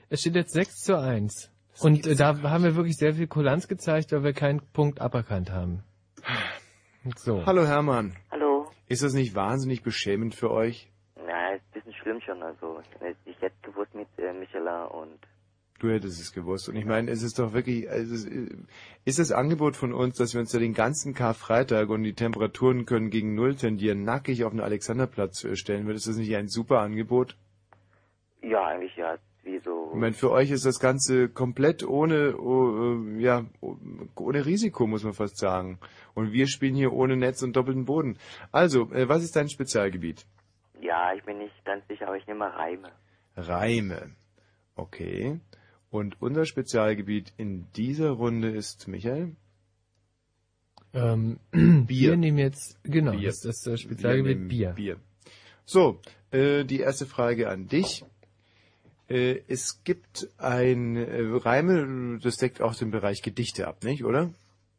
es steht jetzt 6 zu 1. Und äh, da haben wir wirklich sehr viel Kulanz gezeigt, weil wir keinen Punkt aberkannt haben. So. Hallo Hermann. Hallo. Ist das nicht wahnsinnig beschämend für euch? Ja, ist ein bisschen schlimm schon. Also ich hätte gewusst mit äh, Michelin und Du hättest es gewusst. Und ich meine, es ist doch wirklich, also es ist- ist das Angebot von uns, dass wir uns da den ganzen Karfreitag und die Temperaturen können gegen Null tendieren, nackig auf den Alexanderplatz stellen wird, ist das nicht ein super Angebot? ja, eigentlich ja, wie so. Ich meine, für euch ist das Ganze komplett ohne, oh, äh, ja, oh, ohne Risiko, muss man fast sagen. Und wir spielen hier ohne Netz und doppelten Boden. Also, äh, was ist dein Spezialgebiet? Ja, ich bin nicht ganz sicher, aber ich nehme mal Reime. Reime. Okay. Und unser Spezialgebiet in dieser Runde ist, Michael? Ähm, Bier. Wir nehmen jetzt, genau, Bier. das ist das Spezialgebiet Bier. Bier. So, äh, die erste Frage an dich. Äh, es gibt ein äh, Reime, das deckt auch den Bereich Gedichte ab, nicht, oder?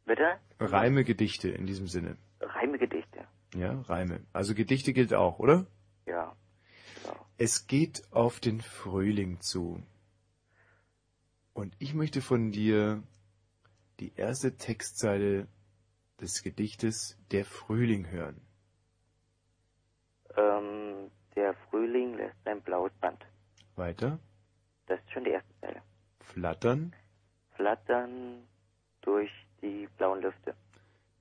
Bitte? Reime, Gedichte in diesem Sinne. Reimegedichte. Ja, Reime. Also Gedichte gilt auch, oder? Ja. Es geht auf den Frühling zu. Und ich möchte von dir die erste Textzeile des Gedichtes Der Frühling hören. Ähm, der Frühling lässt sein blaues Band. Weiter. Das ist schon die erste Zeile. Flattern. Flattern durch die blauen Lüfte.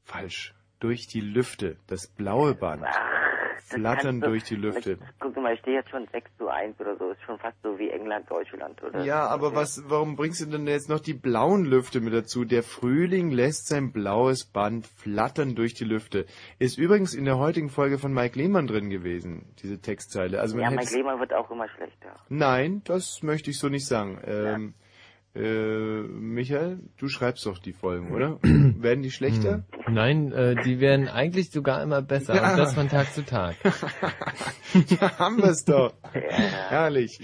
Falsch. Durch die Lüfte. Das blaue Band. Flattern durch die Lüfte. Guck mal, ich stehe jetzt schon 6 zu 1 oder so. Ist schon fast so wie England, Deutschland, oder? Ja, aber was, warum bringst du denn jetzt noch die blauen Lüfte mit dazu? Der Frühling lässt sein blaues Band flattern durch die Lüfte. Ist übrigens in der heutigen Folge von Mike Lehmann drin gewesen, diese Textzeile. Also man ja, mein Leben wird auch immer schlechter. Nein, das möchte ich so nicht sagen. Ähm, äh, Michael, du schreibst doch die Folgen, oder? Werden die schlechter? Hm. Nein, äh, die werden eigentlich sogar immer besser. Ja. Und das von Tag zu Tag. ja, haben wir's doch. Herrlich.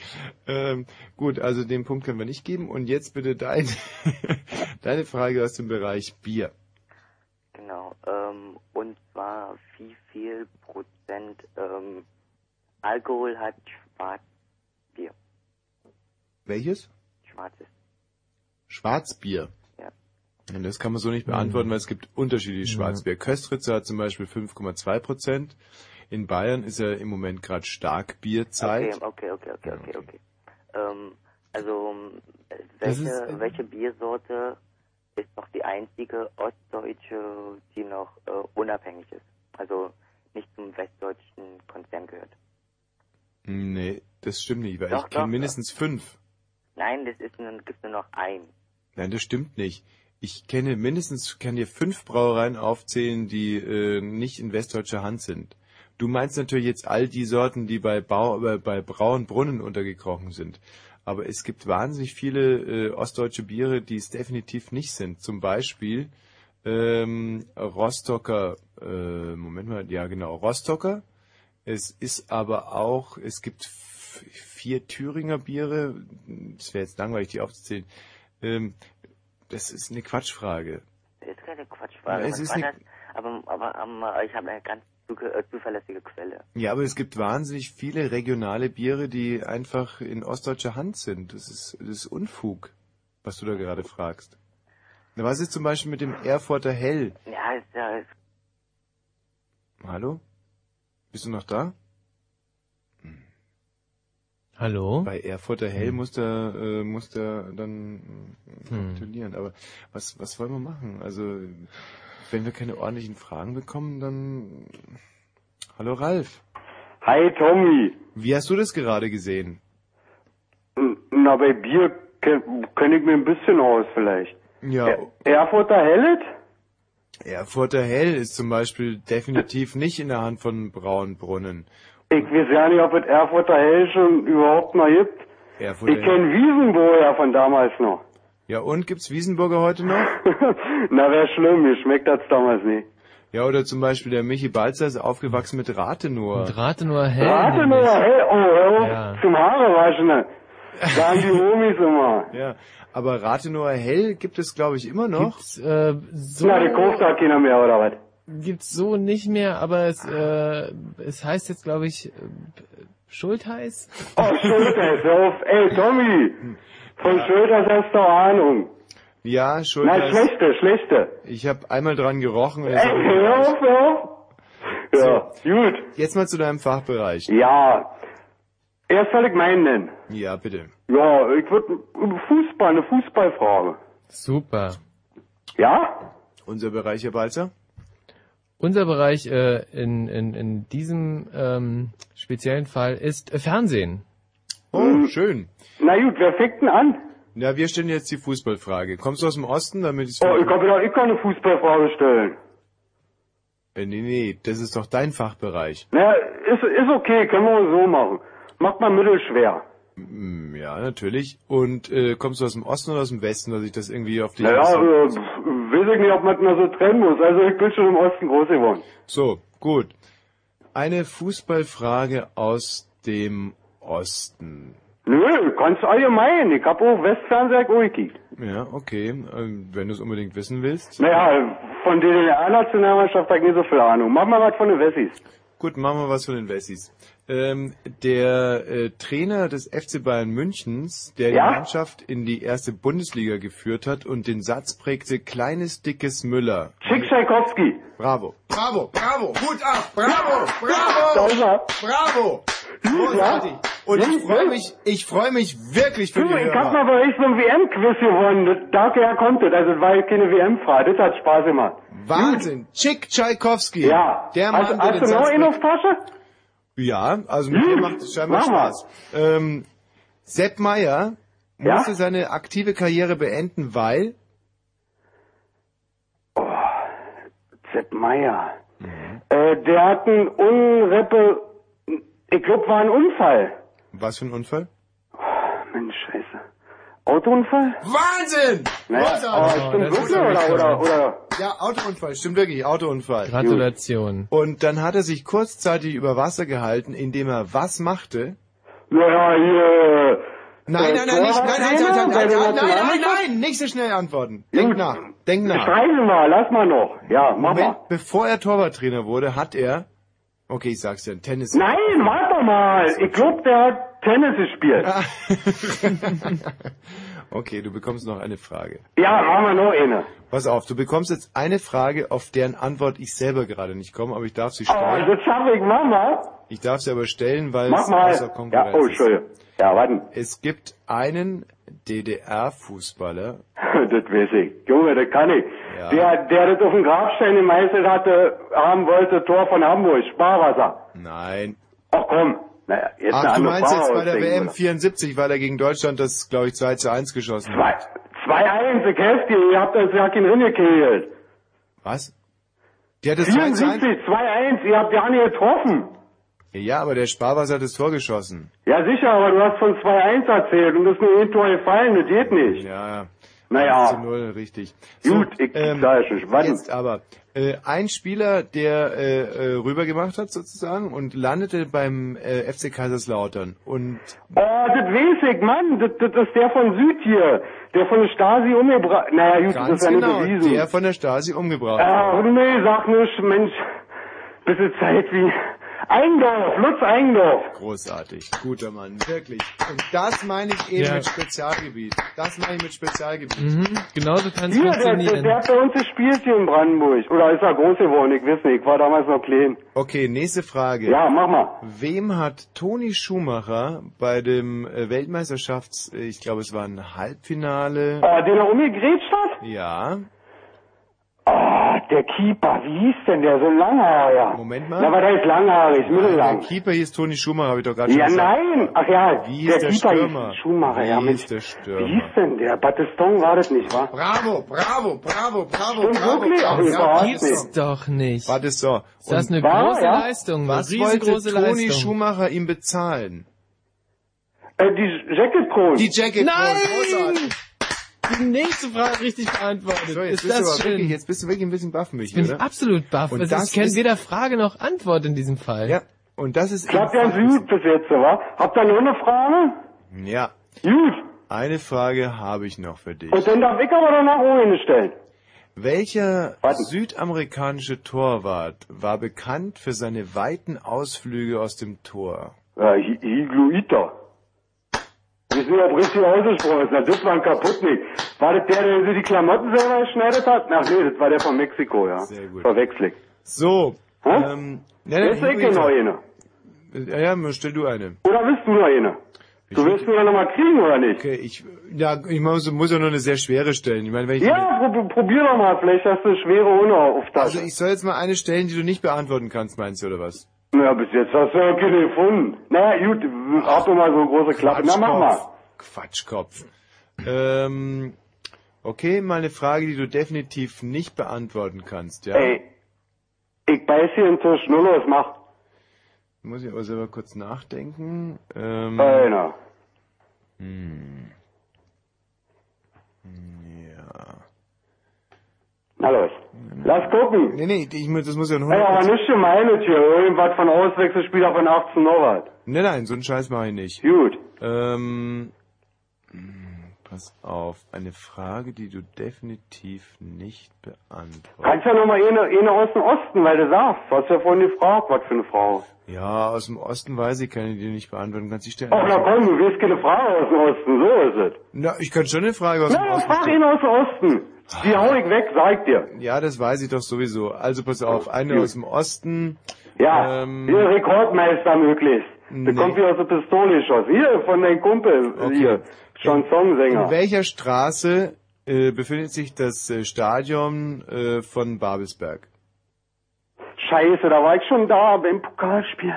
Ähm, gut, also den Punkt können wir nicht geben. Und jetzt bitte dein, deine Frage aus dem Bereich Bier. Genau. Ähm, und zwar, wie viel Prozent ähm, Alkohol hat Schwarzbier? Welches? Schwarzes. Schwarzbier. Ja. Und das kann man so nicht beantworten, weil es gibt unterschiedliche Ja. Schwarzbier. Köstritzer hat zum Beispiel 5,2 Prozent. In Bayern ist ja im Moment gerade Starkbierzeit. Okay, okay, okay, okay, okay, okay. Ähm, also, Das welche, ist- welche Biersorte ist noch die einzige ostdeutsche, die noch äh, unabhängig ist? Also nicht zum westdeutschen Konzern gehört. Nee, das stimmt nicht, weil Doch, ich kenne doch, mindestens fünf. Nein, das ist nur, gibt nur noch ein. Nein, das stimmt nicht. Ich kenne mindestens, kann dir fünf Brauereien aufzählen, die äh, nicht in westdeutscher Hand sind. Du meinst natürlich jetzt all die Sorten, die bei, Bau, äh, bei Brauenbrunnen untergekrochen sind. Aber es gibt wahnsinnig viele äh, ostdeutsche Biere, die es definitiv nicht sind. Zum Beispiel ähm, Rostocker, äh, Moment mal, ja genau, Rostocker. Es ist aber auch, es gibt vier Thüringer Biere. Es wäre jetzt langweilig, die aufzuzählen. Ähm, das ist eine Quatschfrage. Das ist keine Quatschfrage. Ja, es ist eine-? Aber, aber ähm, ich habe eine ganz äh, zuverlässige Quelle. Ja, aber es gibt wahnsinnig viele regionale Biere, die einfach in ostdeutscher Hand sind. Das ist, das ist Unfug, was du da gerade fragst. Na, was ist zum Beispiel mit dem Erfurter Hell? Ja, ist ja Hallo? Bist du noch da? Hallo? Bei Erfurter Hell Hm. muss der, äh, muss der dann äh, Hm. gratulieren. Aber was, was wollen wir machen? Also, wenn wir keine ordentlichen Fragen bekommen, dann... Hallo Ralf. Hi Tommy. Wie hast du das gerade gesehen? Na, bei Bier kenne kenn ich mir ein bisschen aus vielleicht. Ja, Er- Erfurter Hellet? Erfurter Hell ist zum Beispiel definitiv nicht in der Hand von Braunbrunnen. Ich weiß ja nicht, ob es Erfurter Hell schon überhaupt noch gibt. Erfurter Ich kenne Wiesenburger von damals noch. Ja, und gibt's Wiesenburger heute noch? Na, wär schlimm, mir schmeckt das damals nicht. Ja, oder zum Beispiel der Michi Balzer ist aufgewachsen mit Rathenour. Mit Rathenour Hell. Nur, hey, oh, hör auf, Ja. zum Haare waschen. Sagen die Homies immer. Ja, aber Rathenour Hell gibt es, glaube ich, immer noch. Gibt's, äh, so, Na, die kauft da keiner mehr, oder was? Gibt's so nicht mehr, aber es, äh, es heißt jetzt, glaube ich, äh, Schultheiß? Oh, Schulters, hör auf. Ey, Tommy. Von Schulters hast du Ahnung. Ja, Schulter. Na, schlechte, schlechte. Ich habe einmal dran gerochen. und Ey, hör auf, hör auf. Ja, gut. Jetzt mal zu deinem Fachbereich. Ja. Erst soll ich meinen nennen. Ja, bitte. Ja, ich würde Fußball, eine Fußballfrage. Super. Ja? Unser Bereich, Herr Balzer? Unser Bereich äh, in, in, in diesem ähm, speziellen Fall ist äh, Fernsehen. Oh, schön. Na gut, wer fängt denn an? Ja, wir stellen jetzt die Fußballfrage. Kommst du aus dem Osten, damit ich Oh, ich kann wieder, ich kann eine Fußballfrage stellen. äh, Nee, nee, das ist doch dein Fachbereich. Na, ist, ist okay, können wir so machen. Macht mal mittelschwer. Mm, Ja, natürlich. Und äh, kommst du aus dem Osten oder aus dem Westen, dass ich das irgendwie auf dich... Naja, äh, weiß ich nicht, ob man das so trennen muss. Also ich bin schon im Osten groß geworden. So, gut. Eine Fußballfrage aus dem Osten. Nö, kannst allgemein. Ich hab auch Westfernsehen auch gekickt. Ja, okay. Ähm, wenn du es unbedingt wissen willst. Naja, von der DDR-Nationalmannschaft habe ich nicht so viel Ahnung. Mach mal was von den Wessis. Gut, machen wir was von den Wessis. Ähm, der äh, Trainer des FC Bayern Münchens, der Ja? die Mannschaft in die erste Bundesliga geführt hat und den Satz prägte, kleines, dickes Müller. Schick Tschaikowski. Bravo. Bravo, bravo, Hut ab, bravo, bravo, Da ist er. bravo. Großartig. Und ich freue mich, ich freue mich wirklich für Du, die ich hab mal Hörer. bei euch so ein WM-Quiz gewonnen. Daher kommt es. Also es war jetzt keine WM-Frage. Das hat Spaß gemacht. Wahnsinn. Chick Tschaikowski. Ja. Der Mann, hast der hast den du noch einen auf Tasche? Ja, also mit mir macht es scheinbar Mach mal. Spaß. Ähm, Sepp Meier Ja? musste seine aktive Karriere beenden, weil Sepp Meier. Äh, der hat einen Unreppe... Ich glaube, war ein Unfall. was für ein Unfall? Mensch, scheiße. Autounfall? Wahnsinn! Naja, aber stimmt wirklich, oder, oder, oder? Ja, Autounfall, stimmt wirklich, Autounfall. Gratulation. Und dann hat er sich kurzzeitig über Wasser gehalten, indem er was machte? Naja, hier... Nein, äh, nein, nein, nicht, nein, nein, nein, nein, nein, nein, nein, nein, nein, nicht so schnell antworten. Denk Gut. nach, denk nach. Streichen mal, lass mal noch. Ja, mach Moment, mal. bevor er Torwarttrainer wurde, hat er, okay, ich sag's dir, Tennis. Nein, warte mal. Ich glaube, der hat Tennis gespielt. okay, du bekommst noch eine Frage. Ja, machen wir noch eine. Pass auf, du bekommst jetzt eine Frage, auf deren Antwort ich selber gerade nicht komme, aber ich darf sie Oh, stellen. das schaffe ich, mach mal. Ich darf sie aber stellen, weil Mach es mal. außer Ja, Konkurrenz oh, ist. Entschuldigung. Ja, warten. Es gibt einen DDR-Fußballer. das weiß ich. Junge, das kann ich. Ja. Der, der das auf dem Grabstein gemeißelt hatte, haben wollte, Tor von Hamburg, Sparwasser. Nein. Ach komm. Naja, jetzt eine Ach, du andere meinst jetzt Frage bei der WM oder? 74, weil er gegen Deutschland das, glaube ich, 2 zu 1 geschossen hat. 2-1, ich helfe dir, ihr habt das Jack in Rinne gekegelt. Was? Der hat das 2 zu 1? 74, 2-1, ihr habt ja nicht getroffen. Ja, aber der Sparwasser hat das Tor geschossen. Ja sicher, aber du hast von 2-1 erzählt und das ist nur ein Tor gefallen, das geht nicht. Ja, ja. Naja. 1 zu 0, richtig. Gut, ich ähm, sag schon, warte. Jetzt aber, äh, ein Spieler, der äh, äh, rübergemacht hat sozusagen und landete beim äh, FC Kaiserslautern und Oh, das weiß ich, Mann, das, das ist der von Süd hier, der von der Stasi umgebracht, naja gut, das ganz ist ja genau, nicht bewiesen. der von der Stasi umgebracht Ah, wurde. nee, sag nicht, Mensch, bisschen Zeit wie Eindorf, Lutz Eindorf. Großartig, guter Mann, wirklich. Und das meine ich eben Ja. mit Spezialgebiet. Das meine ich mit Spezialgebiet. Mhm, genauso kann es Hier, der, der, funktionieren. der hat bei uns gespielt hier in Brandenburg. Oder ist er groß geworden, ich weiß nicht, ich war damals noch klein. Okay, nächste Frage. Ja, mach mal. Wem hat Toni Schumacher bei dem äh, Weltmeisterschafts, äh, ich glaube es war ein Halbfinale, Oh, den er umgegrätscht hat? ja, Ah, der Keeper, wie hieß denn der, so ein Langhaariger? Moment mal. Na, aber der ist langhaarig, mittellang. der Keeper hieß Toni Schumacher, habe ich doch gerade Ja, schon gesagt. nein, ach ja, Wie der, der Keeper Stürmer? hieß Schumacher, Wie ja, hieß der Stürmer? Wie hieß denn der? Battiston war das nicht, wa? Bravo, bravo, bravo, bravo, Stimmt bravo. wirklich? Bravo. überhaupt Ja, nicht. Gibt's doch nicht. Warte so. Ist das eine War, große ja? Leistung, Was wollte Toni. Schumacher ihm bezahlen? Äh, die Jacket Crown. Die Jacket Nein! großartig. Die nächste Frage richtig beantwortet. So, jetzt ist bist, du das schön? wirklich, jetzt bist du wirklich ein bisschen baff, Michi, ich bin oder? absolut baff. Und Es das ist, kennt weder Frage noch Antwort in diesem Fall. Ja, und das ist Klappt ja eben ganz gut bis jetzt, wa? Habt ihr noch eine Frage? Ja, Gut. eine Frage habe ich noch für dich. Und dann darf ich aber auch eine stellen. Welcher südamerikanische Torwart war bekannt für seine weiten Ausflüge aus dem Tor? Ja, Hi- Higuita. Wir sind ja richtig ausgesprochen. das war ein Kaputtnik. War das der, der sich die Klamotten selber geschneidet hat? Ach nee, das war der von Mexiko, ja. Sehr gut. Verwechsel ich. So, Hä? ähm, ja, Jetzt ich Higuita. noch eine. Ja, ja, stell du eine. Oder willst du noch eine? Du willst mir noch mal kriegen, oder nicht? Okay, ich, ja, ich muss, muss ja nur eine sehr schwere stellen. Ich meine, wenn ich, Ja, pro, probier doch mal. Vielleicht hast du eine schwere Ohne auf also Tasche. ich soll jetzt mal eine stellen, die du nicht beantworten kannst, meinst du, oder was? Na, bis jetzt hast du ja keine gefunden. Na gut, hab doch mal so eine große Klappe. Na, mach mal. Quatschkopf. Ähm, okay, mal eine Frage, die du definitiv nicht beantworten kannst, ja? Ey, ich beiß hier in Tisch. Nur los, mach. Muss ich aber selber kurz nachdenken. Ähm, Einer. hm. Ja. Na los. Lass gucken. Nee, nee, ich, muss- das muss ja ein Ey, aber 100%. nicht gemeint hier. Irgendwas von Auswechselspieler von 18 Norbert. Nein, nein, so einen Scheiß mache ich nicht. Gut. Ähm, hm, pass auf, eine Frage, die du definitiv nicht beantwortest. Kannst ja noch mal eine, eine aus dem Osten, weil du sagst. Du hast ja vorhin gefragt, was für eine Frau. Ja, aus dem Osten weiß ich, kann ich dir nicht beantworten. Kannst du stellen? Ach, na komm, du willst keine Frage aus dem Osten. So ist es. Na, ich kann schon eine Frage aus Na, dem Osten frag stellen. ihn aus dem Osten. Die hau ich weg, sag ich dir. Ja, das weiß ich doch sowieso. Also pass auf, eine aus dem Osten. Ja, Ähm, hier Rekordmeister möglichst. Der Nee. kommt hier aus der Pistole geschossen. Hier, von deinem Kumpel, hier. Chansonsänger. In welcher Straße äh, befindet sich das äh, Stadion äh, von Babelsberg? Scheiße, da war ich schon da beim Pokalspiel.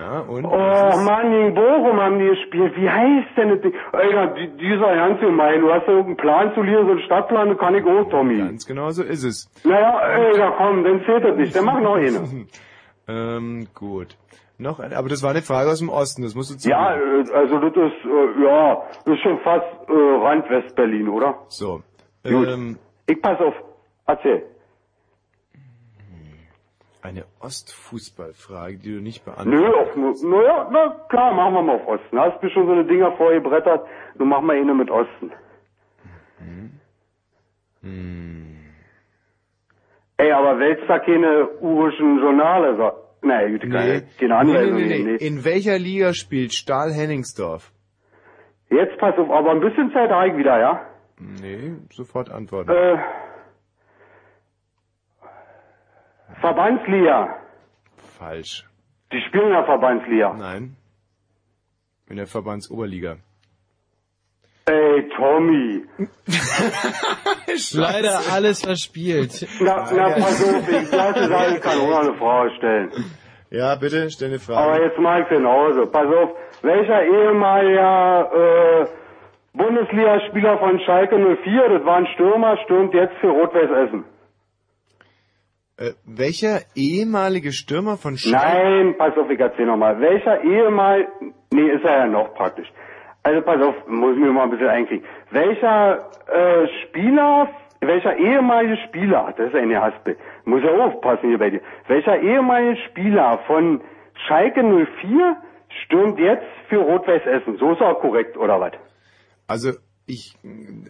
Ja, und? Oh Mann, gegen Bochum haben die gespielt. Wie heißt denn das Ding? Alter, die- dieser ganz gemein. Du hast ja irgendeinen Plan zu lieren, so einen Stadtplan, den kann ich auch, Tommy. Ganz genau so ist es. Naja, Alter, komm, dann zählt das nicht. Dann mach noch eine. Ähm, gut. Noch eine, aber das war eine Frage aus dem Osten, das musst du zugeben. Ja, äh, also das ist, äh, ja, das ist schon fast äh, Rand West-Berlin, oder? So. Gut. Ähm, Ich pass auf. Erzähl. Eine Ostfußballfrage, die du nicht Nö, beantwortest. auf, naja, na klar, machen wir mal auf Osten. Hast du schon so eine Dinger vorgebrettert? Nun machen wir eine mit Osten. Hm. Ey, aber wälzt da keine urischen Journale? So. Nee, gut, keine, keine Anweisung. nee, nee, nee, nee. In welcher Liga spielt Stahl Henningsdorf? Jetzt pass auf, aber ein bisschen Zeit habe ich wieder, ja? Nee, sofort antworten. Äh, Verbandsliga. Falsch. Die spielen in der Verbandsliga. Nein. In der Verbandsoberliga. Ey, Tommy. Leider alles verspielt. Na, na, pass auf, ich lasse sagen, ich kann auch noch eine Frage stellen. Ja, bitte, stell eine Frage. Aber jetzt mal genauso. Pass auf, welcher ehemaliger äh, Bundesligaspieler von Schalke 04, das war ein Stürmer, stürmt jetzt für Rot-Weiß Essen? Äh, welcher ehemalige Stürmer von Schalke? Nein, pass auf, ich erzähl nochmal. Welcher ehemal, nee, ist er ja noch praktisch. Also pass auf, muss ich mir mal ein bisschen einkriegen. Welcher äh, Spieler, welcher ehemalige Spieler, das ist eine Haspel, muss ja aufpassen hier bei dir. Welcher ehemalige Spieler von Schalke 04 stürmt jetzt für Rot-Weiß Essen? So ist er korrekt, oder was? Also, ich,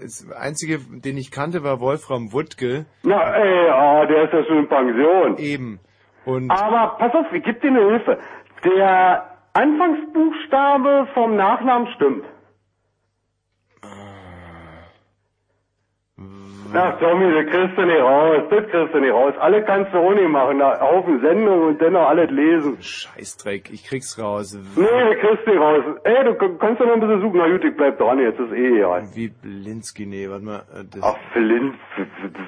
das einzige, den ich kannte, war Wolfram Wuttke. Na, ey, ah, der ist ja schon in Pension. Eben. Und Aber pass auf, ich geb dir eine Hilfe. Der Anfangsbuchstabe vom Nachnamen stimmt. Ach Tommy, das kriegst du nicht raus, das kriegst du nicht raus. Alle kannst du ohne machen, da Haufen Sendung und dennoch alles lesen. Scheißdreck, ich krieg's raus. Nee, das kriegst du nicht raus. Ey, du kannst doch noch ein bisschen suchen. Na gut, ich bleib dran, jetzt ist eh egal. Wie Blinski, nee, warte mal. äh, Das Ach, Flint.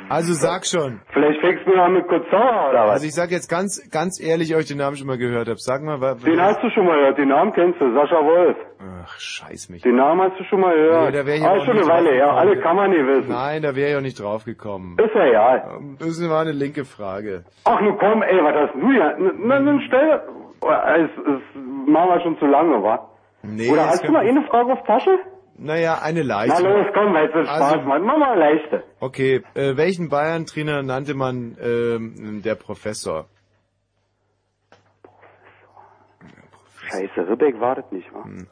also sag schon. Vielleicht fängst du an mit Kurzauer oder was? Also ich sag jetzt ganz, ganz ehrlich, ob ich den Namen schon mal gehört habe. Sag mal, wa- Den hast du schon mal gehört, den Namen kennst du, Sascha Wolf. Ach, scheiß mich. Den Namen hast du schon mal gehört. Nee, da wär ich ah, ist auch schon eine Weile her, draufgekommen. alle kann man nicht wissen. Nein, da wäre ich auch nicht drauf gekommen. Ist ja egal. Das war eine linke Frage. Ach, nun komm, ey, was hast du ja? Na, dann stell, es, es machen wir schon zu lange, wa? Nee, Oder hast du noch eine Frage auf Tasche? Naja, eine Na leichte. los, komm, weil es so Spaß Also- macht. Mach mal eine leichte. Okay, äh, welchen Bayern-Trainer nannte man ähm, der Professor? Scheiße, Ribbeck wartet nicht, wa? Hm.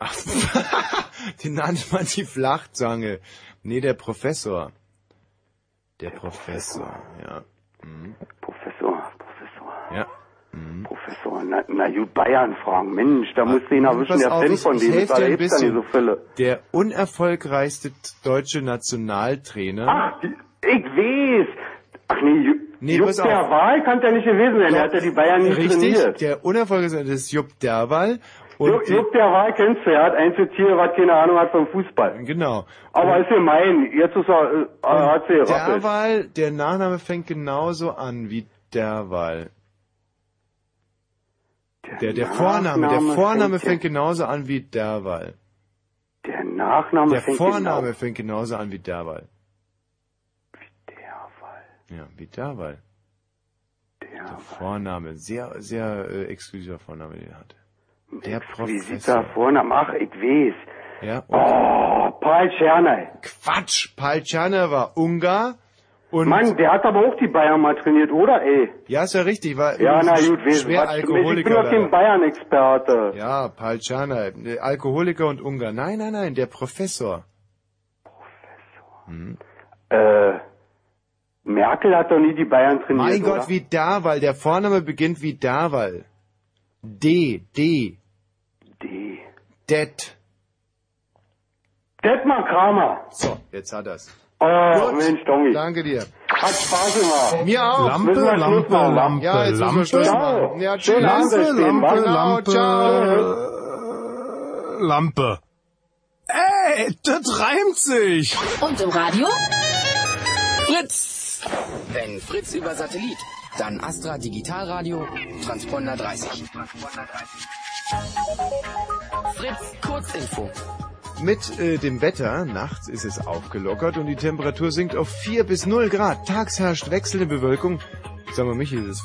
Den nannte man die Flachzange. Nee, der Professor. Der, Professor, ja. Mhm. Professor, Professor, Ja. Mhm. Professor. Na, na gut, Bayern fragen. Mensch, da musst du ihn erwischen, der Fan von helf ist, da nicht so bisschen. viele. Der unerfolgreichste deutsche Nationaltrainer. Ach, ich weiß. Ach nee, Nee, Jupp pass auf. der Wahl kann der nicht gewesen sein. Der hat ja die Bayern nicht Richtig, trainiert. der das ist Jupp Derwal. Und Jupp, Jupp der Wahl kennst du, er hat ein Tier, was keine Ahnung hat vom Fußball. Genau. Aber ist gemein, jetzt ist er, äh, er hat sie. Derwal, der Nachname fängt genauso an wie Derwal. Der, der Vorname, der Vorname fängt ja- fängt genauso an wie Derwal. Der Nachname Der fängt Vorname genau- fängt genauso an wie Derwal. Ja, wie Derwal. Der Vorname, sehr, sehr äh, exklusiver Vorname, den er hatte. Der Professor. Vorname? Ach, ich weiß. Ja, Oh, Paul Czernay. Quatsch, Palchana war Ungar und Mann, der hat aber auch die Bayern mal trainiert, oder ey? ja, ist ja richtig, war Ja, na gut, schwer was- ich Alkoholiker. bin doch kein. Bayern-Experte. Ja, Palchana, äh, Alkoholiker und Ungar. Nein, nein, nein, der Professor. Hm. Äh, Merkel hat doch nie die Bayern trainiert, Mein oder? Gott, wie Derwal, der Vorname beginnt wie Derwal. D, D. D. Det. Detmar Kramer. So, jetzt hat er's. Oh, Mensch, Tommy. Danke dir. Hat Spaß gemacht. Mir auch. Lampe, Lampe, machen. Lampe, Ja, jetzt müssen wir Schluss machen. Ja, tschüss. Lampe. Lampe, Lampe. ciao. Lampe. Ey, das reimt sich. Und im Radio? Fritz! Wenn Fritz über Satellit, dann Astra Digitalradio, Transponder 30. Fritz Kurzinfo. Mit äh, dem Wetter, nachts ist es aufgelockert und die Temperatur sinkt auf 4 bis 0 Grad. Tags herrscht wechselnde Bewölkung. Sag mal, Michi, das,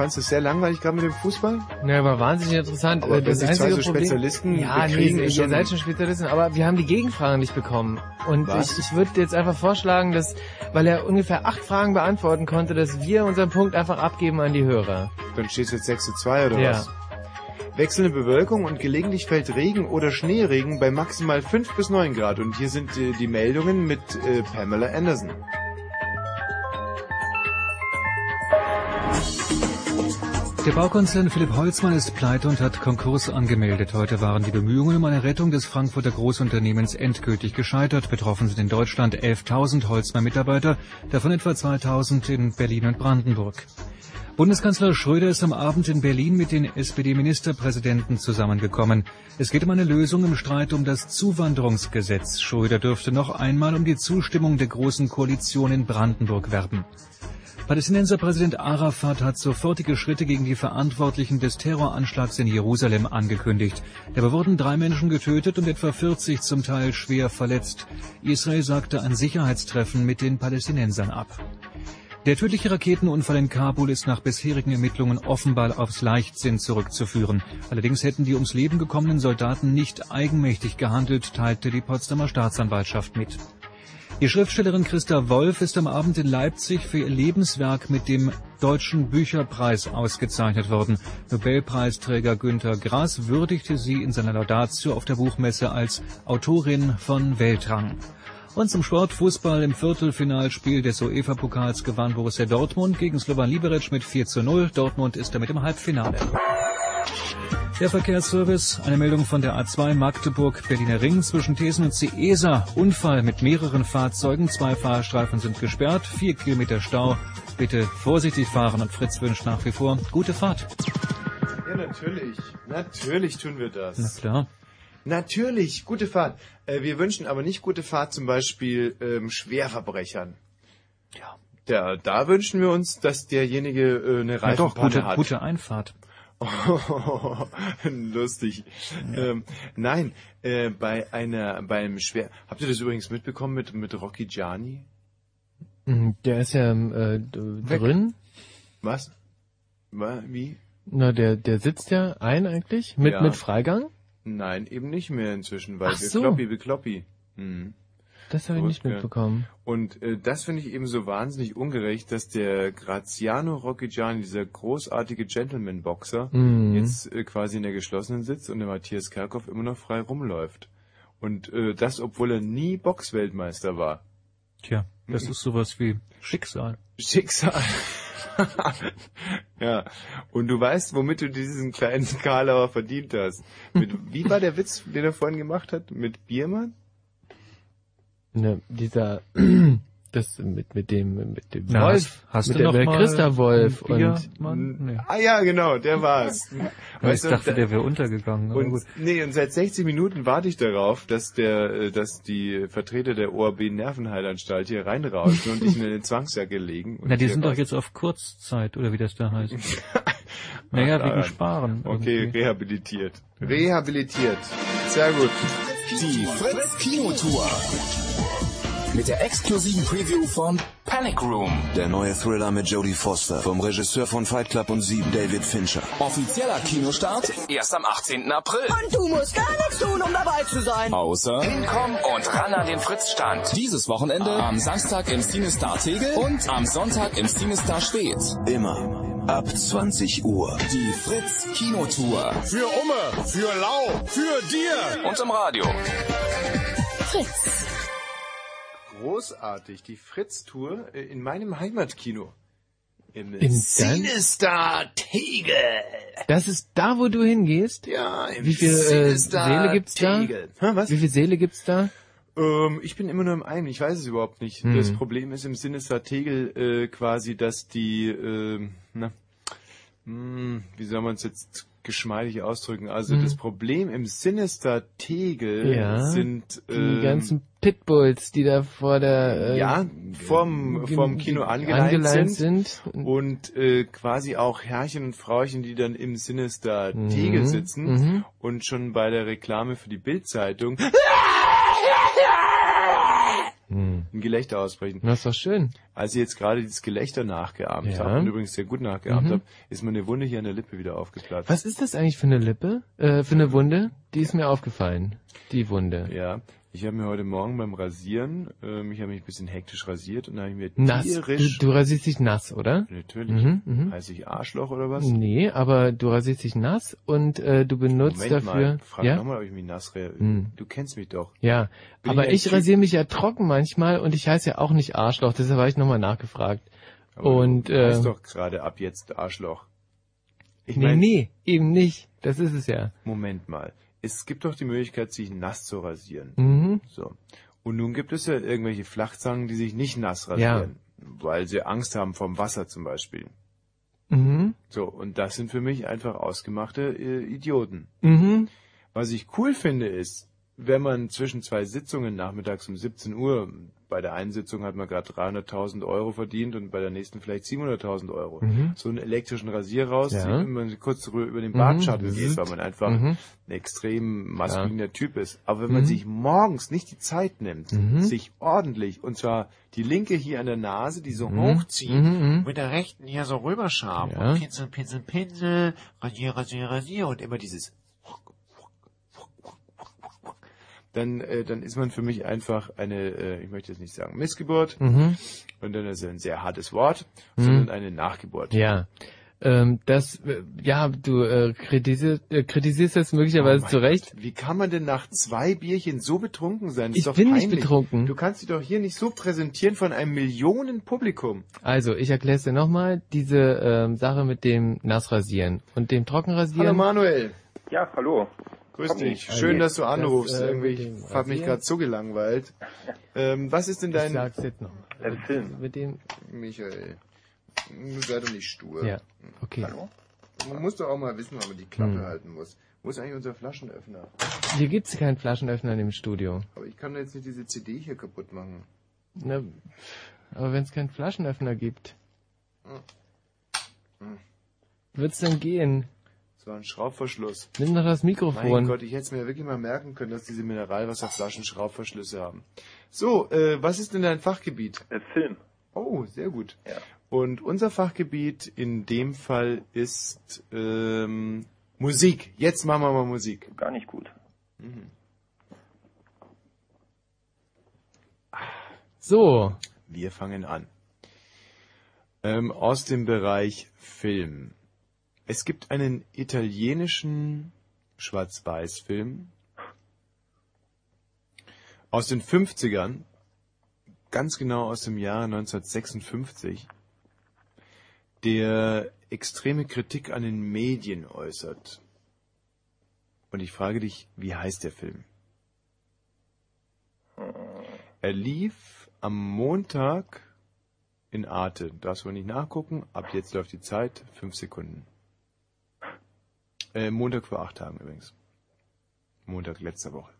fandst du es sehr langweilig gerade mit dem Fußball? Ja, war wahnsinnig interessant. Aber Äh, das sich zwei so Problem, Spezialisten ja, nee, ihr schon- seid schon Spezialisten, aber wir haben die Gegenfragen nicht bekommen. Und Was? ich, ich würde jetzt einfach vorschlagen, dass, weil er ungefähr acht Fragen beantworten konnte, dass wir unseren Punkt einfach abgeben an die Hörer. Dann steht es jetzt 6 zu 2 oder Ja. was? Wechselnde Bewölkung und gelegentlich fällt Regen oder Schneeregen bei maximal 5 bis 9 Grad. Und hier sind äh, die Meldungen mit äh, Pamela Anderson. Der Baukonzern Philipp Holzmann ist pleite und hat Konkurs angemeldet. Heute waren die Bemühungen um eine Rettung des Frankfurter Großunternehmens endgültig gescheitert. Betroffen sind in Deutschland 11.000 Holzmann-Mitarbeiter, davon etwa 2.000 in Berlin und Brandenburg. Bundeskanzler Schröder ist am Abend in Berlin mit den SPD-Ministerpräsidenten zusammengekommen. Es geht um eine Lösung im Streit um das Zuwanderungsgesetz. Schröder dürfte noch einmal um die Zustimmung der Großen Koalition in Brandenburg werben. Palästinenser Präsident Arafat hat sofortige Schritte gegen die Verantwortlichen des Terroranschlags in Jerusalem angekündigt. Dabei wurden drei Menschen getötet und etwa 40 zum Teil schwer verletzt. Israel sagte ein Sicherheitstreffen mit den Palästinensern ab. Der tödliche Raketenunfall in Kabul ist nach bisherigen Ermittlungen offenbar aufs Leichtsinn zurückzuführen. Allerdings hätten die ums Leben gekommenen Soldaten nicht eigenmächtig gehandelt, teilte die Potsdamer Staatsanwaltschaft mit. Die Schriftstellerin Christa Wolf ist am Abend in Leipzig für ihr Lebenswerk mit dem Deutschen Bücherpreis ausgezeichnet worden. Nobelpreisträger Günter Grass würdigte sie in seiner Laudatio auf der Buchmesse als Autorin von Weltrang. Und zum Sport Fußball im Viertelfinalspiel des UEFA-Pokals gewann Borussia Dortmund gegen Slovan Liberec mit 4 zu 0. Dortmund ist damit im Halbfinale. Der Verkehrsservice, eine Meldung von der A2 Magdeburg-Berliner Ring zwischen Thesen und Ciesa. Unfall mit mehreren Fahrzeugen, zwei Fahrstreifen sind gesperrt, vier Kilometer Stau. Bitte vorsichtig fahren und Fritz wünscht nach wie vor gute Fahrt. Ja, natürlich. Natürlich tun wir das. Na klar. Natürlich, gute Fahrt. Äh, wir wünschen aber nicht gute Fahrt zum Beispiel ähm, Schwerverbrechern. Ja. Da, da wünschen wir uns, dass derjenige äh, eine Na doch, Reifenpanne gute, hat. gute Einfahrt. Oh, lustig. Ähm, nein, äh, bei einer, beim Schwer. Habt ihr das übrigens mitbekommen mit mit Rocky Gianni? Mm, Der ist ja äh, d- Weg. drin. Was? Wa- Wie? Na, der, der sitzt ja ein eigentlich mit, Ja. mit Freigang. Nein, eben nicht mehr inzwischen, weil Ach wir so. Kloppi bekloppi. Mhm. Das habe ich nicht mitbekommen. Und äh, das finde ich eben so wahnsinnig ungerecht, dass der Graziano Rocchigiani, dieser großartige Gentleman-Boxer, Mhm. jetzt äh, quasi in der geschlossenen sitzt und der Matthias Kerkhoff immer noch frei rumläuft. Und äh, das, obwohl er nie Boxweltmeister war. Tja, das ist sowas wie Schicksal. Schicksal. ja. Und du weißt, womit du diesen kleinen Karlauer verdient hast. Mit, wie war der Witz, den er vorhin gemacht hat? Mit Biermann? Ne, dieser, das mit, mit dem, mit dem Na, Wolf, hast- hast mit du dem noch Christa Wolf und, Mann? Nee. Ah ja, genau, der war's. ich dachte, der wäre untergegangen. Und, gut. nee, und seit 60 Minuten warte ich darauf, dass der, äh, dass die Vertreter der ORB Nervenheilanstalt hier reinrauschen und ich in eine Zwangsjacke legen. Na, die sind doch jetzt auf Kurzzeit, oder wie das da heißt. naja, Ach, wegen. Sparen. Okay, irgendwie. rehabilitiert. Rehabilitiert. Sehr gut. Die Fritz Kinotour. Mit der exklusiven Preview von Panic Room. Der neue Thriller mit Jodie Foster vom Regisseur von Fight Club und Sieben, David Fincher. Offizieller Kinostart erst am 18. April. Und du musst gar nichts tun, um dabei zu sein. Außer hinkommen und ran an den Fritz-Stand. Dieses Wochenende am Samstag im Cinestar Tegel und am Sonntag im Cinestar Schwedt. Immer ab 20 Uhr. Die Fritz Kinotour. Für Umme, für Lau, für dir. Und im Radio. Fritz. Großartig. Die Fritz-Tour äh, in meinem Heimatkino. Im In Cinestar Tegel. Das ist da, wo du hingehst? Ja, im Wie viel äh, Säle gibt's da? Tegel. Hä, was? Wie viele Säle gibt's da? Ähm, ich bin immer nur im einen, ich weiß es überhaupt nicht. Hm. Das Problem ist im Sinister Tegel äh, quasi, dass die, ähm, na, hm, wie soll man es jetzt geschmeidig ausdrücken? Also Hm. das Problem im Sinister Tegel Ja, sind Die ähm, ganzen Pitbulls, die da vor der, äh, ja, vom, ge- vom Kino ge- angeleint, angeleint sind, sind. und äh, quasi auch Herrchen und Frauchen, die dann im Sinister Mhm, Tegel sitzen mhm. und schon bei der Reklame für die Bildzeitung ein Gelächter ausbrechen. Das ist doch schön. Als ich jetzt gerade dieses Gelächter nachgeahmt Ja. habe und übrigens sehr gut nachgeahmt Mhm. habe, ist mir eine Wunde hier an der Lippe wieder aufgeplatzt. Was ist das eigentlich für eine Lippe? Äh, für eine Wunde? Die ist mir aufgefallen. Die Wunde. Ja, ich habe mir heute Morgen beim Rasieren, ähm, ich habe mich ein bisschen hektisch rasiert und da habe ich mir Nass. Du, tierisch... du rasierst dich nass, oder? Natürlich. Mhm, mhm. Heiße ich Arschloch oder was? Nee, aber du rasierst dich nass und äh, du benutzt Moment dafür. mal, frag ja? nochmal, ob ich mich nass re Hm. Du kennst mich doch. Ja, Bin aber ich ich rasiere mich ja trocken manchmal und ich heiße ja auch nicht Arschloch, deshalb habe ich nochmal nachgefragt. Aber und du äh, heißt doch gerade ab jetzt Arschloch. Ich nee, mein- nee, eben nicht. Das ist es ja. Moment mal. Es gibt doch die Möglichkeit, sich nass zu rasieren. Mhm. So. Und nun gibt es ja irgendwelche Flachzangen, die sich nicht nass rasieren, weil sie Angst haben vom Wasser zum Beispiel. Mhm. So, und das sind für mich einfach ausgemachte äh, Idioten. Mhm. Was ich cool finde, ist, wenn man zwischen zwei Sitzungen nachmittags um 17 Uhr, bei der einen Sitzung hat man gerade 300.000 Euro verdient und bei der nächsten vielleicht 700.000 Euro, Mhm. so einen elektrischen Rasier rauszieht Ja. und man kurz über den Mhm. Bartschatten geht, Mhm. weil man einfach Mhm. ein extrem maskuliner Typ ist. Aber wenn man Mhm. sich morgens nicht die Zeit nimmt, Mhm. sich ordentlich, und zwar die linke hier an der Nase, die so Mhm. hochzieht, mit der rechten hier so rüberschaben, Ja. und Pinsel, Pinsel, Pinsel, Rasier, Rasier, Rasier, und immer dieses dann, äh, dann ist man für mich einfach eine, äh, ich möchte jetzt nicht sagen Missgeburt, Mhm. und dann ist es ein sehr hartes Wort, Mhm. sondern eine Nachgeburt. Ja. Ähm, das, äh, ja, du äh, kritisierst, äh, kritisierst das möglicherweise Oh zu Recht. Gott, Wie kann man denn nach zwei Bierchen so betrunken sein? Das Ich ist doch bin nicht peinlich. betrunken. Du kannst dich doch hier nicht so präsentieren von einem Millionenpublikum. Also, ich erkläre es dir nochmal, diese ähm, Sache mit dem Nassrasieren und dem Trockenrasieren. Hallo Manuel. Ja, hallo. Grüß Komm dich. Schön, Das, dass du anrufst. äh, Irgendwie, dem ich hab mich gerade so gelangweilt. Ähm, was ist denn dein... Ich sag's jetzt noch. Der Film. Mit dem, Michael, du sei doch nicht stur. ja, okay. Man muss doch auch mal wissen, wann man die Klappe Hm. halten muss. Wo ist eigentlich unser Flaschenöffner? Hier gibt's keinen Flaschenöffner im Studio. Aber ich kann jetzt nicht diese CD hier kaputt machen. Na, aber wenn es keinen Flaschenöffner gibt, Hm. wird's denn gehen? Das war ein Schraubverschluss. Nimm doch das Mikrofon. Mein Gott, ich hätte es mir wirklich mal merken können, dass diese Mineralwasserflaschen Schraubverschlüsse haben. So, äh, was ist denn dein Fachgebiet? Film. Oh, sehr gut. Ja. Und unser Fachgebiet in dem Fall ist ähm, Musik. Jetzt machen wir mal Musik. Gar nicht gut. Mhm. So, Wir fangen an. Ähm, aus dem Bereich Film. Es gibt einen italienischen Schwarz-Weiß-Film aus den 50ern, ganz genau aus dem Jahr 1956, der extreme Kritik an den Medien äußert. Und ich frage dich, wie heißt der Film? Er lief am Montag in Arte. Darfst wohl nicht nachgucken. Ab jetzt läuft die Zeit. Fünf Sekunden. Äh, Montag vor acht Tagen übrigens. Montag letzter Woche.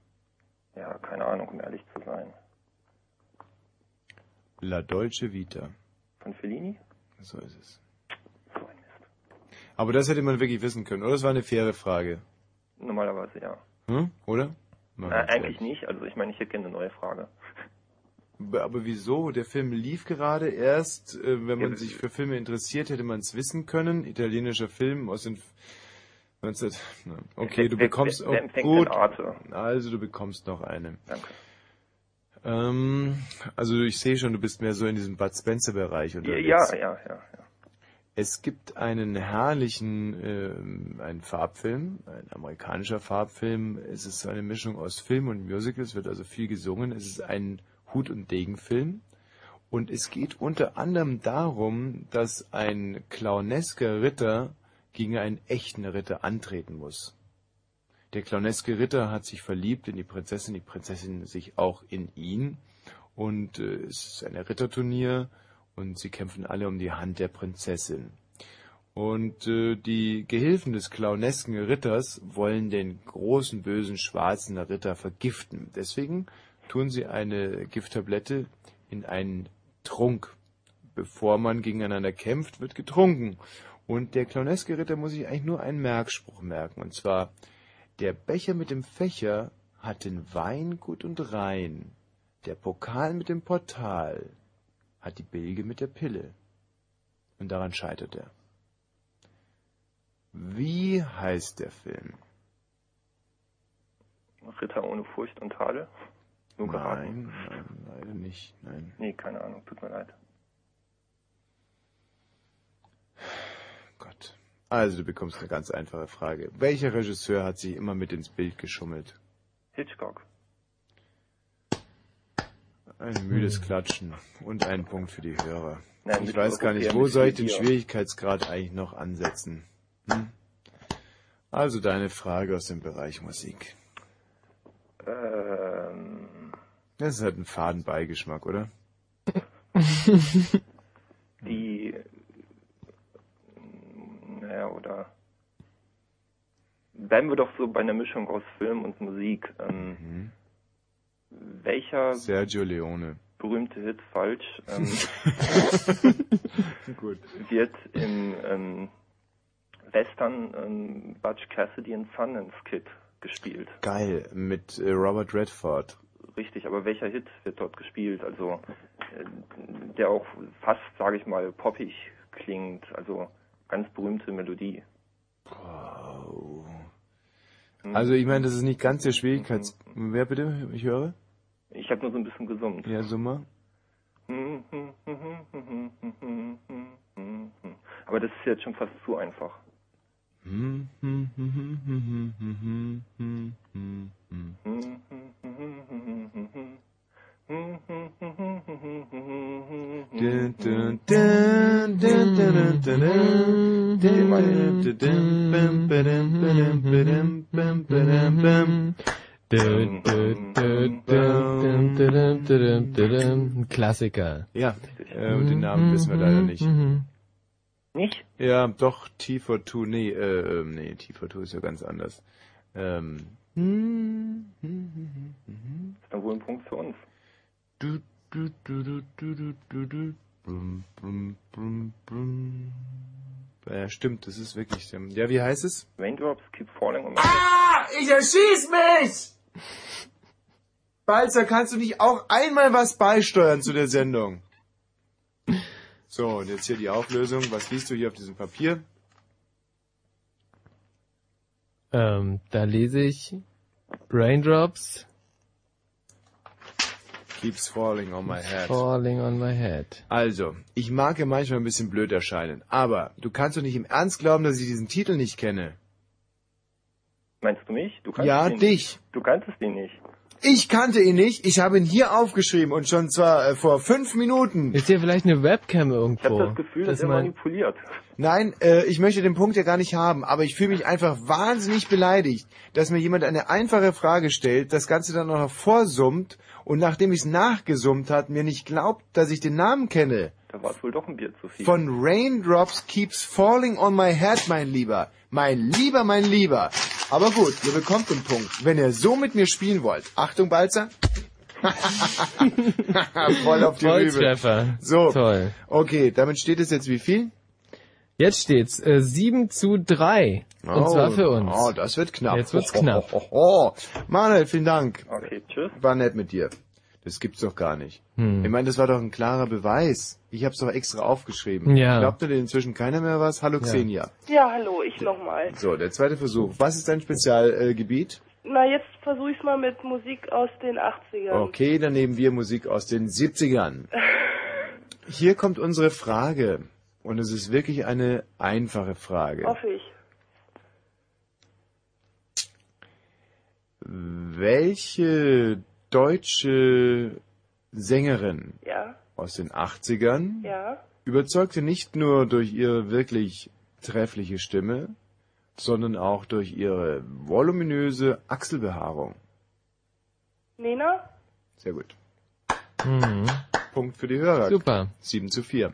Ja, keine Ahnung, um ehrlich zu sein. La Dolce Vita. Von Fellini? So ist es. Aber das hätte man wirklich wissen können. Oder? Das war eine faire Frage. Normalerweise ja. Hm? Oder? Äh, Mal eigentlich ehrlich. nicht, also ich meine, ich hätte gerne eine neue Frage. Aber wieso? Der Film lief gerade erst. Äh, wenn man Ja, sich für Filme interessiert, hätte man es wissen können. Italienischer Film aus den 19... Na, Okay, du bekommst... wer- gut. Also du bekommst noch eine. Danke. Ähm, also ich sehe schon, du bist mehr so in diesem Bud Spencer-Bereich Ja, unterwegs. ja, ja, ja. ja. Es gibt einen herrlichen ähm, einen Farbfilm, ein amerikanischer Farbfilm. Es ist eine Mischung aus Film und Musical. Es wird also viel gesungen. Es ist ein Hut- und Degenfilm. Und es geht unter anderem darum, dass ein clownesker Ritter gegen einen echten Ritter antreten muss. Der clowneske Ritter hat sich verliebt in die Prinzessin, die Prinzessin sich auch in ihn. Und äh, es ist ein Ritterturnier und sie kämpfen alle um die Hand der Prinzessin. Und äh, die Gehilfen des clownesken Ritters wollen den großen bösen schwarzen Ritter vergiften. Deswegen tun sie eine Gifttablette in einen Trunk. Bevor man gegeneinander kämpft, wird getrunken. Und der clowneske Ritter muss sich eigentlich nur einen Merkspruch merken. Und zwar, der Becher mit dem Fächer hat den Wein gut und rein. Der Pokal mit dem Portal hat die Bilge mit der Pille. Und daran scheitert er. Wie heißt der Film? Ritter ohne Furcht und Tadel? Nur geraten. Nein, nein, leider nicht. Nein. Nee, keine Ahnung, tut mir leid. Gott. Also du bekommst eine ganz einfache Frage. Welcher Regisseur hat sich immer mit ins Bild geschummelt? Hitchcock. Ein müdes Klatschen und einen Punkt für die Hörer. Nein, ich weiß gar nicht, wo soll ich den. Schwierigkeitsgrad eigentlich noch ansetzen? Hm? Also deine Frage aus dem Bereich Musik. Ähm, Das ist halt ein Fadenbeigeschmack, oder? die bleiben wir doch so bei einer Mischung aus Film und Musik. Ähm, Mhm. Welcher Sergio Leone. berühmte Hit falsch ähm, Gut. wird im ähm, Western ähm, Butch Cassidy and Sundance Kid gespielt? Geil, mit äh, Robert Redford. Richtig, aber welcher Hit wird dort gespielt? Also äh, der auch fast, sage ich mal, poppig klingt, also ganz berühmte Melodie. Wow. Also ich meine, das ist nicht ganz der Schwierigkeits... Wer bitte? Ich höre? Ich habe nur so ein bisschen gesummt. Ja, Summer. Aber das ist jetzt schon fast zu einfach. Ein Klassiker. Ja, äh, den Namen wissen wir leider nicht. Nicht? Ja, doch, T42, nee, äh, ähm, nee, T42 ist ja ganz anders. Ähm, ist doch wohl ein Punkt für uns. Du, du, du, du, du, du, du, du. Brum, brum, brum, brum. Ja, stimmt, das ist wirklich, ähm, ja, wie heißt es? Raindrops keep falling on my Ah, ich erschieß mich! Balzer, kannst du nicht auch einmal was beisteuern zu der Sendung? So, und jetzt hier die Auflösung. Was liest du hier auf diesem Papier? Ähm, da lese ich Raindrops Keeps falling on my head. falling on my head. Also, ich mag ja manchmal ein bisschen blöd erscheinen, aber du kannst doch nicht im Ernst glauben, dass ich diesen Titel nicht kenne. Meinst du mich? Du kannst Ja, ihn dich. Du kanntest ihn nicht. Ich kannte ihn nicht, ich habe ihn hier aufgeschrieben und schon zwar äh, vor fünf Minuten. Ist hier vielleicht eine Webcam irgendwo? Ich habe das Gefühl, dass dass er man, manipuliert. Nein, äh, ich möchte den Punkt ja gar nicht haben, aber ich fühle mich einfach wahnsinnig beleidigt, dass mir jemand eine einfache Frage stellt, das Ganze dann auch noch vorsummt und nachdem ich es nachgesummt hat, mir nicht glaubt, dass ich den Namen kenne. Da war es wohl doch ein Bier zu viel. Von Raindrops Keeps Falling on My Head, mein Lieber. Mein Lieber, mein Lieber. Aber gut, ihr bekommt den Punkt. Wenn ihr so mit mir spielen wollt. Achtung, Balzer. Voll auf die Rübe. Volltreffer. So. Toll. Okay, damit steht es jetzt wie viel? Jetzt steht's äh, 7 zu 3. Und Oh, zwar für uns. Oh, das wird knapp. Jetzt wird's Ho, ho, knapp. ho, ho, ho. Manuel, vielen Dank. Okay, tschüss. War nett mit dir. Das gibt's doch gar nicht. Hm. Ich meine, das war doch ein klarer Beweis. Ich hab's doch extra aufgeschrieben. Ja. Glaubt dir inzwischen keiner mehr was? Hallo Xenia. Ja, hallo, ich nochmal. So, der zweite Versuch. Was ist dein Spezialgebiet? Na, jetzt versuche ich mal mit Musik aus den 80ern. Okay, dann nehmen wir Musik aus den 70ern. Hier kommt unsere Frage. Und es ist wirklich eine einfache Frage. Hoffe ich. Welche deutsche Sängerin Ja, aus den 80ern ja. überzeugte nicht nur durch ihre wirklich treffliche Stimme, sondern auch durch ihre voluminöse Achselbehaarung. Nena? Sehr gut. Mhm. Punkt für die Hörer. Super. 7 zu 4.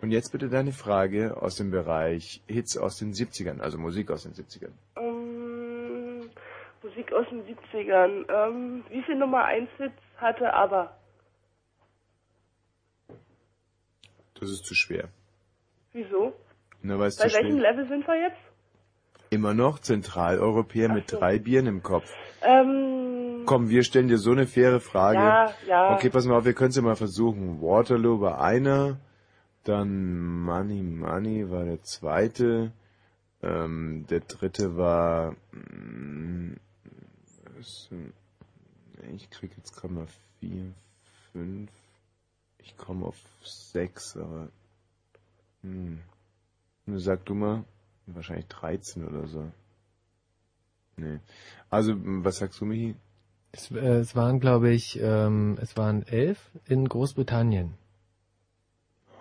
Und jetzt bitte deine Frage aus dem Bereich Hits aus den 70ern, also Musik aus den 70ern. Ähm, Musik aus den 70ern. Ähm, wie viel Nummer 1 Hits hatte aber? Das ist zu schwer. Wieso? Na, weil es Bei zu welchem schwer Level sind wir jetzt? Immer noch Zentraleuropäer mit so. drei Bieren im Kopf. Ähm, Komm, wir stellen dir so eine faire Frage. Ja, ja. Okay, pass mal auf, wir können es ja mal versuchen. Waterloo war einer, dann Money Money war der zweite, ähm, der dritte war, mm, äh, ich krieg jetzt gerade mal vier, fünf, ich komme auf sechs, aber, hm, sag du mal, wahrscheinlich 13 oder so. Nee. Also, was sagst du, Michi? Es, äh, es waren, glaube ich, ähm, es waren elf in Großbritannien.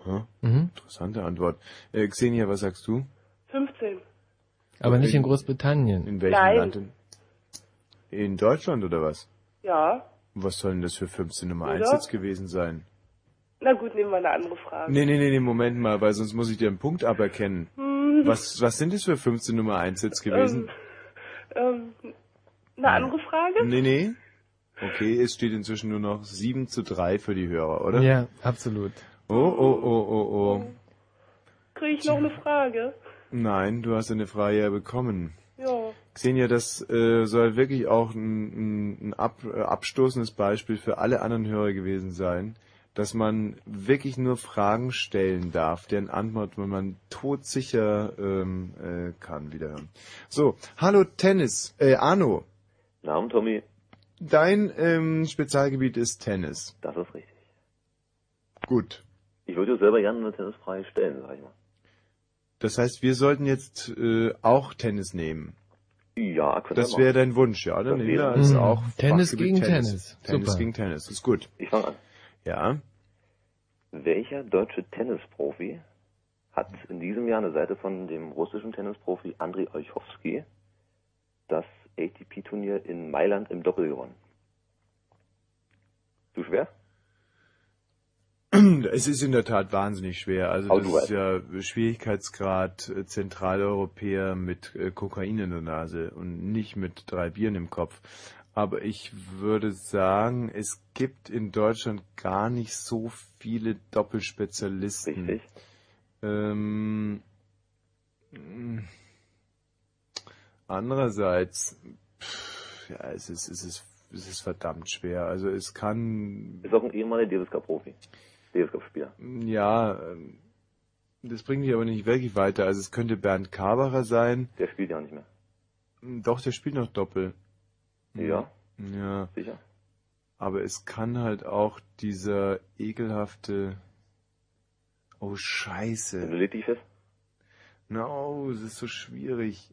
Aha. Mhm. Interessante Antwort. Äh, Xenia, was sagst du? 15. Aber nicht in Großbritannien. In welchem Nein. Land denn? In Deutschland oder was? Ja. Was soll denn das für 15 Nummer 1 Oder? jetzt gewesen sein? Na gut, nehmen wir eine andere Frage. Nee, nee, nee, nee, Moment mal, weil sonst muss ich dir einen Punkt aberkennen. Hm. Was, was sind das für 15 Nummer 1 Hits gewesen? Ähm, Ähm, eine andere Frage? Nee, nee. Okay, es steht inzwischen nur noch 7 zu 3 für die Hörer, oder? Ja, absolut. Oh, oh, oh, oh, oh. Kriege ich noch eine Frage? Nein, du hast eine Frage ja bekommen. Ja. Xenia, das äh, soll wirklich auch ein, ein, ein ab, äh, abstoßendes Beispiel für alle anderen Hörer gewesen sein, dass man wirklich nur Fragen stellen darf, deren Antwort man todsicher ähm, äh, kann wiederhören. So, hallo Tennis, äh, Arno. Namen, Tommy. Dein ähm, Spezialgebiet ist Tennis. Das ist richtig. Gut. Ich würde selber gerne eine Tennisfrage stellen, sag ich mal. Das heißt, wir sollten jetzt äh, auch Tennis nehmen. Ja, können Das wäre dein Wunsch, ja? Dann Das nehmen wir wäre- also Mhm. auch Tennis Fachgebiet gegen Tennis. Tennis Super. gegen Tennis, ist gut. Ich fange an. Ja. Welcher deutsche Tennisprofi hat in diesem Jahr eine Seite von dem russischen Tennisprofi Andrei Olchowski das ATP-Turnier in Mailand im Doppel gewonnen? Zu schwer? Es ist in der Tat wahnsinnig schwer. Also das ist ja Schwierigkeitsgrad äh, Zentraleuropäer mit äh, Kokain in der Nase und nicht mit drei Bieren im Kopf. Aber ich würde sagen, es gibt in Deutschland gar nicht so viele Doppelspezialisten. Richtig. Ähm, andererseits, pff, ja, es ist, es ist, es ist verdammt schwer. Also es kann Ist auch ein ehemaliger Davis Cup-Spieler. Ja, ähm, das bringt mich aber nicht wirklich weiter. Also es könnte Bernd Kaberer sein. Der spielt ja auch nicht mehr. Doch, der spielt noch Doppel. Ja. Ja. Sicher? Aber es kann halt auch dieser ekelhafte... Oh, scheiße. Fest. No, es ist so schwierig.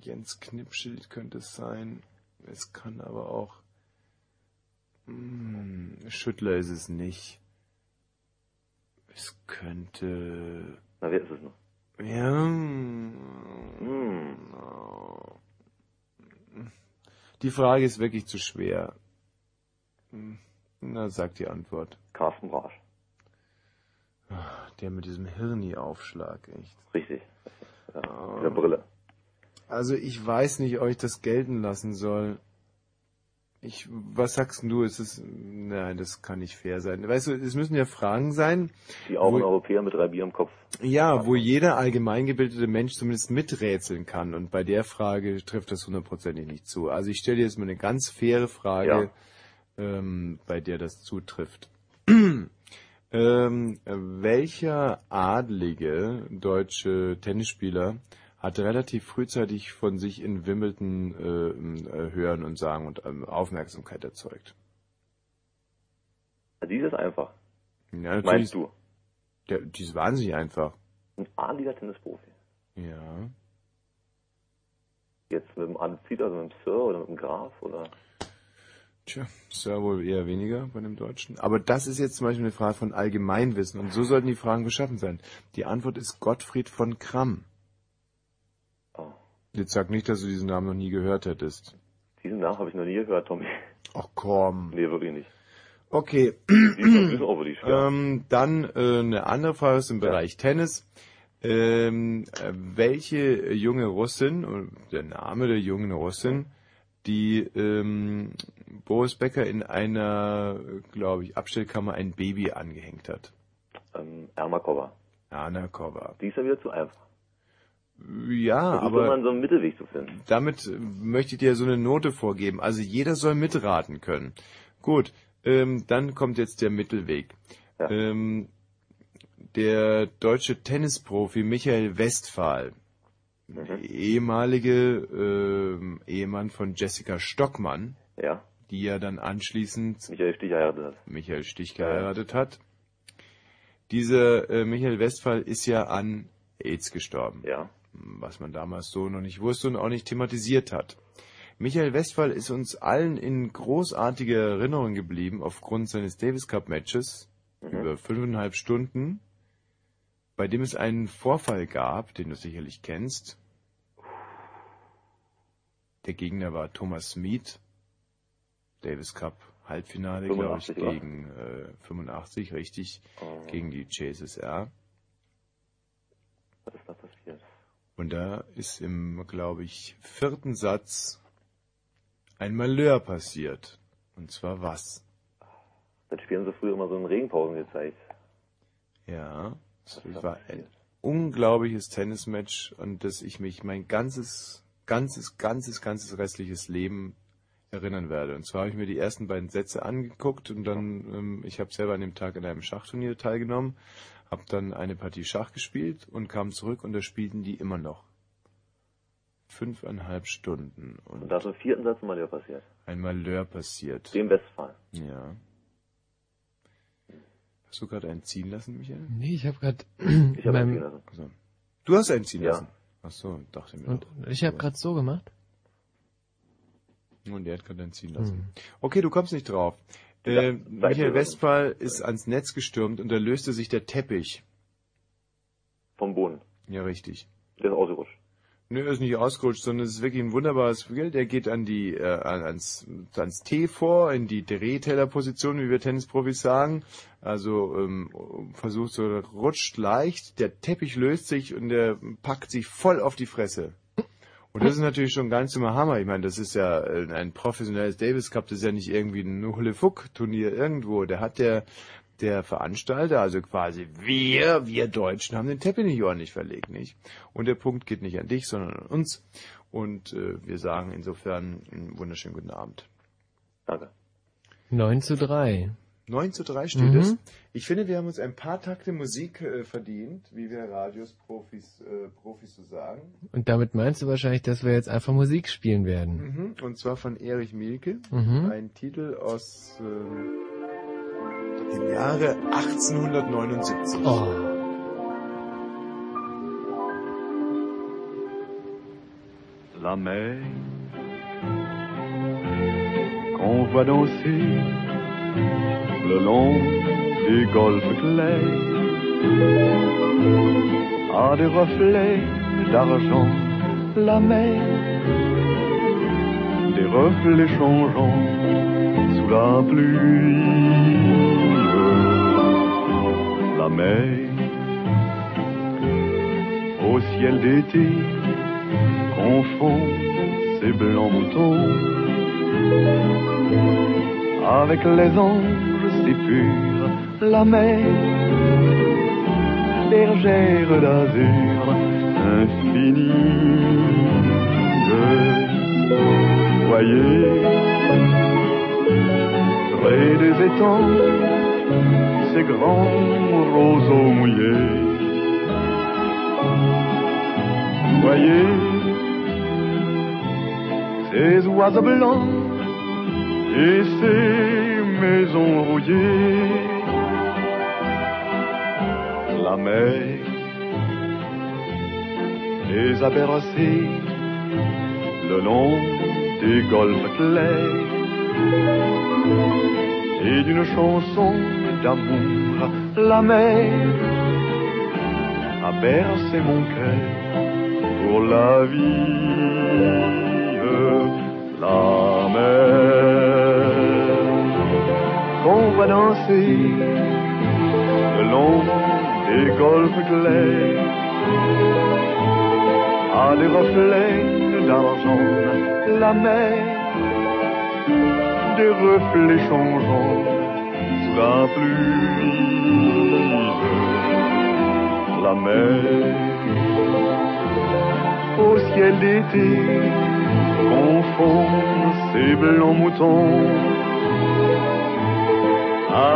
Jens Knipschild könnte es sein. Es kann aber auch... Hm, Schüttler ist es nicht. Es könnte... Na, wer ist es noch? Ja. Hm. Die Frage ist wirklich zu schwer. Hm, Na, sag die Antwort. Carsten Brasch. Der mit diesem Hirni-Aufschlag, echt. Richtig. Ja, mit der Brille. Also ich weiß nicht, ob ich das gelten lassen soll. Ich, was sagst du? Ist es, nein, das kann nicht fair sein. Weißt du, es müssen ja Fragen sein. Die auch ein Europäer mit drei Bier im Kopf. Ja, wo jeder allgemeingebildete Mensch zumindest miträtseln kann. Und bei der Frage trifft das hundertprozentig nicht zu. Also ich stelle dir jetzt mal eine ganz faire Frage, ähm, bei der das zutrifft. ähm, welcher adlige deutsche Tennisspieler hat relativ frühzeitig von sich in Wimbledon äh, äh, Hören und Sagen und ähm, Aufmerksamkeit erzeugt? Die ist einfach. Ja, Meinst du? Der, die ist wahnsinnig einfach. Ein adliger Tennisprofi. Ja. Jetzt mit dem Adizid, also mit dem Sir oder mit dem Graf oder? Tja, ja wohl eher weniger bei dem Deutschen. Aber das ist jetzt zum Beispiel eine Frage von Allgemeinwissen und so sollten die Fragen beschaffen sein. Die Antwort ist Gottfried von Kramm. Jetzt sag nicht, dass du diesen Namen noch nie gehört hättest. Diesen Namen habe ich noch nie gehört, Tommy. Ach komm. Nee, wirklich nicht. Okay. Ähm, dann äh, eine andere Frage ist im Bereich Tennis. Ähm, äh, welche junge Russin, oder der Name der jungen Russin, die ähm, Boris Becker in einer, glaube ich, Abstellkammer ein Baby angehängt hat? Ähm, Ermakova. Anakova. Die ist ja wieder zu einfach. Ja, Versuch doch mal aber so einen Mittelweg zu finden. damit äh, möchte ich dir so eine Note vorgeben. Also jeder soll mitraten können. Gut, ähm, dann kommt jetzt der Mittelweg. Ähm, der deutsche Tennisprofi Michael Westphal, der ehemalige ähm, Ehemann von Jessica Stockmann, Ja. die ja dann anschließend Michael Stich geheiratet hat. Michael Stich geheiratet hat. Dieser äh, Michael Westphal ist ja an AIDS gestorben. Ja. Was man damals so noch nicht wusste und auch nicht thematisiert hat. Michael Westphal ist uns allen in großartiger Erinnerung geblieben aufgrund seines Davis Cup Matches über fünfeinhalb Stunden, bei dem es einen Vorfall gab, den du sicherlich kennst. Der Gegner war Thomas Smith, Davis Cup Halbfinale, glaube ich, 85 war. gegen äh, 85, richtig, Oh. gegen die JSSR. Was ist da passiert? Und da ist im, glaube ich, vierten Satz ein Malheur passiert. Und zwar was? Das spielen sie früher immer so in Regenpausen gezeigt. Ja, es Was war ein unglaubliches Tennismatch, an das ich mich mein ganzes, ganzes, ganzes, ganzes restliches Leben erinnern werde. Und zwar habe ich mir die ersten beiden Sätze angeguckt und dann, ähm, ich habe selber an dem Tag an einem Schachturnier teilgenommen, habe dann eine Partie Schach gespielt und kam zurück und da spielten die immer noch. Fünfeinhalb Stunden. Und, Und da ist im vierten Satz ein Malheur passiert. ein Malheur passiert. Dem Westfalen. Ja. Hast du gerade einen ziehen lassen, Michael? Nee, ich habe gerade Ich habe einen ziehen lassen. Also, du hast einen ziehen Ja. lassen? Ach so, dachte mir Und doch. ich habe gerade so gemacht. Und er hat gerade einen ziehen lassen. Hm. Okay, du kommst nicht drauf. Äh, Michael Westphal ist ans Netz gestürmt und da löste sich der Teppich. Vom Boden. Ja, richtig. Der ist ausgerutscht. Nö, er ist nicht ausgerutscht, sondern es ist wirklich ein wunderbares Spiel. Der geht an die, äh, an- ans, ans T vor, in die Drehtellerposition, wie wir Tennisprofis sagen. Also ähm, versucht so, rutscht leicht, der Teppich löst sich und der packt sich voll auf die Fresse. Und das ist natürlich schon ganz immer Hammer. Ich meine, das ist ja äh, ein professionelles Davis Cup, das ist ja nicht irgendwie ein Hulle-Fuck-Turnier irgendwo. Der hat der, der Veranstalter, also quasi wir, wir Deutschen, haben den Teppich nicht ordentlich verlegt, nicht? Und der Punkt geht nicht an dich, sondern an uns. Und äh, wir sagen insofern einen wunderschönen guten Abend. Danke. 9 zu 3. 9 zu 3 steht Mhm. es. Ich finde, wir haben uns ein paar Takte Musik äh, verdient, wie wir Radios-Profis äh, Profis so sagen. Und damit meinst du wahrscheinlich, dass wir jetzt einfach Musik spielen werden. Mhm. Und zwar von Erich Mielke. Mhm. Ein Titel aus ähm, dem Jahre 1879. Oh. La mer qu'on voit danser le long des golfes clairs a des reflets d'argent. La mer, des reflets changeants sous la pluie. La mer au ciel d'été confond ses blancs moutons avec les anges si purs, la mer, bergère d'azur infinie. Voyez, près des étangs, ces grands roseaux mouillés. Voyez, ces oiseaux blancs et ces maisons rouillées. La mer les a bercés le long des golfes clairs et d'une chanson d'amour la mer a bercé mon cœur pour la vie. Le long des golfes clairs a des reflets d'argent. La mer des reflets changeants sous la pluie. La mer au ciel d'été confond ses blancs moutons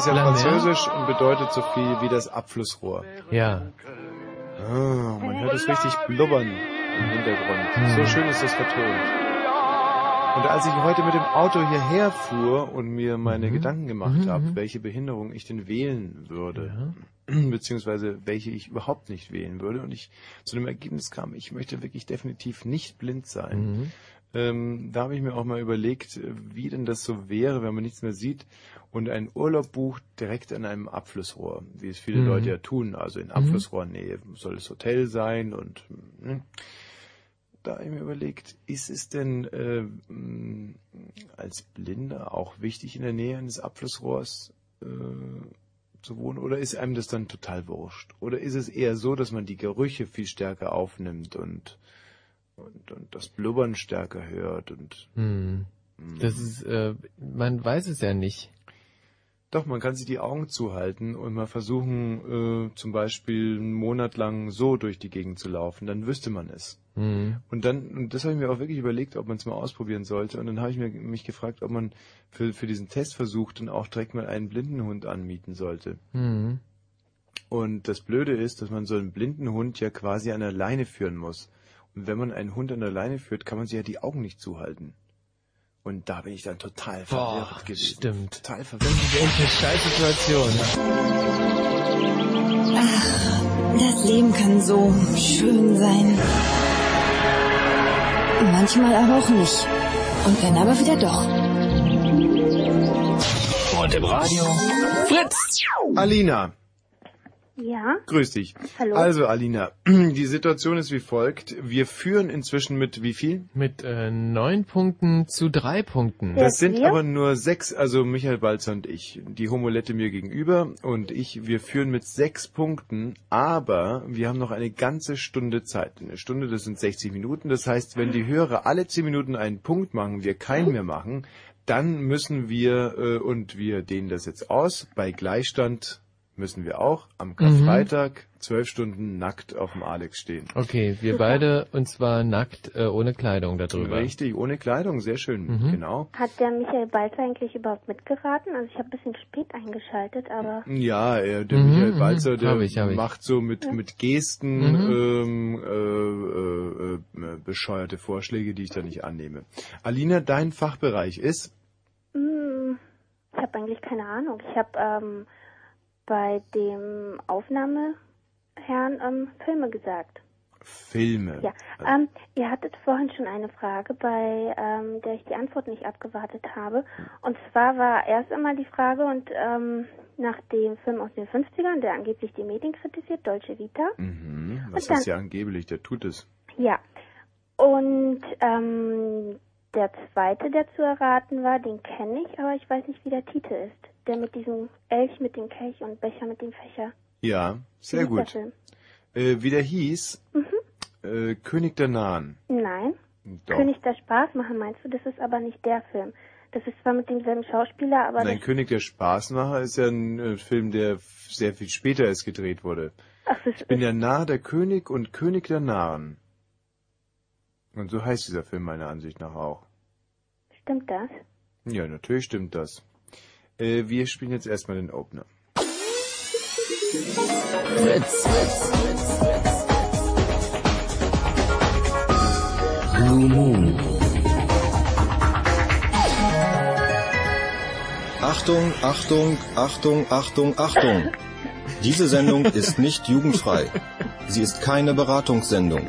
ist ja La Mer? französisch und bedeutet so viel wie das Abflussrohr. Ja. Ah, man hört es richtig blubbern im Hintergrund. So schön ist das vertont. Und als ich heute mit dem Auto hierher fuhr und mir meine Gedanken gemacht habe, welche Behinderung ich denn wählen würde, beziehungsweise welche ich überhaupt nicht wählen würde, und ich zu dem Ergebnis kam, ich möchte wirklich definitiv nicht blind sein. Mhm. Ähm, da habe ich mir auch mal überlegt, wie denn das so wäre, wenn man nichts mehr sieht und einen Urlaub bucht direkt an einem Abflussrohr, wie es viele Mhm. Leute ja tun. Also in Abflussrohrnähe soll das Hotel sein und ne? Da habe ich mir überlegt, ist es denn äh, als Blinder auch wichtig, in der Nähe eines Abflussrohrs äh, zu wohnen oder ist einem das dann total wurscht? Oder ist es eher so, dass man die Gerüche viel stärker aufnimmt und, und, und das Blubbern stärker hört und Hm. Das ist, äh, man weiß es ja nicht. Doch, man kann sich die Augen zuhalten und mal versuchen, äh, zum Beispiel einen Monat lang so durch die Gegend zu laufen, dann wüsste man es. Hm. Und dann, und das habe ich mir auch wirklich überlegt, ob man es mal ausprobieren sollte. Und dann habe ich mir, mich gefragt, ob man für, für diesen Testversuch dann auch direkt mal einen Blindenhund anmieten sollte. Hm. Und das Blöde ist, dass man so einen blinden Hund ja quasi an der Leine führen muss. Und wenn man einen Hund an der Leine führt, kann man sich ja die Augen nicht zuhalten. Und da bin ich dann total Boah, verwirrt gewesen. stimmt. Total Das verwirrt. ist echt eine Scheißsituation. Ach, das Leben kann so schön sein. Manchmal aber auch nicht. Und dann aber wieder doch. Und im Radio Fritz! Alina, Ja, grüß dich. Hallo. Also Alina, die Situation ist wie folgt. Wir führen inzwischen mit wie viel? Mit äh, neun Punkten zu drei Punkten. Das sind aber nur sechs, also Michael Balzer und ich. Die Homolette mir gegenüber und ich, wir führen mit sechs Punkten, aber wir haben noch eine ganze Stunde Zeit. Eine Stunde, das sind 60 Minuten. Das heißt, wenn die Hörer alle zehn Minuten einen Punkt machen, wir keinen mehr machen, dann müssen wir, äh, und wir dehnen das jetzt aus, bei Gleichstand müssen wir auch am Karfreitag zwölf Stunden nackt auf dem Alex stehen. Okay, wir beide, und zwar nackt, äh, ohne Kleidung darüber. Richtig, ohne Kleidung, sehr schön, Mhm. genau. hat der Michael Balzer eigentlich überhaupt mitgeraten? Also ich habe ein bisschen spät eingeschaltet, aber Ja, er, der Mhm, Michael mhm. Balzer, der Hab ich, hab ich. macht so mit, mit Gesten Mhm. ähm, äh, äh, äh, bescheuerte Vorschläge, die ich da nicht annehme. Alina, dein Fachbereich ist? mm, ich habe eigentlich keine Ahnung. Ich habe ähm, bei dem Aufnahmeherrn ähm, Filme gesagt. Filme. Ja, ähm, ihr hattet vorhin schon eine Frage, bei ähm, der ich die Antwort nicht abgewartet habe. Und zwar war erst einmal die Frage und ähm, nach dem Film aus den 50ern, der angeblich die Medien kritisiert, Dolce Vita. Mhm. Was ist ja angeblich, der tut es. Ja. Und ähm, der zweite, der zu erraten war, den kenne ich, aber ich weiß nicht, wie der Titel ist. Der mit diesem Elch mit dem Kelch und Becher mit dem Fächer. Ja, sehr gut. Äh, wie der hieß? Äh, König der Nahen. Nein. Doch. König der Spaß machen, meinst du? Das ist aber nicht der Film. Das ist zwar mit demselben Schauspieler, aber Nein, König der Spaßmacher ist ja ein äh, Film, der sehr viel später erst gedreht wurde. ach, das Ich bin der Narr der König und König der Narren. Und so heißt dieser Film meiner Ansicht nach auch. stimmt das? Ja, natürlich stimmt das. Äh, wir spielen jetzt erstmal den Opener. Fritz. Blue Moon. Achtung, Achtung, Achtung, Achtung, Achtung. Diese Sendung ist nicht jugendfrei. Sie ist keine Beratungssendung.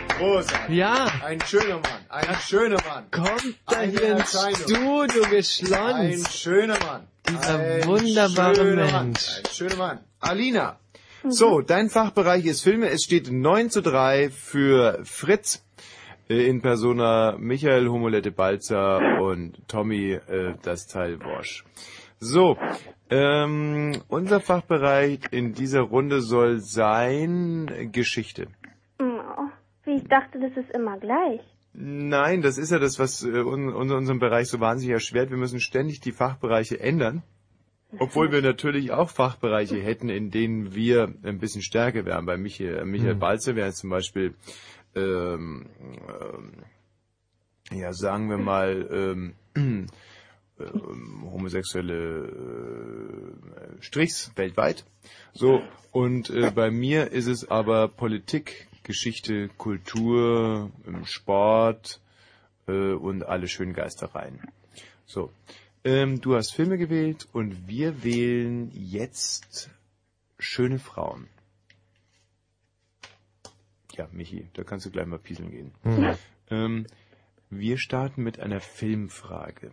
großartig. Ja. Ein schöner Mann, ein schöner Mann. Kommt da Eine hier ins. Studio geschlonzt. Ein schöner Mann. Dieser ein wunderbare schöner Mensch. Mann. Ein schöner Mann. Alina. So, dein Fachbereich ist Filme. Es steht 9 zu 3 für Fritz äh, in Persona Michael Homolette Balzer und Tommy äh, das Teil Wosch. So, ähm, unser Fachbereich in dieser Runde soll sein Geschichte. Hm, irgendwie, ich dachte, das ist immer gleich. Nein, das ist ja das, was äh, un, un, unserem Bereich so wahnsinnig erschwert. Wir müssen ständig die Fachbereiche ändern. Obwohl wir natürlich auch Fachbereiche hätten, in denen wir ein bisschen stärker wären. Bei Michael, Michael Hm. Balzer wäre es zum Beispiel, ähm, ähm, ja, sagen wir mal, ähm, ähm, homosexuelle äh, Strichs weltweit. So, und äh, bei mir ist es aber Politik, Geschichte, Kultur, ähm, Sport äh, und alle schönen Geistereien. So, ähm, du hast Filme gewählt und wir wählen jetzt schöne Frauen. Ja, Michi, da kannst du gleich mal pieseln gehen. Hm. Ähm, wir starten mit einer Filmfrage.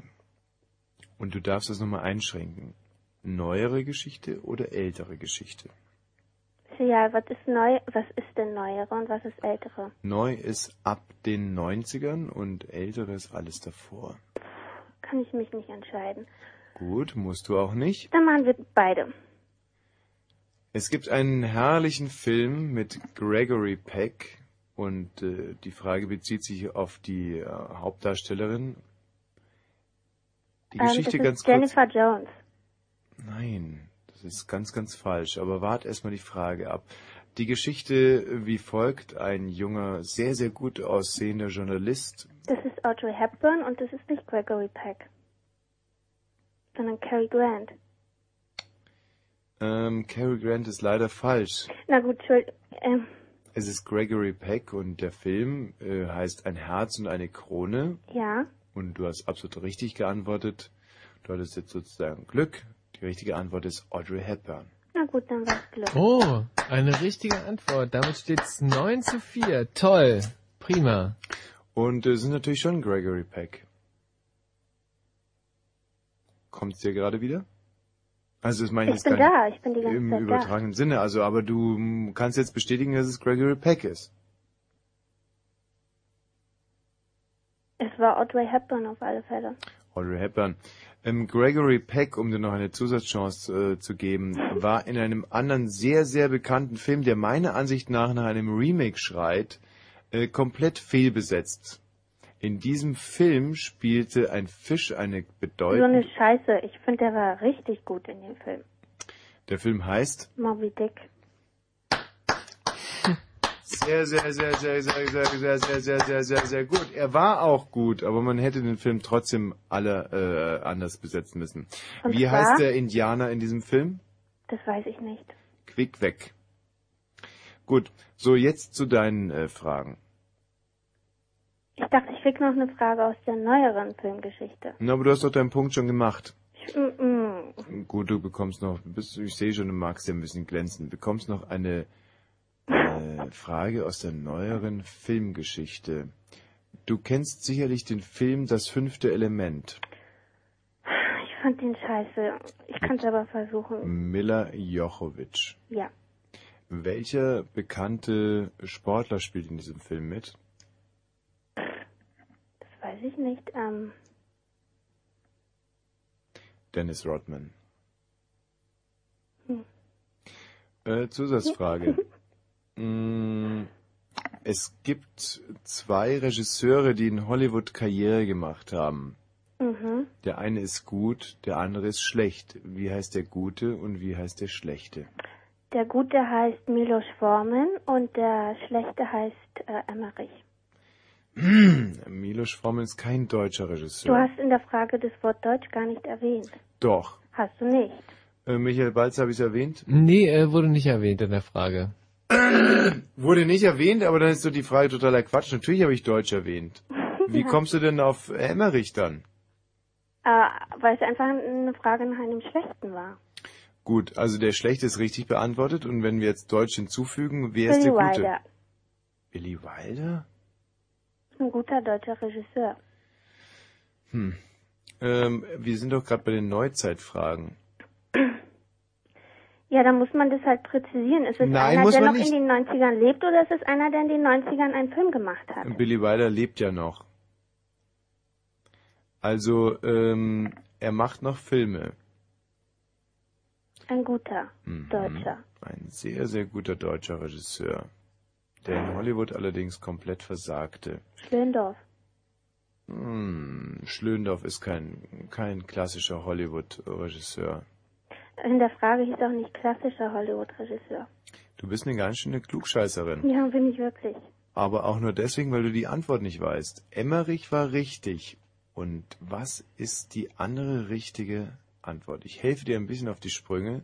Und du darfst das nochmal einschränken. Neuere Geschichte oder ältere Geschichte? Ja, was ist neu, was ist denn neuere und was ist ältere? Neu ist ab den 90ern und ältere ist alles davor. Kann ich mich nicht entscheiden. Gut, musst du auch nicht. Dann machen wir beide. Es gibt einen herrlichen Film mit Gregory Peck und äh, die Frage bezieht sich auf die äh, Hauptdarstellerin. Die Ähm, Geschichte ganz ist kurz. Jennifer Jones. Nein, das ist ganz, ganz falsch. Aber wart erstmal die Frage ab. Die Geschichte wie folgt. Ein junger, sehr, sehr gut aussehender Journalist. Das ist Audrey Hepburn und das ist nicht Gregory Peck, sondern Cary Grant. Ähm, Cary Grant ist leider falsch. Na gut. Ähm, Es ist Gregory Peck und der Film äh, heißt Ein Herz und eine Krone. ja. Und du hast absolut richtig geantwortet. Du hattest jetzt sozusagen Glück. Die richtige Antwort ist Audrey Hepburn. Na gut, dann war's Glück. Oh, eine richtige Antwort. Damit steht's 9 zu 4. Toll. Prima. Und es ist natürlich schon Gregory Peck. Kommt's dir gerade wieder? Also das meine ich Ich jetzt bin gar da, ich bin die ganze im Zeit da. übertragenen Sinne. Also, aber du kannst jetzt bestätigen, dass es Gregory Peck ist. Es war Audrey Hepburn auf alle Fälle. Audrey Hepburn. Ähm, Gregory Peck, um dir noch eine Zusatzchance äh, zu geben, war in einem anderen sehr, sehr bekannten Film, der meiner Ansicht nach nach einem Remake schreit, äh, komplett fehlbesetzt. In diesem Film spielte ein Fisch eine So bedeutende... eine Scheiße. Ich finde, der war richtig gut in dem Film. Der Film heißt Moby Dick. Sehr, sehr, sehr, sehr, sehr, sehr, sehr, sehr, sehr, sehr, sehr, sehr gut. Er war auch gut, aber man hätte den Film trotzdem alle äh, anders besetzen müssen. Und Wie zwar? heißt der Indianer in diesem Film? Das weiß ich nicht. Quick weg. Gut, so jetzt zu deinen äh, Fragen. Ich dachte, ich krieg noch eine Frage aus der neueren Filmgeschichte. Na, aber du hast doch deinen Punkt schon gemacht. Ich, mm, mm. Gut, du bekommst noch, bist, ich sehe schon, du magst ja ein bisschen glänzen. Du bekommst noch eine äh, Frage aus der neueren Filmgeschichte. Du kennst sicherlich den Film Das fünfte Element. Ich fand den scheiße. Ich kann es aber versuchen. Mila Jochovic. Ja. Welcher bekannte Sportler spielt in diesem Film mit? Das weiß ich nicht. Ähm, Dennis Rodman. Hm. Äh, Zusatzfrage. Mm, es gibt zwei Regisseure, die in Hollywood Karriere gemacht haben. mhm. Der eine ist gut, der andere ist schlecht. Wie heißt der Gute und wie heißt der Schlechte? Der Gute heißt Milos Forman und der Schlechte heißt äh, Emmerich. Milos Forman ist kein deutscher Du Regisseur. hast in der Frage das Wort Deutsch gar nicht erwähnt. Doch. Hast du nicht? Äh, Michael Balz habe ich es erwähnt? Nee, er wurde nicht erwähnt in der Frage. Wurde nicht erwähnt, aber dann ist so die Frage totaler Quatsch. Natürlich habe ich Deutsch erwähnt. Wie kommst du denn auf Emmerich dann? Äh, weil es einfach eine Frage nach einem Schlechten war. Gut, also der Schlechte ist richtig beantwortet und wenn wir jetzt Deutsch hinzufügen, wer ist Billy der Gute? Wilder. Billy Wilder? Ein guter deutscher Regisseur. Hm. Ähm, wir sind doch gerade bei den Neuzeitfragen. Ja, dann muss man das halt präzisieren. Ist es Nein, einer, der noch nicht. in den 90ern lebt oder ist es einer, der in den 90ern einen Film gemacht hat? Billy Wilder lebt ja noch. Also, ähm, er macht noch Filme. Ein guter Mhm. Deutscher. Ein sehr, sehr guter deutscher Regisseur. der in Hollywood allerdings komplett versagte. Schlöndorf. Hm, Schlöndorff ist kein, kein klassischer Hollywood-Regisseur. In der Frage hieß auch nicht klassischer Hollywood-Regisseur. Du bist eine ganz schöne Klugscheißerin. Ja, bin ich wirklich. Aber auch nur deswegen, weil du die Antwort nicht weißt. Emmerich war richtig. Und was ist die andere richtige Antwort? Ich helfe dir ein bisschen auf die Sprünge.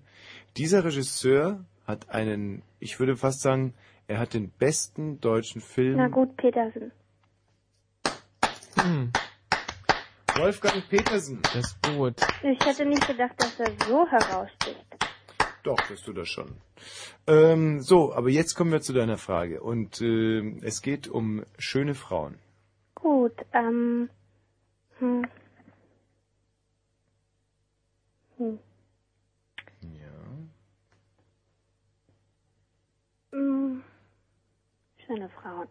Dieser Regisseur hat einen, ich würde fast sagen, er hat den besten deutschen Film. Na gut, Petersen. Hm. Wolfgang Petersen. Das Boot. Ich hätte nicht gedacht, dass er so heraussticht. Doch, das tut er schon. Ähm, so, aber jetzt kommen wir zu deiner Frage. Und äh, es geht um schöne Frauen. Gut, ähm. Hm. Hm. Ja. Hm. Schöne Frauen.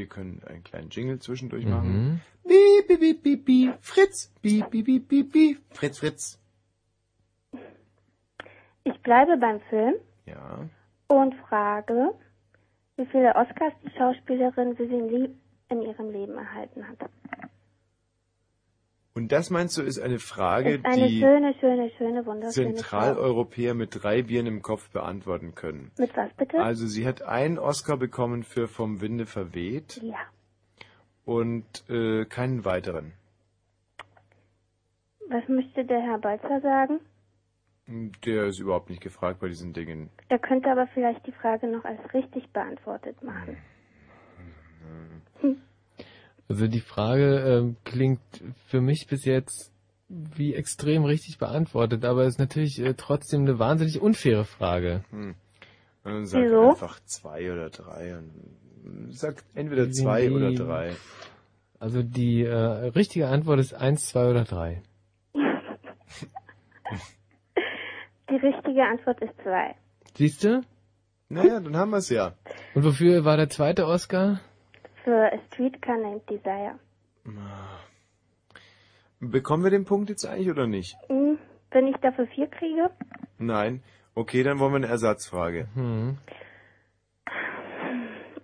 Wir können einen kleinen Jingle zwischendurch Mhm. machen. Piep, piep, piep, piep, Fritz, piep, piep, piep, piep, piep, Fritz, Fritz. Ich bleibe beim Film Ja. und frage, wie viele Oscars die Schauspielerin Vivian Lee in ihrem Leben erhalten hat. Und das meinst du, ist eine Frage, Ist eine die schöne, schöne, schöne. Zentraleuropäer mit drei Bieren im Kopf beantworten können. Mit was bitte? Also sie hat einen Oscar bekommen für Vom Winde verweht ja. und äh, keinen weiteren. Was möchte der Herr Balzer sagen? Der ist überhaupt nicht gefragt bei diesen Dingen. Er könnte aber vielleicht die Frage noch als richtig beantwortet machen. Also die Frage ähm, klingt für mich bis jetzt wie extrem richtig beantwortet, aber ist natürlich äh, trotzdem eine wahnsinnig unfaire Frage. Hm. Und dann sagt Wieso? einfach zwei oder drei. Und sagt entweder zwei Die- oder drei. Also die äh, richtige Antwort ist eins, zwei oder drei. Die richtige Antwort ist zwei. Siehst du? Naja, dann haben wir es ja. Und wofür war der zweite Oscar? Für A Streetcar Named Desire. Bekommen wir den Punkt jetzt eigentlich oder nicht? Hm, wenn ich dafür vier kriege, Nein. Okay, dann wollen wir eine Ersatzfrage. Hm.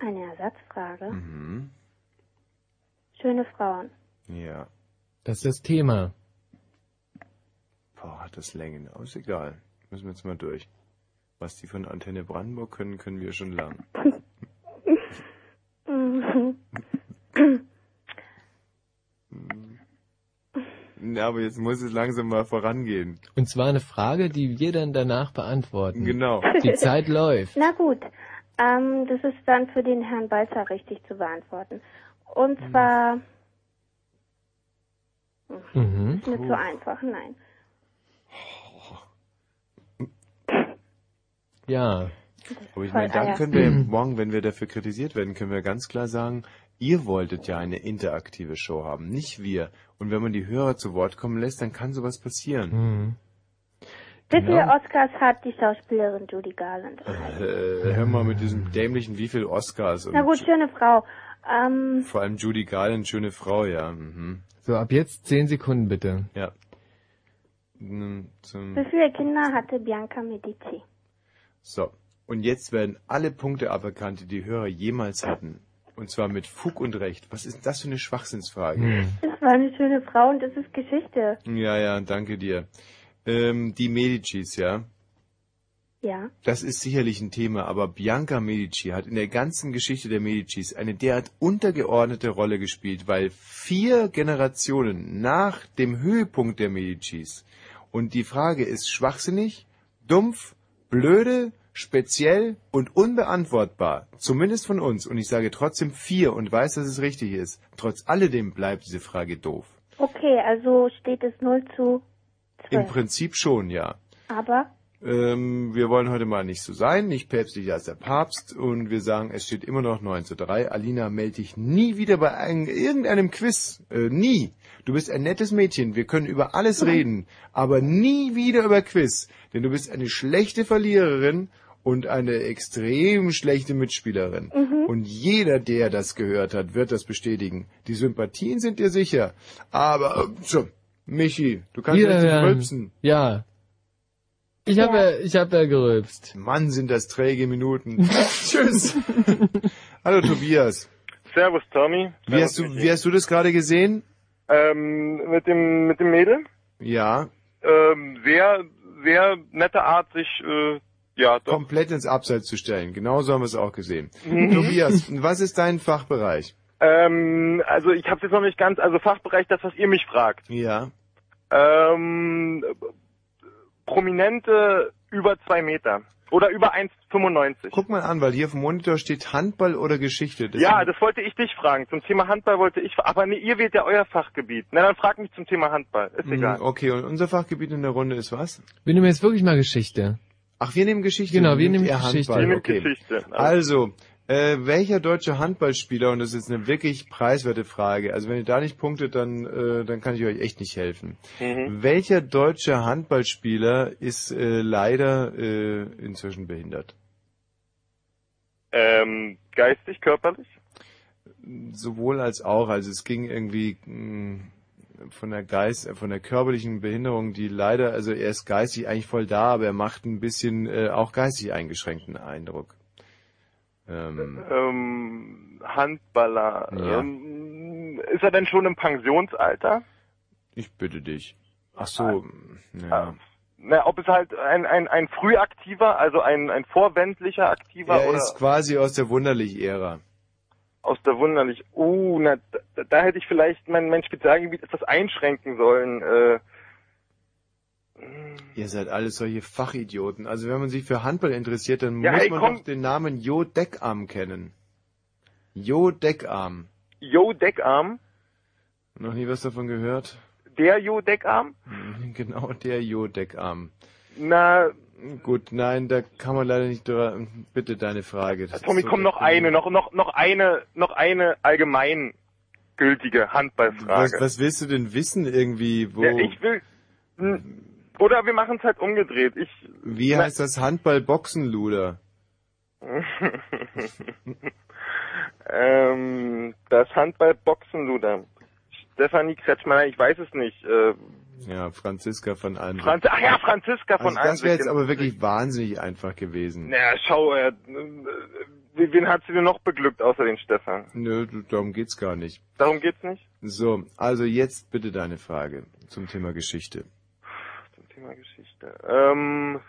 eine Ersatzfrage. Mhm. Schöne Frauen. Ja. Das ist das Thema. Boah, hat das Längen. Aber ist egal. Müssen wir jetzt mal durch. Was die von Antenne Brandenburg können, können wir schon lernen. Mhm. Ja, aber jetzt muss es langsam mal vorangehen. Und zwar eine Frage, die wir dann danach beantworten. Genau. Die Zeit läuft. Na gut, ähm, das ist dann für den Herrn Balzer richtig zu beantworten. Und zwar, Mhm. ist mir zu einfach, nein. Ja. Aber ich meine, dann können wir morgen, wenn wir dafür kritisiert werden, können wir ganz klar sagen, ihr wolltet ja eine interaktive Show haben, nicht wir. Und wenn man die Hörer zu Wort kommen lässt, dann kann sowas passieren. Mhm. Wie Genau. viele Oscars hat die Schauspielerin Judy Garland? Äh, hör mal mit diesem dämlichen, wie viel Oscars Na gut, schöne Frau. Ähm, vor allem Judy Garland, schöne Frau, ja. Mhm. So, ab jetzt zehn Sekunden bitte. Ja. Zum- wie viele Kinder hatte Bianca Medici? So. Und jetzt werden alle Punkte aberkannt, die die Hörer jemals hatten. Und zwar mit Fug und Recht. Was ist das für eine Schwachsinnsfrage? Hm. Das war eine schöne Frau und das ist Geschichte. Ja, ja, danke dir. Ähm, die Medicis, ja. Ja. Das ist sicherlich ein Thema, aber Bianca Medici hat in der ganzen Geschichte der Medicis eine derart untergeordnete Rolle gespielt, weil vier Generationen nach dem Höhepunkt der Medicis und die Frage ist schwachsinnig, dumpf, blöde, speziell und unbeantwortbar, zumindest von uns, und ich sage trotzdem vier und weiß, dass es richtig ist. Trotz alledem bleibt diese Frage doof. Okay, also steht es 0 zu Im 12. Prinzip schon, ja. Aber Ähm, wir wollen heute mal nicht so sein, nicht päpstlicher als der Papst und wir sagen, es steht immer noch 9 zu 3. Alina, melde dich nie wieder bei ein, irgendeinem Quiz. Äh, nie. Du bist ein nettes Mädchen, wir können über alles reden, aber nie wieder über Quiz, denn du bist eine schlechte Verliererin und eine extrem schlechte Mitspielerin. Mhm. Und jeder, der das gehört hat, wird das bestätigen. Die Sympathien sind dir sicher. Aber, äh, so, Michi, du kannst richtig werden- rülpsen. Ja. Ich habe ja. ich habe ja gerülpst. Mann, sind das träge Minuten. Tschüss. Hallo Tobias. Servus Tommy. Wie hast du, wie hast du das gerade gesehen? Ähm, mit dem mit dem Mädel? Ja. Ähm, sehr sehr nette Art, sich äh, ja doch. Komplett ins Abseits zu stellen. Genauso haben wir es auch gesehen. Mhm. Tobias, was ist dein Fachbereich? Ähm, also ich habe jetzt noch nicht ganz, also Fachbereich, das was ihr mich fragt. Ja. Ähm, Prominente über zwei Meter oder über 1,95. Guck mal an, weil hier auf dem Monitor steht Handball oder Geschichte. Das ja, das wollte ich dich fragen. Zum Thema Handball wollte ich, aber nee, ihr wählt ja euer Fachgebiet. Na, dann frag mich zum Thema Handball. Ist Mm, egal. Okay, und unser Fachgebiet in der Runde ist was? Wir nehmen jetzt wirklich mal Geschichte. Ach, wir nehmen Geschichte. Genau, wir nehmen Geschichte. Handball. Okay. Geschichte. Also, äh, welcher deutsche Handballspieler, und das ist eine wirklich preiswerte Frage, also wenn ihr da nicht punktet, dann, äh, dann kann ich euch echt nicht helfen. Mhm. Welcher deutsche Handballspieler ist äh, leider äh, inzwischen behindert? Ähm, geistig, körperlich? Sowohl als auch. Also es ging irgendwie mh, von der Geist, äh, von der körperlichen Behinderung, die leider, also er ist geistig eigentlich voll da, aber er macht ein bisschen äh, auch geistig eingeschränkten Eindruck. Ähm, Ähm, Handballer. Ja. Ähm, ist er denn schon im Pensionsalter? ich bitte dich. Ach so, ja. Na, ob es halt ein, ein, ein frühaktiver, also ein, ein vorwendlicher aktiver Er oder ist quasi aus der Wunderlich-Ära. Aus der Wunderlich. Uh, na, da, da hätte ich vielleicht mein, mein Spezialgebiet etwas einschränken sollen. Äh, Ihr seid alles solche Fachidioten. Also wenn man sich für Handball interessiert, dann Ja, muss ey, man komm. doch den Namen Jo Deckarm kennen. Jo Deckarm. Jo Deckarm, Noch nie was davon gehört? der Jo Deckarm? Genau, der Jo Deckarm. Na, Gut, nein, da kann man leider nicht drüber. Bitte deine Frage. Das Tommy, so komm noch eine, noch, noch, noch eine, noch eine allgemein gültige Handballfrage. Was, was willst du denn wissen irgendwie? Wo, Ja, ich will, hm, oder wir machen es halt umgedreht. Ich, wie na- heißt das Handball-Boxenluder? ähm, das Handball-Boxenluder. Stefanie Kretschmann, ich weiß es nicht. Äh, Ja, Franziska von Almsig. Franz ach ja, Franziska von also das wäre jetzt aber wirklich wahnsinnig einfach gewesen. Na, schau, äh, äh, wen hat sie denn noch beglückt außer den Stefan? Nö, darum geht's gar nicht. Darum geht's nicht? So, also jetzt bitte deine Frage zum Thema Geschichte. Zum Thema Geschichte. Ähm,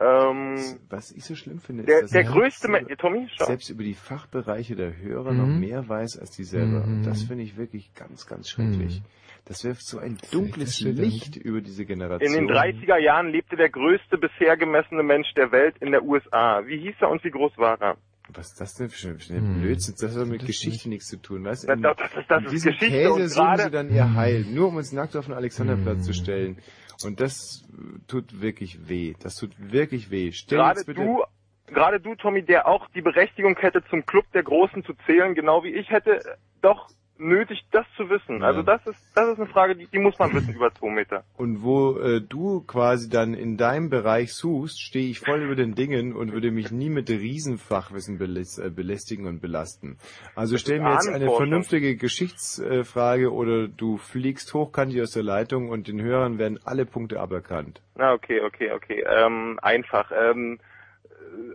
ähm, Was ich so schlimm finde, der, ist, dass der er größte, Me Tommy, schau. selbst über die Fachbereiche der Hörer Mhm. noch mehr weiß als die selber. Und Mhm. das finde ich wirklich ganz, ganz schrecklich. Das wirft so ein dunkles. Licht über diese Generation. In den 30er Jahren lebte der größte bisher gemessene Mensch der Welt in der USA. Wie hieß er und wie groß war er? Was ist das denn für ein Hm. Blödsinn? Das hat mit Geschichte nichts zu tun, weißt du? Das- In- das ist- das in ist Geschichte Käse und suchen sie dann ihr Heil, nur um uns nackt auf den Alexanderplatz Hm. zu stellen. Und das tut wirklich weh. Das tut wirklich weh. Stell Gerade bitte, du, gerade du, Tommy, der auch die Berechtigung hätte, zum Club der Großen zu zählen, genau wie ich, hätte doch nötig, das zu wissen. Ja. Also das ist, das ist eine Frage, die, die muss man wissen über zwei Meter. Und wo äh, du quasi dann in deinem Bereich suchst, stehe ich voll über den Dingen und würde mich nie mit Riesenfachwissen äh, belästigen und belasten. Also stell mir jetzt eine vernünftige Geschichtsfrage oder du fliegst hochkantig aus der Leitung und den Hörern werden alle Punkte aberkannt. Na, okay, okay, okay. Ähm, einfach. Ähm, äh,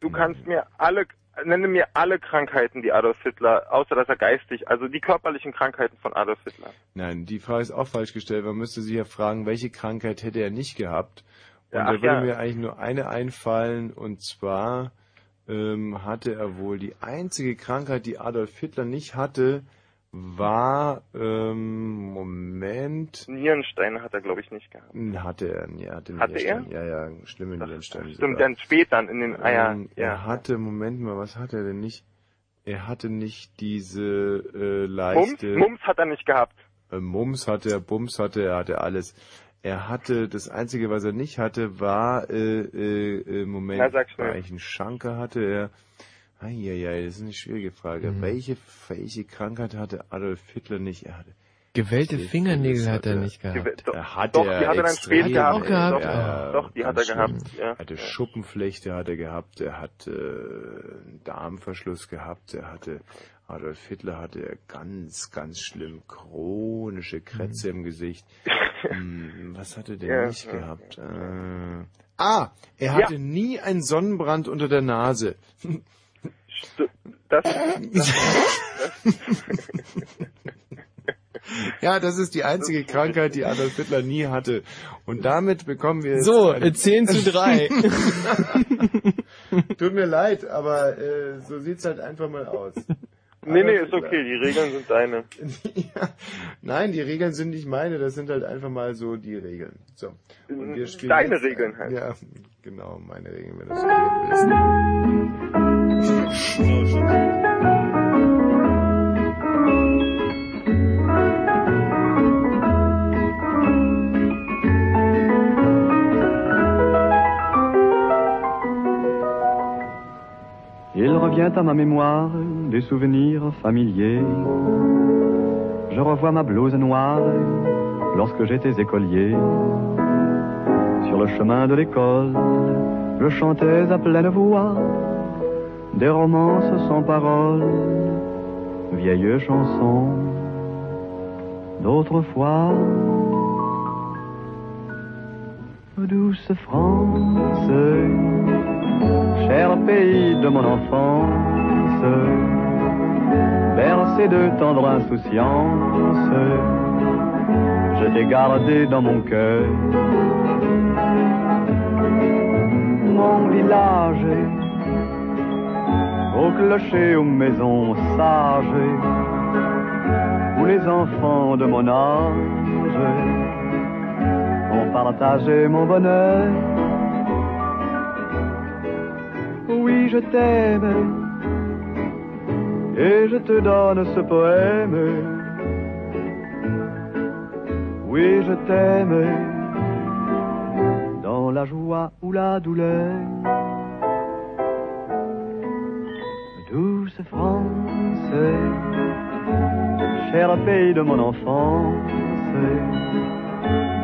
du kannst mir alle, nenne mir alle Krankheiten, die Adolf Hitler, außer dass er geistig, also die körperlichen Krankheiten von Adolf Hitler. Nein, die Frage ist auch falsch gestellt. Man müsste sich ja fragen, welche Krankheit hätte er nicht gehabt? Und Ja, da würde ja. mir eigentlich nur eine einfallen, und zwar ähm, hatte er wohl die einzige Krankheit, die Adolf Hitler nicht hatte, war, ähm, Moment, Nierensteine hat er, glaube ich, nicht gehabt. hatte er, ja, hatte, Hatte Nierenstein. Ja, ja, schlimme Nierensteine. Stimmt, dann später in den, ja, Ähm, ja. Er hatte, Moment mal, was hatte er denn nicht? Er hatte nicht diese äh, leichte... Mumps hat er nicht gehabt. Äh, Mums hatte er, Bums hatte er, er hatte alles. Er hatte, das Einzige, was er nicht hatte, war, äh, äh, äh, Moment, Na, Schanker hatte er. Eieiei, das ist eine schwierige Frage. Mhm. Welche, welche Krankheit hatte Adolf Hitler nicht? Er hatte, Gewellte Fingernägel hat er nicht gehabt. Er hat doch, er die hat er dann extrem. spät Hat er gehabt. auch gehabt? Doch, Ja, doch, die hat er gehabt. Ja. hatte Schuppenflechte hat er gehabt, er hat äh, einen Darmverschluss gehabt, er hatte Adolf Hitler hatte er ganz, ganz schlimm chronische Krätze im Gesicht. Hm, was hatte der Ja, nicht ja. gehabt? Äh, ah, er hatte nie einen Sonnenbrand unter der Nase. Das, Ja, das ist die einzige Krankheit, die Adolf Hitler nie hatte. Und damit bekommen wir jetzt So, eine- äh, 10 zu 3. Tut mir leid, aber äh, so sieht's halt einfach mal aus. nee, nee, ist okay, die Regeln sind deine. ja. Nein, die Regeln sind nicht meine, das sind halt einfach mal so die Regeln. So. Und wir spielen Deine jetzt, Regeln halt. Ja, genau, meine Regeln, wenn du so reden Il revient à ma mémoire des souvenirs familiers. Je revois ma blouse noire lorsque j'étais écolier. Sur le chemin de l'école, je chantais à pleine voix des romances sans paroles, vieilles chansons d'autrefois. Douce France, cher pays de mon enfance, bercé de tendre insouciance, je t'ai gardé dans mon cœur. Mon village, au clocher, aux maisons sages, où les enfants de mon âge ont partagé mon bonheur. Oui, je t'aime et je te donne ce poème. Oui, je t'aime dans la joie ou la douleur. Douce France, cher pays de mon enfance,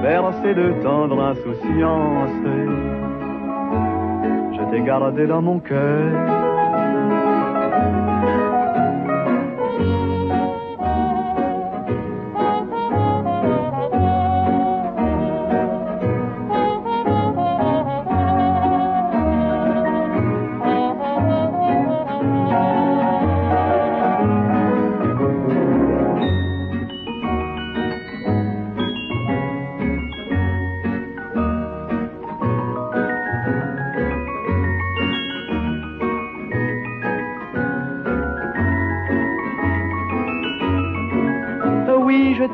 bercé de tendre insouciance je t'ai gardé dans mon cœur.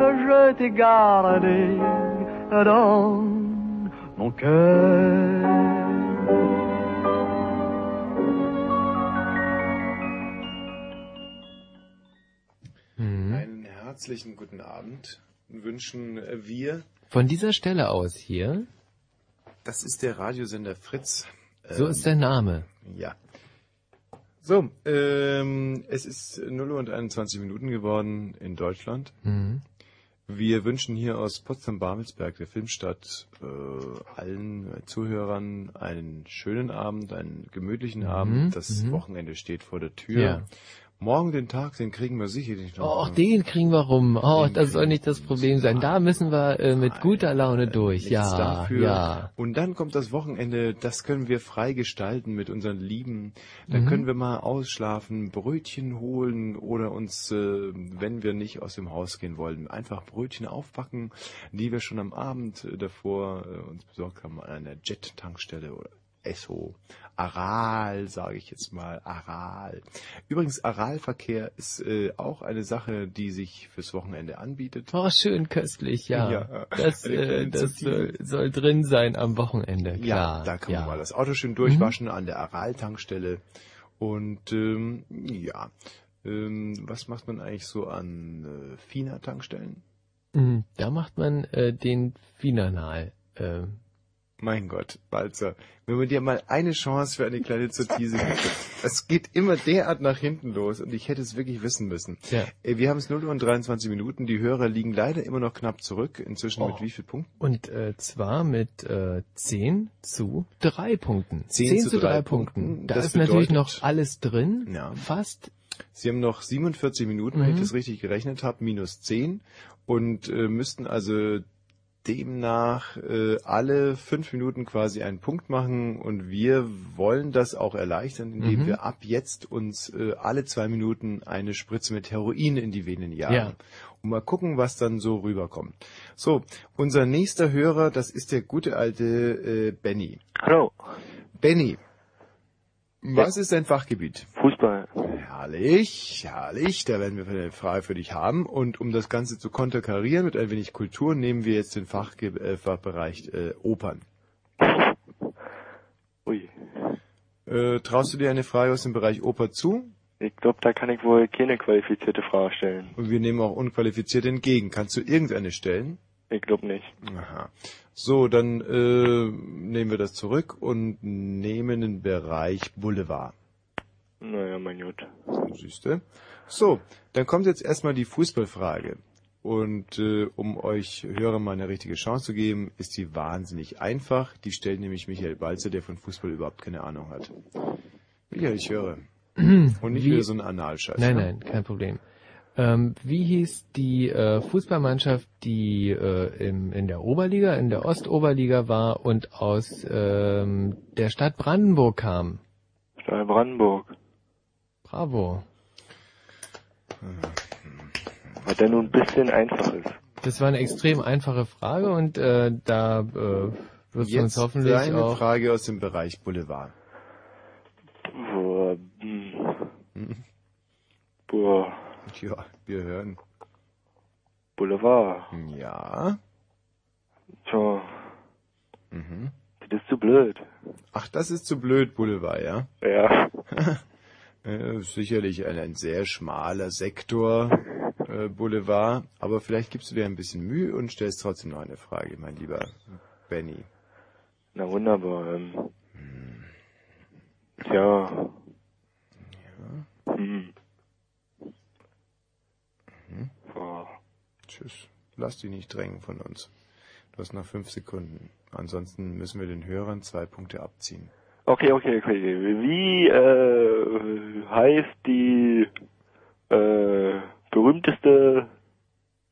je t'ai gardé dans mon cœur. Einen herzlichen guten Abend wünschen wir. Von dieser Stelle aus hier, Das ist der Radiosender Fritz. so Ähm, ist der Name. Ja. So, ähm, es ist 0 Uhr und 21 Minuten geworden in Deutschland. Mhm. Wir wünschen hier aus Potsdam-Babelsberg, der Filmstadt, äh, allen Zuhörern einen schönen Abend, einen gemütlichen Abend. Das mhm. Wochenende steht vor der Tür. Ja. Morgen den Tag, den kriegen wir sicherlich noch. Oh, den kriegen wir rum. Oh, Den das soll nicht das Problem sein. Da müssen wir äh, mit guter Laune durch. Nichts Ja, dafür. ja. Und dann kommt das Wochenende, das können wir frei gestalten mit unseren Lieben. Dann Mhm. können wir mal ausschlafen, Brötchen holen oder uns, äh, wenn wir nicht aus dem Haus gehen wollen, einfach Brötchen aufpacken, die wir schon am Abend äh, davor äh, uns besorgt haben an einer Jet-Tankstelle oder Esso. Aral, sage ich jetzt mal, Aral. Übrigens, Aralverkehr ist äh, auch eine Sache, die sich fürs Wochenende anbietet. Oh, schön köstlich, ja. Ja. Das, äh, das soll, soll drin sein am Wochenende, klar. Ja, da kann ja. man mal das Auto schön durchwaschen an der Aral-Tankstelle. Und ähm, ja, ähm, was macht man eigentlich so an äh, FINA-Tankstellen? Mm, Da macht man äh, den Finanal. Äh, Mein Gott, Balzer, wenn man dir mal eine Chance für eine kleine Zurtise gibt. Es geht immer derart nach hinten los und ich hätte es wirklich wissen müssen. Ja. Äh, Wir haben es 0 Uhr und 23 Minuten. Die Hörer liegen leider immer noch knapp zurück. Inzwischen Oh. mit wie viel Punkten? und äh, zwar mit äh, 10 zu 3 Punkten. 10 zu zu 3 drei Punkten. Punkten. Da Das ist natürlich bedeutet- noch alles drin. Ja. Fast. Sie haben noch 47 Minuten, wenn Mhm. ich das richtig gerechnet habe, minus 10 und äh, müssten also demnach äh, alle fünf Minuten quasi einen Punkt machen und wir wollen das auch erleichtern, indem Mhm. wir ab jetzt uns äh, alle zwei Minuten eine Spritze mit Heroin in die Venen jagen. Ja. Und mal gucken, was dann so rüberkommt. So, unser nächster Hörer, das ist der gute alte äh, Benny. Hallo. Benny, was ist dein Fachgebiet? Fußball. Herrlich, herrlich. Da werden wir eine Frage für dich haben. Und um das Ganze zu konterkarieren mit ein wenig Kultur, nehmen wir jetzt den Fachge äh, Fachbereich äh, Opern. Ui. Äh, traust du dir eine Frage aus dem Bereich Oper zu? Ich glaube, da kann ich wohl keine qualifizierte Frage stellen. Und wir nehmen auch unqualifiziert entgegen. Kannst du irgendeine stellen? Ich glaube nicht. Aha. So, dann äh, nehmen wir das zurück und nehmen den Bereich Boulevard. Naja, mein Gott. Siehste. So, dann kommt jetzt erstmal die Fußballfrage. Und äh, um euch Hörer mal eine richtige Chance zu geben, ist die wahnsinnig einfach. Die stellt nämlich Michael Balzer, der von Fußball überhaupt keine Ahnung hat. Michael, ich höre. Und nicht Wie- wieder so ein Analscheiß. Nein, ne? nein, kein Problem. Ähm, wie hieß die äh, Fußballmannschaft, die äh, im, in der Oberliga, in der Ostoberliga war und aus ähm, der Stadt Brandenburg kam? Stadt Brandenburg. Bravo. Was denn nun ein bisschen einfach ist. Das war eine extrem einfache Frage und äh, da äh, wirst du uns Jetzt hoffentlich eine auch... Frage aus dem Bereich Boulevard. Boah, hm. Boah, Ja, wir hören. Boulevard. Ja. Tja, Mhm. das ist zu blöd. Ach, das ist zu blöd, Boulevard, ja? Ja. Äh, sicherlich ein, ein sehr schmaler Sektor, äh, Boulevard, aber vielleicht gibst du dir ein bisschen Mühe und stellst trotzdem noch eine Frage, mein lieber Benny. Na wunderbar. Ähm. Tja. Hm. Mhm. Boah. Tschüss. Lass dich nicht drängen von uns. Du hast noch fünf Sekunden. Ansonsten müssen wir den Hörern zwei Punkte abziehen. Okay, okay, okay. Wie äh, heißt die äh, berühmteste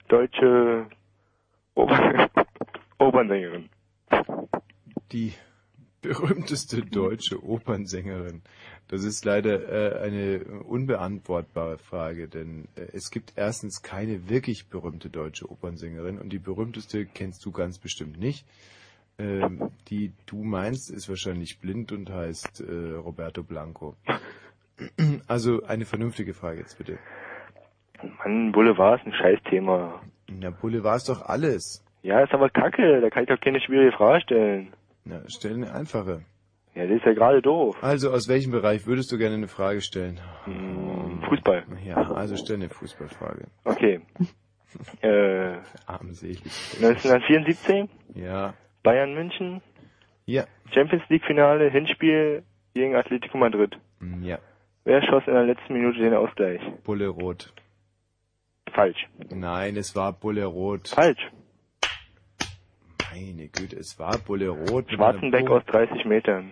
deutsche Oper Opernsängerin? Die berühmteste deutsche Opernsängerin. Das ist leider äh, eine unbeantwortbare Frage, denn äh, es gibt erstens keine wirklich berühmte deutsche Opernsängerin und die berühmteste kennst du ganz bestimmt nicht. Ähm, die du meinst, ist wahrscheinlich blind und heißt äh, Roberto Blanco. Also eine vernünftige Frage jetzt bitte. Mann, Boulevard ist ein Scheißthema. Na, Boulevard ist doch alles. Ja, ist aber kacke. Da kann ich doch keine schwierige Frage stellen. Na, stell eine einfache. Ja, das ist ja gerade doof. Also aus welchem Bereich würdest du gerne eine Frage stellen? Hm, Fußball. Ja, also stell eine Fußballfrage. Okay. äh, Armselig. 1974, Ja. Bayern München, Ja. Champions League Finale, Hinspiel gegen Atletico Madrid. Ja. Wer schoss in der letzten Minute den Ausgleich? Bulle Rot. Falsch. Nein, es war Bulle Rot. Falsch. Meine Güte, es war Bulle Rot. Schwarzenbeck aus 30 Metern.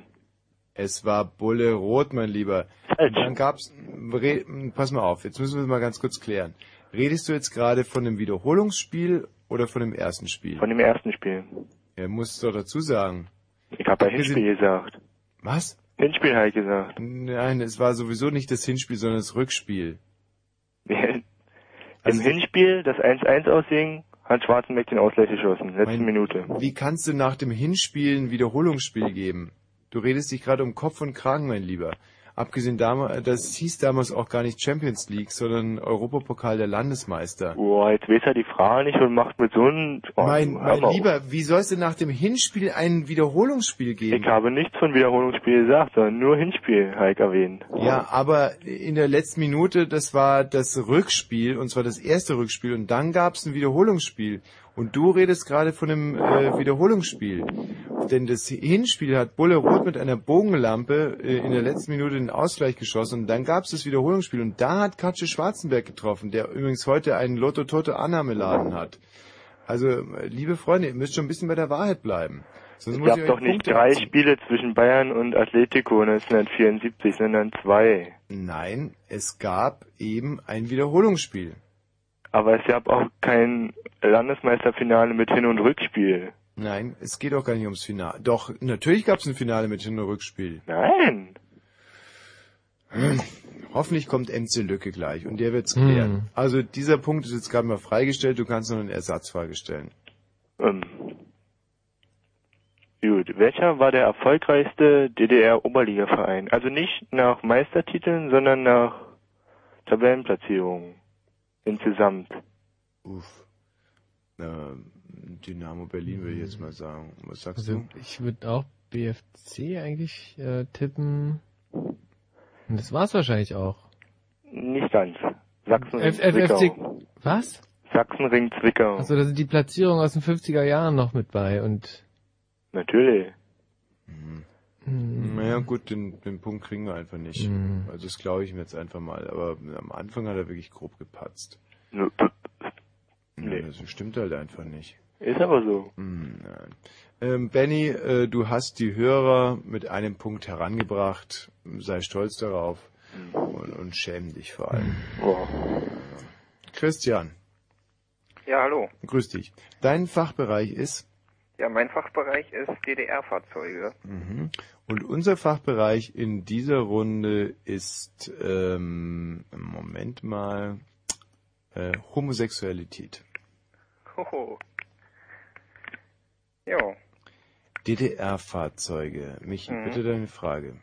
Es war Bulle Rot, mein Lieber. Falsch. Dann gab's, re, pass mal auf, jetzt müssen wir es mal ganz kurz klären. Redest du jetzt gerade von dem Wiederholungsspiel oder von dem ersten Spiel? Von dem ersten Spiel. Er muss doch dazu sagen. Ich habe ja Hinspiel gesagt. Was? Hinspiel habe ich gesagt. Nein, es war sowieso nicht das Hinspiel, sondern das Rückspiel. Im Also- Hinspiel, das 1-1 ausging, hat Schwarzenbeck den Ausgleich geschossen. Letzte Mein- Minute. Wie kannst du nach dem Hinspiel ein Wiederholungsspiel geben? Du redest dich gerade um Kopf und Kragen, mein Lieber. Abgesehen damals, das hieß damals auch gar nicht Champions League, sondern Europapokal der Landesmeister. Boah, jetzt weiß er die Frage nicht und macht mit so einem... Oh, mein, mein. Lieber, wie soll es denn nach dem Hinspiel ein Wiederholungsspiel geben? Ich habe nichts von Wiederholungsspiel gesagt, sondern nur Hinspiel, ich erwähnt. Ja, aber in der letzten Minute, das war das Rückspiel, und zwar das erste Rückspiel, und dann gab es ein Wiederholungsspiel. Und du redest gerade von einem äh, Wiederholungsspiel. Denn das Hinspiel hat Bulle Roth mit einer Bogenlampe äh, in der letzten Minute den Ausgleich geschossen und dann gab es das Wiederholungsspiel und da hat Katsche Schwarzenberg getroffen, der übrigens heute einen Lotto-Tote-Annahmeladen hat. Also, liebe Freunde, ihr müsst schon ein bisschen bei der Wahrheit bleiben. Sonst Es gab doch nicht drei abziehen. Spiele zwischen Bayern und Atletico 1974, sondern zwei. Nein, es gab eben ein Wiederholungsspiel. Aber es gab auch kein Landesmeisterfinale mit Hin- und Rückspiel. Nein, es geht auch gar nicht ums Finale. Doch, natürlich gab es ein Finale mit Hin- und Rückspiel. Nein. Hm. Hoffentlich kommt MC Lücke gleich und der wird's Hm. klären. Also dieser Punkt ist jetzt gerade mal freigestellt, du kannst noch eine Ersatzfrage stellen. Ähm. Gut, welcher war der erfolgreichste DDR-Oberligaverein? Also nicht nach Meistertiteln, sondern nach Tabellenplatzierungen insgesamt. Uff. Ähm, Dynamo Berlin würde ich jetzt mal sagen. Was sagst Also du? ich würde auch BFC eigentlich äh, tippen. Und das war's wahrscheinlich auch. Nicht ganz. Sachsenring F F FC Zwickau. Was? Sachsenring Zwickau. Also da sind die Platzierungen aus den 50er Jahren noch mit bei und Natürlich. Hm, Naja gut, den, den Punkt kriegen wir einfach nicht. Hm. Also das glaube ich mir jetzt einfach mal. Aber am Anfang hat er wirklich grob gepatzt. Nö, Nee. Das stimmt halt einfach nicht. Ist aber so. Hm, nein. Ähm, Benny, äh, du hast die Hörer mit einem Punkt herangebracht. Sei stolz darauf und, und schäm dich vor allem. Oh. Christian, Ja, hallo. grüß dich. Dein Fachbereich ist Ja, mein Fachbereich ist DDR-Fahrzeuge. mhm. und unser Fachbereich in dieser Runde ist ähm, Moment mal äh, Homosexualität. Hoho. Jo. DDR-Fahrzeuge. Michi, Mhm. bitte deine Frage.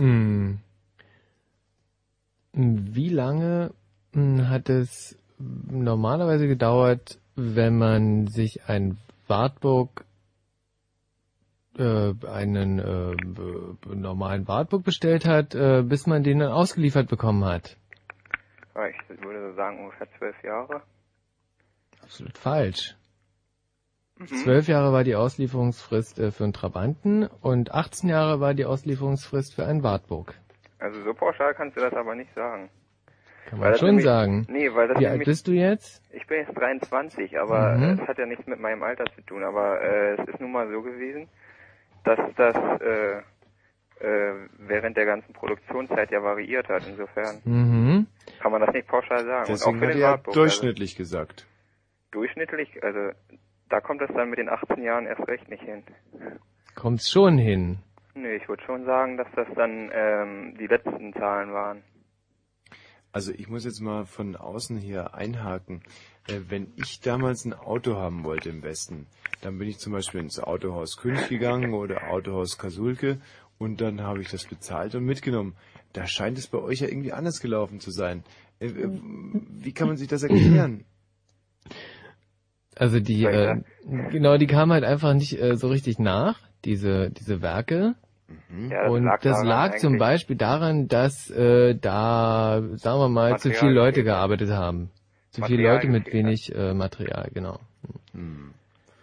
Hm. Wie lange hm, hat es normalerweise gedauert, wenn man sich ein Wartburg, äh, einen äh, normalen Wartburg bestellt hat, äh, bis man den dann ausgeliefert bekommen hat? Ich würde so sagen ungefähr zwölf Jahre. Absolut falsch. Mhm. Zwölf Jahre war die Auslieferungsfrist äh, für einen Trabanten und 18 Jahre war die Auslieferungsfrist für einen Wartburg. Also so pauschal kannst du das aber nicht sagen. Kann man das schon nämlich- sagen. Nee, weil das Wie alt nämlich- bist du jetzt? Ich bin jetzt 23, aber Mhm. es hat ja nichts mit meinem Alter zu tun. Aber äh, es ist nun mal so gewesen, dass das äh, äh, während der ganzen Produktionszeit ja variiert hat. Insofern Mhm. kann man das nicht pauschal sagen. Deswegen Und auch für hat den er Wartburg. durchschnittlich gesagt. Also durchschnittlich, also da kommt es dann mit den 18 Jahren erst recht nicht hin. Kommt's schon hin. Nö, ich würde schon sagen, dass das dann ähm, die letzten Zahlen waren. Also ich muss jetzt mal von außen hier einhaken. Äh, wenn ich damals ein Auto haben wollte im Westen, dann bin ich zum Beispiel ins Autohaus König gegangen oder Autohaus Kasulke und dann habe ich das bezahlt und mitgenommen. Da scheint es bei euch ja irgendwie anders gelaufen zu sein. Äh, äh, Wie kann man sich das erklären? Also die, äh, genau, die kamen halt einfach nicht äh, so richtig nach, diese, diese Werke. Ja, das und lag das lag zum Beispiel daran, dass äh, da, sagen wir mal, zu Material viele Leute gearbeitet haben. Zu viele Material Leute mit wenig äh, Material, genau.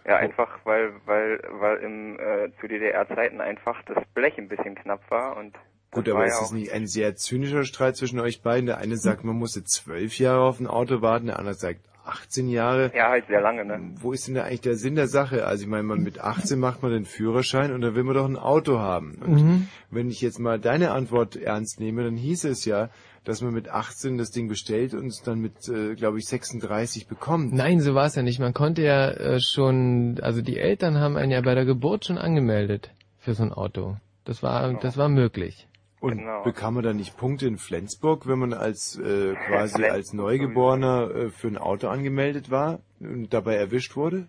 Ja, einfach weil weil weil im äh, zu DDR-Zeiten einfach das Blech ein bisschen knapp war und Gut, das aber ist es auch nicht ein sehr zynischer Streit zwischen euch beiden? Der eine sagt, man musste zwölf Jahre auf ein Auto warten, der andere sagt 18 Jahre. ja halt sehr lange, ne? Wo ist denn da eigentlich der Sinn der Sache? Also ich meine, man mit 18 macht man den Führerschein und dann will man doch ein Auto haben. Und Mhm. wenn ich jetzt mal deine Antwort ernst nehme, dann hieß es ja, dass man mit 18 das Ding bestellt und es dann mit, äh, glaube ich, 36 bekommt. Nein, so war es ja nicht. Man konnte ja äh, schon, also die Eltern haben einen ja bei der Geburt schon angemeldet für so ein Auto. Das war, das war möglich. Und Genau. bekam man dann nicht Punkte in Flensburg, wenn man als äh, quasi Flensburg als Neugeborener äh, für ein Auto angemeldet war und dabei erwischt wurde?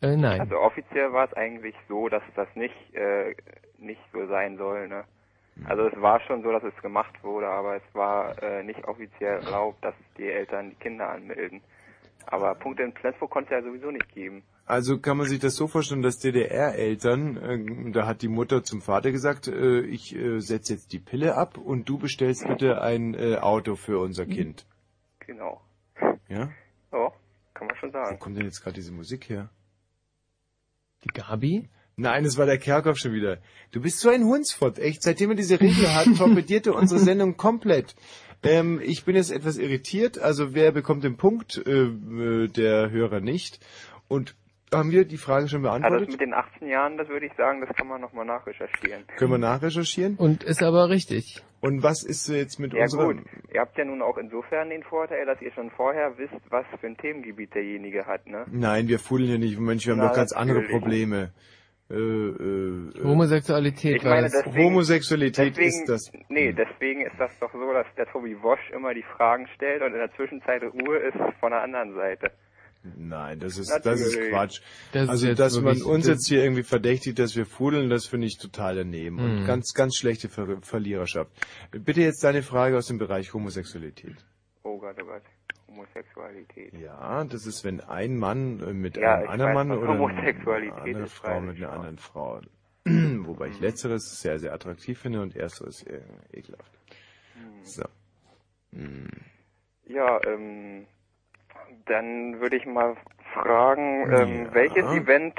Äh, nein. Also offiziell war es eigentlich so, dass das nicht äh, nicht so sein soll, ne? Also es war schon so, dass es gemacht wurde, aber es war äh, nicht offiziell erlaubt, dass die Eltern die Kinder anmelden. Aber Punkte in Flensburg konnte es ja sowieso nicht geben. Also kann man sich das so vorstellen, dass DDR-Eltern, äh, da hat die Mutter zum Vater gesagt, äh, ich äh, setze jetzt die Pille ab und du bestellst bitte ein äh, Auto für unser Kind. Genau. Ja? Ja, kann man schon Wo sagen. kommt denn jetzt gerade diese Musik her? Die Gabi? Nein, es war der Kerkhoff schon wieder. Du bist so ein Hundsfott, echt. Seitdem wir diese Regel hatten, torpediert er unsere Sendung komplett. Ähm, ich bin jetzt etwas irritiert. Also wer bekommt den Punkt? Äh, äh, der Hörer nicht. Und haben wir die Frage schon Also das beantwortet? mit den 18 Jahren, das würde ich sagen, das kann man nochmal nachrecherchieren. Können wir nachrecherchieren? Und ist aber richtig. Und was ist jetzt mit Ja unserer... gut, ihr habt ja nun auch insofern den Vorteil, dass ihr schon vorher wisst, was für ein Themengebiet derjenige hat, ne? Nein, wir fudeln ja nicht. Mensch, wir haben Na, doch ganz andere. Probleme. Äh, äh, äh, Homosexualität Ich meine, das. deswegen- Homosexualität deswegen, ist das. Nee, deswegen ist das doch so, dass der Tobi Wosch immer die Fragen stellt und in der Zwischenzeit Ruhe ist von der anderen Seite. Nein, das ist, das ist. Quatsch. Das ist also, jetzt dass man uns jetzt hier irgendwie verdächtigt, dass wir fudeln, das finde ich total daneben. Und Hm. ganz, ganz schlechte Ver Verliererschaft. Bitte jetzt deine Frage aus dem Bereich Homosexualität. Oh Gott, oh Gott. Homosexualität. Ja, das ist, wenn ein Mann äh, mit Ja, einem anderen Mann oder eine andere ist, Frau mit einer anderen Frau. Wobei ich letzteres sehr, sehr attraktiv finde und ersteres eher ekelhaft. So. Hm. Ja, ähm, dann würde ich mal fragen, ähm, Ja. welches Event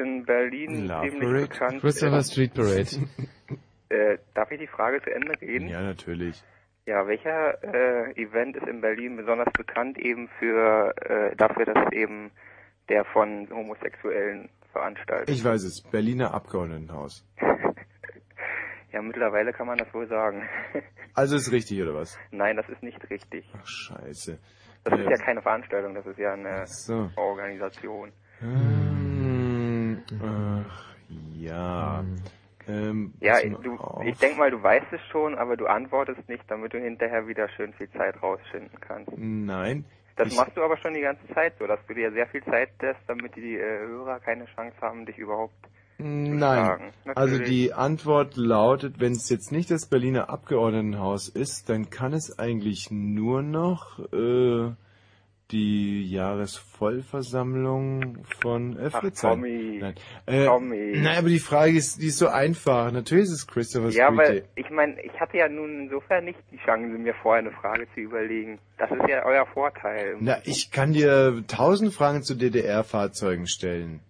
in Berlin Love ziemlich Parade. bekannt Christopher ist? Street Parade. Äh, darf ich die Frage zu Ende reden? Ja, natürlich. Ja, welcher äh, Event ist in Berlin besonders bekannt eben für äh, dafür, dass es eben der von Homosexuellen veranstaltet? Ich weiß es. Berliner Abgeordnetenhaus. Ja, mittlerweile kann man das wohl sagen. Also ist richtig, oder was? Nein, das ist nicht richtig. Ach, scheiße. Das ist ja keine Veranstaltung, das ist ja eine so. Organisation. Hm, ach, ja. Ähm, Ja, du, auf. ich denke mal, du weißt es schon, aber du antwortest nicht, damit du hinterher wieder schön viel Zeit rausschinden kannst. Nein. Das machst du aber schon die ganze Zeit so, dass du dir sehr viel Zeit lässt, damit die äh, Hörer keine Chance haben, dich überhaupt Nein. Also die Antwort lautet, wenn es jetzt nicht das Berliner Abgeordnetenhaus ist, dann kann es eigentlich nur noch äh, die Jahresvollversammlung von äh, Ach, Fritz sein. Tommy. Nein. Äh, Tommy. Nein, aber die Frage ist, die ist so einfach. Natürlich ist es Christopher Ja, Street Day. ich meine, ich hatte ja nun insofern nicht die Chance, mir vorher eine Frage zu überlegen. Das ist ja euer Vorteil. Na, ich kann dir tausend Fragen zu DDR-Fahrzeugen stellen.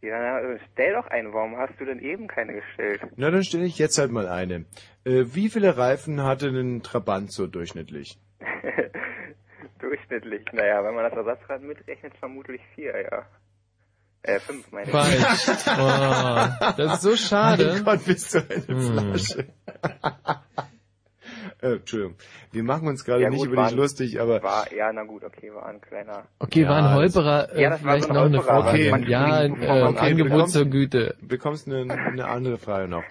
Ja, äh, stell doch eine. Warum hast du denn eben keine gestellt? Na, dann stelle ich jetzt halt mal eine. Äh, wie viele Reifen hatte ein Trabant so durchschnittlich? Durchschnittlich. Naja, wenn man das Ersatzrad mitrechnet, vermutlich vier, ja. Äh, fünf, meine ich. Falsch. Oh, das ist so schade. Mein Gott, bist du eine Hm. Flasche. äh, Entschuldigung. Wir machen uns gerade Ja, nicht gut, über dich okay, aber... War, ja, na gut, okay, war ein kleiner. Okay, war ein Ja, Holperer, äh, Ja, das war vielleicht so ein noch eine Frage. okay. Ja, ein äh, okay, Angebot bekommst- zur Güte. bekommst eine, eine andere Frage noch.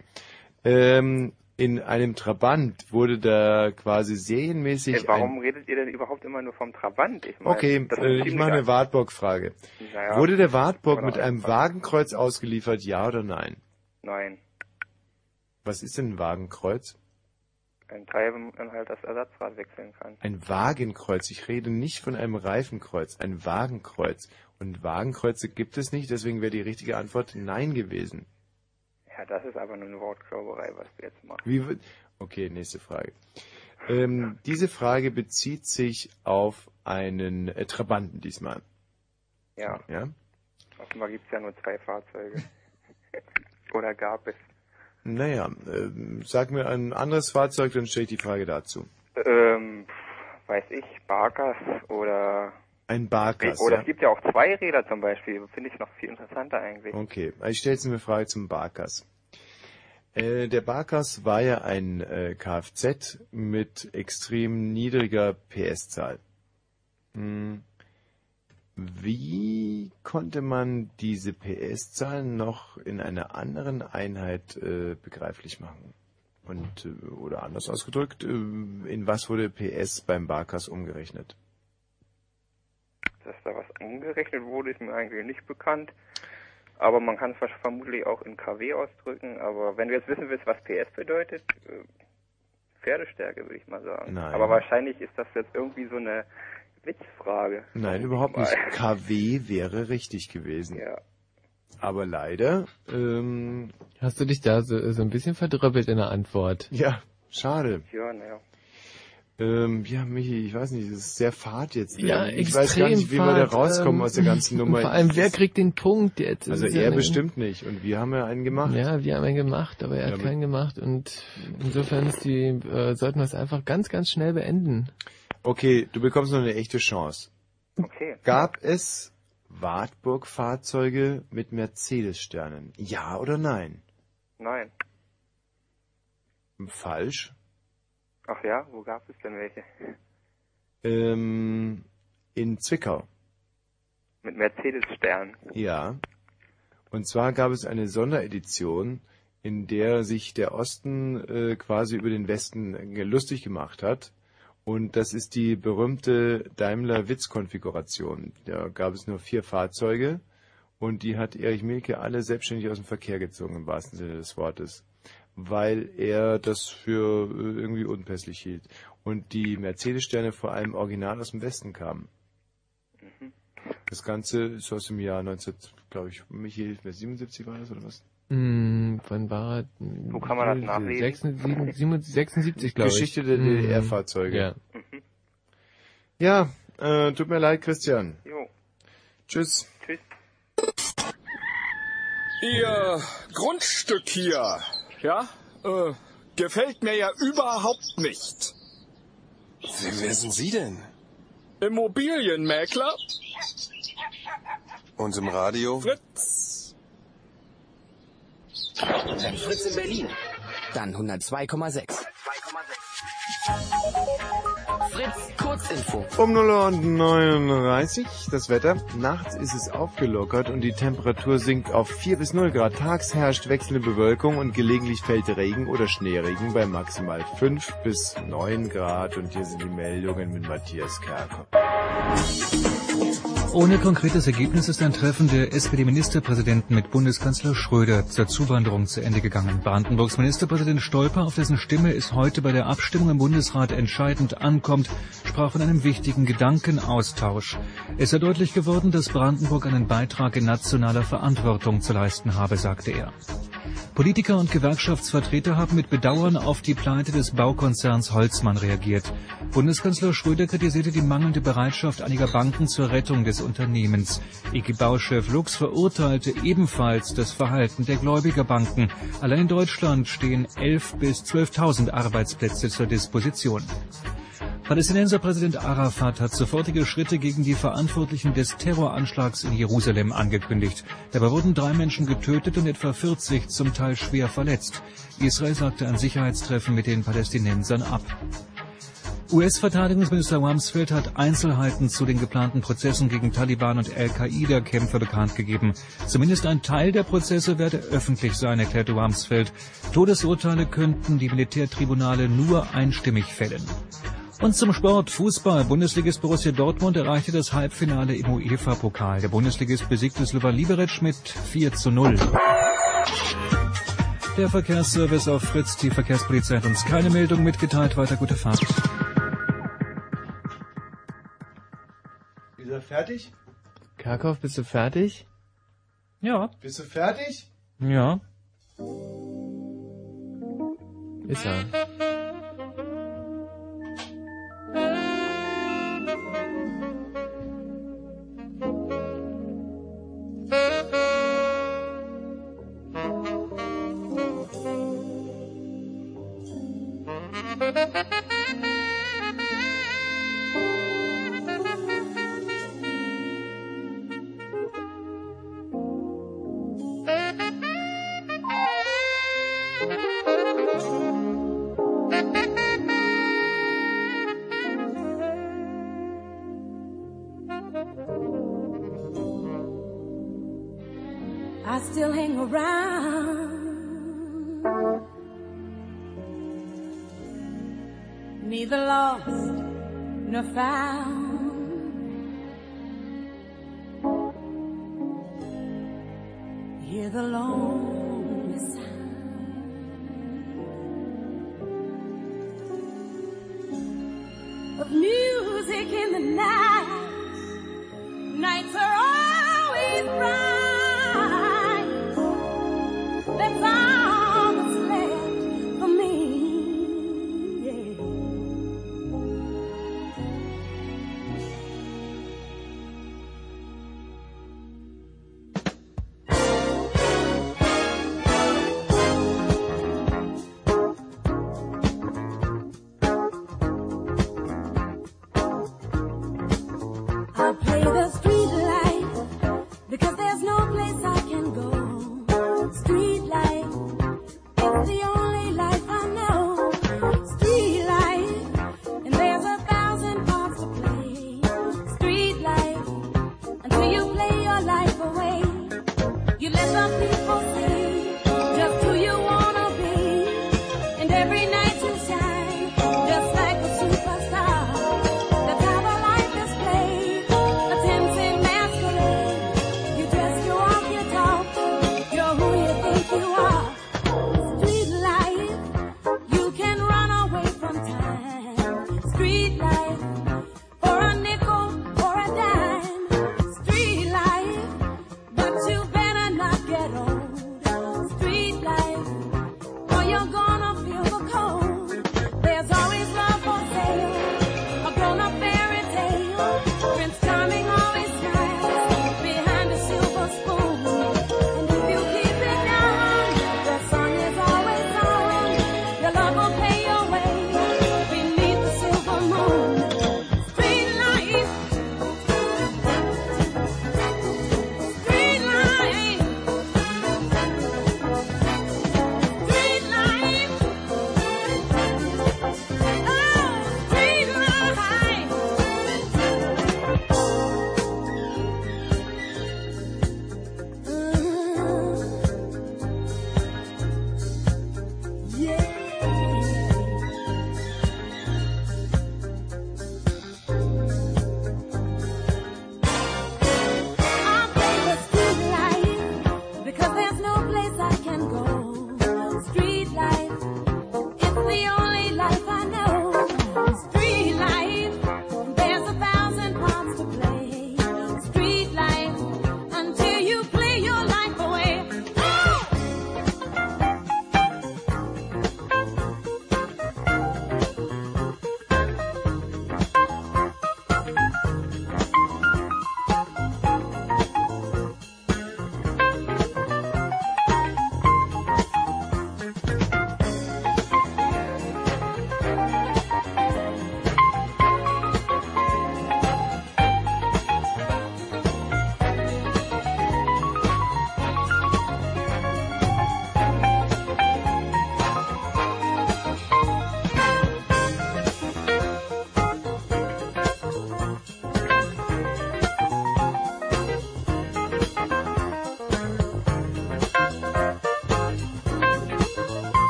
Ähm, in einem Trabant wurde da quasi serienmäßig Äh, warum ein... redet ihr denn überhaupt immer nur vom Trabant? Ich meine, Okay, das ist äh, ich mache eine Wartburg-Frage. Naja, Wurde der Wartburg mit einem. Wagenkreuz ausgeliefert, ja oder nein? Nein. Was ist denn ein Wagenkreuz? Ein Teil, wenn man halt das Ersatzrad wechseln kann. Ein Wagenkreuz. Ich rede nicht von einem Reifenkreuz. Ein Wagenkreuz. Und Wagenkreuze gibt es nicht, deswegen wäre die richtige Antwort Nein gewesen. Ja, das ist aber nur eine Wortklauberei, was du jetzt machst. Wie. Okay, nächste Frage. Ähm, diese Frage bezieht sich auf einen äh, Trabanten diesmal. Ja, Ja? offenbar gibt's ja nur zwei Fahrzeuge. Oder gab es? Naja, ähm, sag mir ein anderes Fahrzeug, dann stelle ich die Frage dazu. Ähm, weiß ich, Barkas oder... Ein Barkas. oder ja? es gibt ja auch zwei Räder zum Beispiel, finde ich noch viel interessanter eigentlich. Okay, ich stelle jetzt eine Frage zum Barkas. Äh, der Barkas war ja ein äh, Kfz mit extrem niedriger PS-Zahl. Hm. Wie konnte man diese PS-Zahl noch in einer anderen Einheit äh, begreiflich machen? Und äh, oder anders ausgedrückt, äh, in was wurde PS beim Barkas umgerechnet? dass da was angerechnet wurde, ist mir eigentlich nicht bekannt. Aber man kann es vermutlich auch in kW ausdrücken. Aber wenn du jetzt wissen willst, was PS bedeutet, äh, Pferdestärke würde ich mal sagen. Nein. Aber wahrscheinlich ist das jetzt irgendwie so eine Witzfrage. Nein, überhaupt nicht. KW wäre richtig gewesen. Ja. Aber leider, ähm, Hast du dich da so, so ein bisschen verdröppelt in der Antwort? ja, schade. Ja, naja. Ähm, ja, Michi, ich weiß nicht, es ist sehr fad jetzt. Ja, Ähm, ich weiß gar nicht, wie wir da rauskommen ähm, aus der ganzen Nummer. Vor allem, wer kriegt den Punkt jetzt? Also ja er bestimmt nicht. Und wir haben ja einen gemacht. Ja, wir haben einen gemacht, aber er hat Ja, aber- keinen gemacht und insofern ist die, äh, sollten wir es einfach ganz, ganz schnell beenden. Okay, du bekommst noch eine echte Chance. Okay. Gab es Wartburg-Fahrzeuge mit Mercedes-Sternen? Ja oder nein? Nein. Falsch. Ach ja, wo gab es denn welche? Ähm, in Zwickau. Mit Mercedes-Stern. Ja. Und zwar gab es eine Sonderedition, in der sich der Osten äh, quasi über den Westen äh, lustig gemacht hat. Und das ist die berühmte Daimler-Witz-Konfiguration. Da gab es nur vier Fahrzeuge und die hat Erich Mielke alle selbstständig aus dem Verkehr gezogen, im wahrsten Sinne des Wortes. Weil er das für äh, irgendwie unpässlich hielt. Und die Mercedes-Sterne vor allem original aus dem Westen kamen. Das Ganze ist aus dem Jahr 19, glaube ich, Michi, hilft mir, 77 war das oder was? Hm, wann war er? Wo kann man das nachlesen? 76, 76, glaube ich. Geschichte der Hm. DDR-Fahrzeuge. Ja. Ja, äh, tut mir leid, Christian. Jo. Tschüss. Tschüss. Ihr Grundstück hier, ja, äh, gefällt mir ja überhaupt nicht. Wer sind Sie denn? Immobilienmäkler? Und im Radio? Fritz. Fritz in Berlin, dann 102,6. Fritz Kurzinfo. Um 0.39 Uhr das Wetter. Nachts ist es aufgelockert und die Temperatur sinkt auf 4 bis 0 Grad. Tags herrscht wechselnde Bewölkung und gelegentlich fällt Regen oder Schneeregen bei maximal 5 bis 9 Grad. Und hier sind die Meldungen mit Matthias Kerker. Ohne konkretes Ergebnis ist ein Treffen der SPD-Ministerpräsidenten mit Bundeskanzler Schröder zur Zuwanderung zu Ende gegangen. Brandenburgs Ministerpräsident Stolper, auf dessen Stimme es heute bei der Abstimmung im Bundesrat entscheidend ankommt, sprach von einem wichtigen Gedankenaustausch. Es sei deutlich geworden, dass Brandenburg einen Beitrag in nationaler Verantwortung zu leisten habe, sagte er. Politiker und Gewerkschaftsvertreter haben mit Bedauern auf die Pleite des Baukonzerns Holzmann reagiert. Bundeskanzler Schröder kritisierte die mangelnde Bereitschaft einiger Banken zur Rettung des Unternehmens. IG-Bauchef Lux verurteilte ebenfalls das Verhalten der Gläubigerbanken. Allein in Deutschland stehen 11.000 bis 12.000 Arbeitsplätze zur Disposition. Palästinenser Präsident Arafat hat sofortige Schritte gegen die Verantwortlichen des Terroranschlags in Jerusalem angekündigt. Dabei wurden drei Menschen getötet und etwa 40 zum Teil schwer verletzt. Israel sagte ein Sicherheitstreffen mit den Palästinensern ab. US-Verteidigungsminister Rumsfeld hat Einzelheiten zu den geplanten Prozessen gegen Taliban und Al-Qaida-Kämpfer bekannt gegeben. Zumindest ein Teil der Prozesse werde öffentlich sein, erklärte Rumsfeld. Todesurteile könnten die Militärtribunale nur einstimmig fällen. Und zum Sport Fußball. Bundesligist Borussia Dortmund erreichte das Halbfinale im UEFA-Pokal. Der Bundesligist besiegte Slovan Liberec mit 4 zu 0. Der Verkehrsservice auf Fritz, die Verkehrspolizei hat uns keine Meldung mitgeteilt. Weiter gute Fahrt. Ist er fertig? Karkow, bist du fertig? Ja. Bist du fertig? Ja. Ist er. Mm-hmm.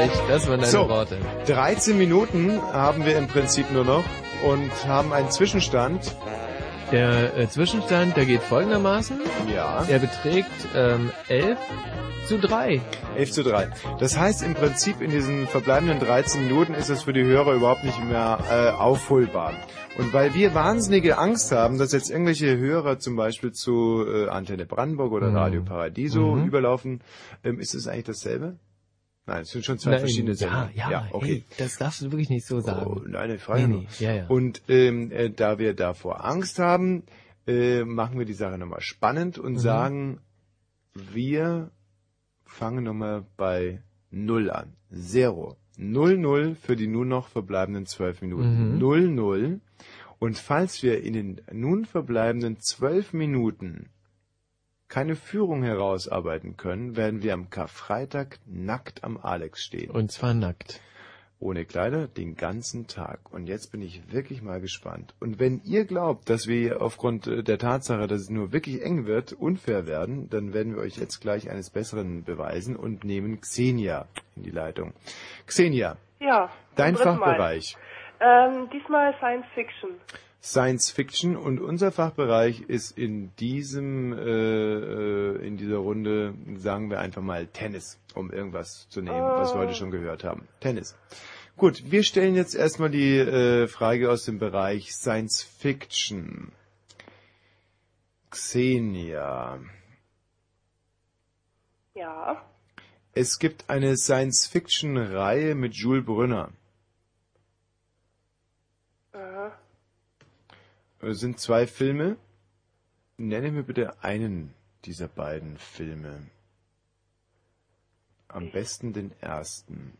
Recht. Das waren deine So, Worte. 13 Minuten haben wir im Prinzip nur noch. und haben einen Zwischenstand. Der äh, Zwischenstand, der geht folgendermaßen. Ja. Er beträgt ähm, 11 zu 3. 11 zu 3. Das heißt im Prinzip in diesen verbleibenden 13 Minuten ist es für die Hörer überhaupt nicht mehr äh, aufholbar. Und weil wir wahnsinnige Angst haben, dass jetzt irgendwelche Hörer zum Beispiel zu äh, Antenne Brandenburg oder Mhm. Radio Paradiso Mhm. überlaufen, ähm, ist es eigentlich dasselbe? Nein, es sind schon zwei Nein, verschiedene ja, Sender. ja, okay. hey, das darfst du wirklich nicht so sagen. Oh, nein, ich frage Nee, nee, ja, ja. Und ähm, äh, da wir davor Angst haben, äh, machen wir die Sache nochmal spannend und Mhm. sagen, wir fangen nochmal bei Null an. Zero. Null Null für die nun noch verbleibenden zwölf Minuten. Mhm. Null Null. Und falls wir in den nun verbleibenden zwölf Minuten keine Führung herausarbeiten können, werden wir am Karfreitag nackt am Alex stehen. Und zwar nackt. Ohne Kleider den ganzen Tag. Und jetzt bin ich wirklich mal gespannt. Und wenn ihr glaubt, dass wir aufgrund äh, der Tatsache, dass es nur wirklich eng wird, unfair werden, dann werden wir euch jetzt gleich eines Besseren beweisen und nehmen Xenia in die Leitung. Xenia, Ja. dein. Fachbereich. Ähm, diesmal Science Fiction. Science Fiction und unser Fachbereich ist in diesem äh, äh, in dieser Runde sagen wir einfach mal Tennis, um irgendwas zu nehmen, was wir heute schon gehört haben. Tennis. Gut, wir stellen jetzt erstmal die äh, Frage aus dem Bereich Science Fiction. Xenia. Ja. Es gibt eine Science Fiction Reihe mit Jules Brünner. Aha. Es sind zwei Filme. Nenne mir bitte einen dieser beiden Filme. Am besten den ersten.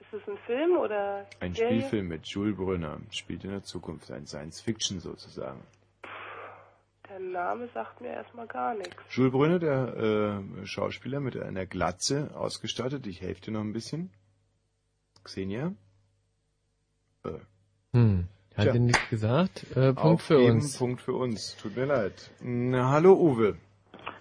Ist es ein Film oder Ein Serie? Spielfilm mit Jules Brünner. Spielt in der Zukunft. Ein Science Fiction sozusagen. Der Name sagt mir erstmal gar nichts. Jules Brünner, der äh, Schauspieler mit einer Glatze ausgestattet. Ich helfe dir noch ein bisschen. Xenia? Äh, Hm. Hat Tja. er nichts gesagt? Äh, Punkt für aufgeben, uns. Punkt für uns. Tut mir leid. Na, hallo Uwe.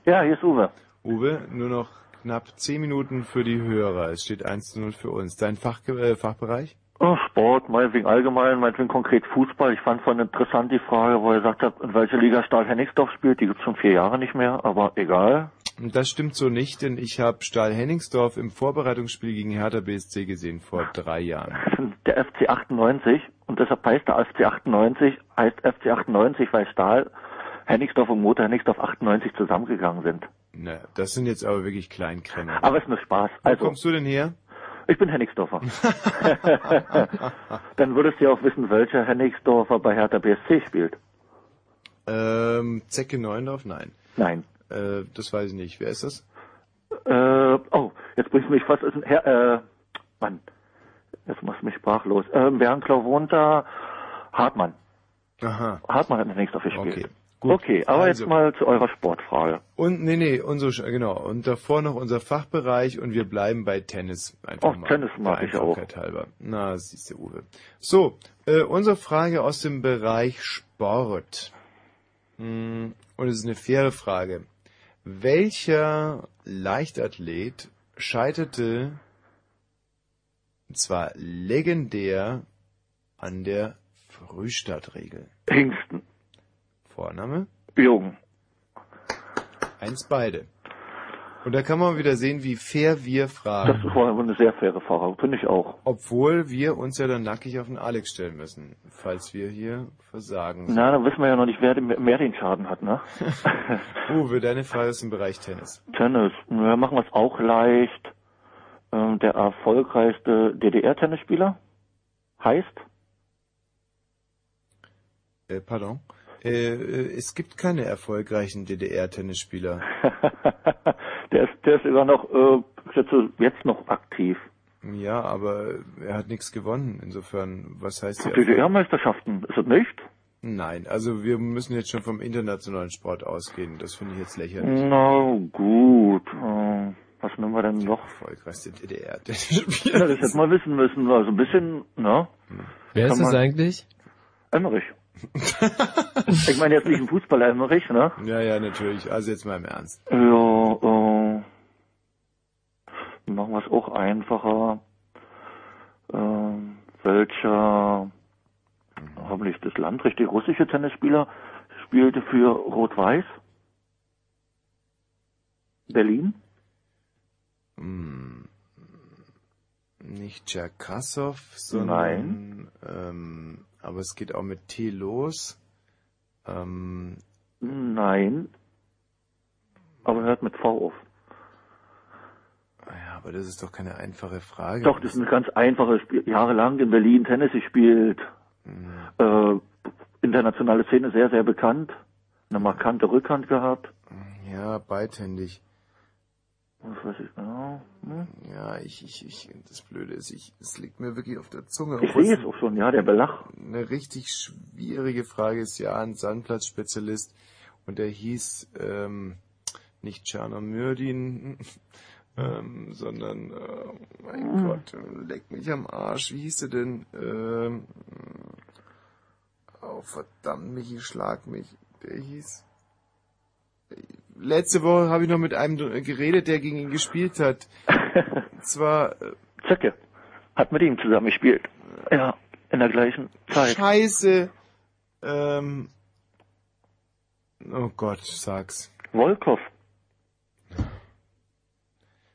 Ja, hier ist Uwe. Uwe, nur noch knapp 10 Minuten für die Hörer. Es steht 1 zu 0 für uns. Dein Fach, äh, Fachbereich? Oh, Sport, meinetwegen allgemein, meinetwegen konkret Fußball. Ich fand vorhin interessant die Frage, wo er gesagt hat, in welcher Liga Stahl Hennigsdorf spielt. Die gibt's schon vier Jahre nicht mehr, aber egal. Das stimmt so nicht, denn ich habe Stahl Henningsdorf im Vorbereitungsspiel gegen Hertha BSC gesehen vor drei Jahren. Der FC 98 und deshalb heißt der FC 98, heißt FC 98, weil Stahl, Hennigsdorf und Motor Hennigsdorf 98 zusammengegangen sind. Na, das sind jetzt aber wirklich Kleinkrämer. Aber ist nur Spaß. Wo Also, kommst du denn her? ich bin Hennigsdorfer. Dann würdest du ja auch wissen, welcher Hennigsdorfer bei Hertha BSC spielt. Ähm, Zecke Neuendorf? Nein. Nein. Äh, das weiß ich nicht. Wer ist das? Äh, oh, jetzt bringst du mich fast Her äh, Mann, jetzt machst du mich sprachlos. Ähm, Bernklau wohnt da, Hartmann. Aha. Hartmann hat nichts dafür gespielt. Okay. Gut. Okay, aber Also. jetzt mal zu eurer Sportfrage. Und nee, nee, unsere, genau. Und davor noch unser Fachbereich und wir bleiben bei Tennis. Einfach Oh, mal. Tennis mag der ich auch. Halber. Na, siehst du, Uwe. So, äh, unsere Frage aus dem Bereich Sport. Hm, Und es ist eine faire Frage. Welcher Leichtathlet scheiterte, und zwar legendär, an der Frühstartregel? Hingsten. Vorname? Jürgen. Eins beide. Und da kann man wieder sehen, wie fair wir fragen. Das war eine sehr faire Frage, finde ich auch. Obwohl wir uns ja dann nackig auf den Alex stellen müssen, falls wir hier versagen. Na, dann wissen wir ja noch nicht, wer den, mehr den Schaden hat, ne? Uwe, deine Frage ist im Bereich Tennis. Tennis. Ja, machen wir es auch leicht. Ähm, der erfolgreichste DDR-Tennisspieler heißt? Äh, pardon. Äh, äh, es gibt keine erfolgreichen DDR-Tennisspieler. der ist, der ist sogar noch, äh, jetzt, jetzt noch aktiv. Ja, aber er hat nichts gewonnen. Insofern, was heißt hier? DDR-Meisterschaften, ist es nicht? Nein, also wir müssen jetzt schon vom internationalen Sport ausgehen. Das finde ich jetzt lächerlich. Na gut. Äh, was nehmen wir denn noch? Erfolgreichste Ja, DDR-Tennisspieler. das hätte man wissen müssen. Also ein bisschen, ne? Wer ist das eigentlich? Emmerich. ich meine jetzt nicht ein Fußballer Emmerich, ne? Ja, ja, natürlich. Also jetzt mal im Ernst. Ja, äh, machen wir es auch einfacher. Ähm, welcher hoffentlich das Land richtig, russische Tennisspieler, spielte für Rot-Weiß. Berlin. Hm. Nicht Cherkassow, sondern ähm, aber es geht auch mit T los. Ähm, Nein. Aber hört mit V auf. ja, aber das ist doch keine einfache Frage. Doch, das ist eine ganz einfache Spiel. Jahrelang in Berlin Tennis gespielt. Äh, internationale Szene sehr, sehr bekannt. Eine markante Rückhand gehabt. Ja, beidhändig. Was weiß ich genau. Hm? Ja, ich, ich, ich, das Blöde ist, ich, es liegt mir wirklich auf der Zunge. Ich sehe es auch schon, ja, der Belach. Eine richtig schwierige Frage ist ja ein Sandplatzspezialist und der hieß ähm, nicht Czernomyrdin, ähm, sondern äh, mein Hm. Gott, leck mich am Arsch. Wie hieß der denn? Ähm, oh verdammt, Michi, schlag mich. Der hieß. Letzte Woche habe ich noch mit einem geredet, der gegen ihn gespielt hat. Und zwar äh, Zöcke. Hat mit ihm zusammen gespielt. Ja, in der gleichen Zeit. Scheiße. Ähm. Oh Gott, sag's. Volkov.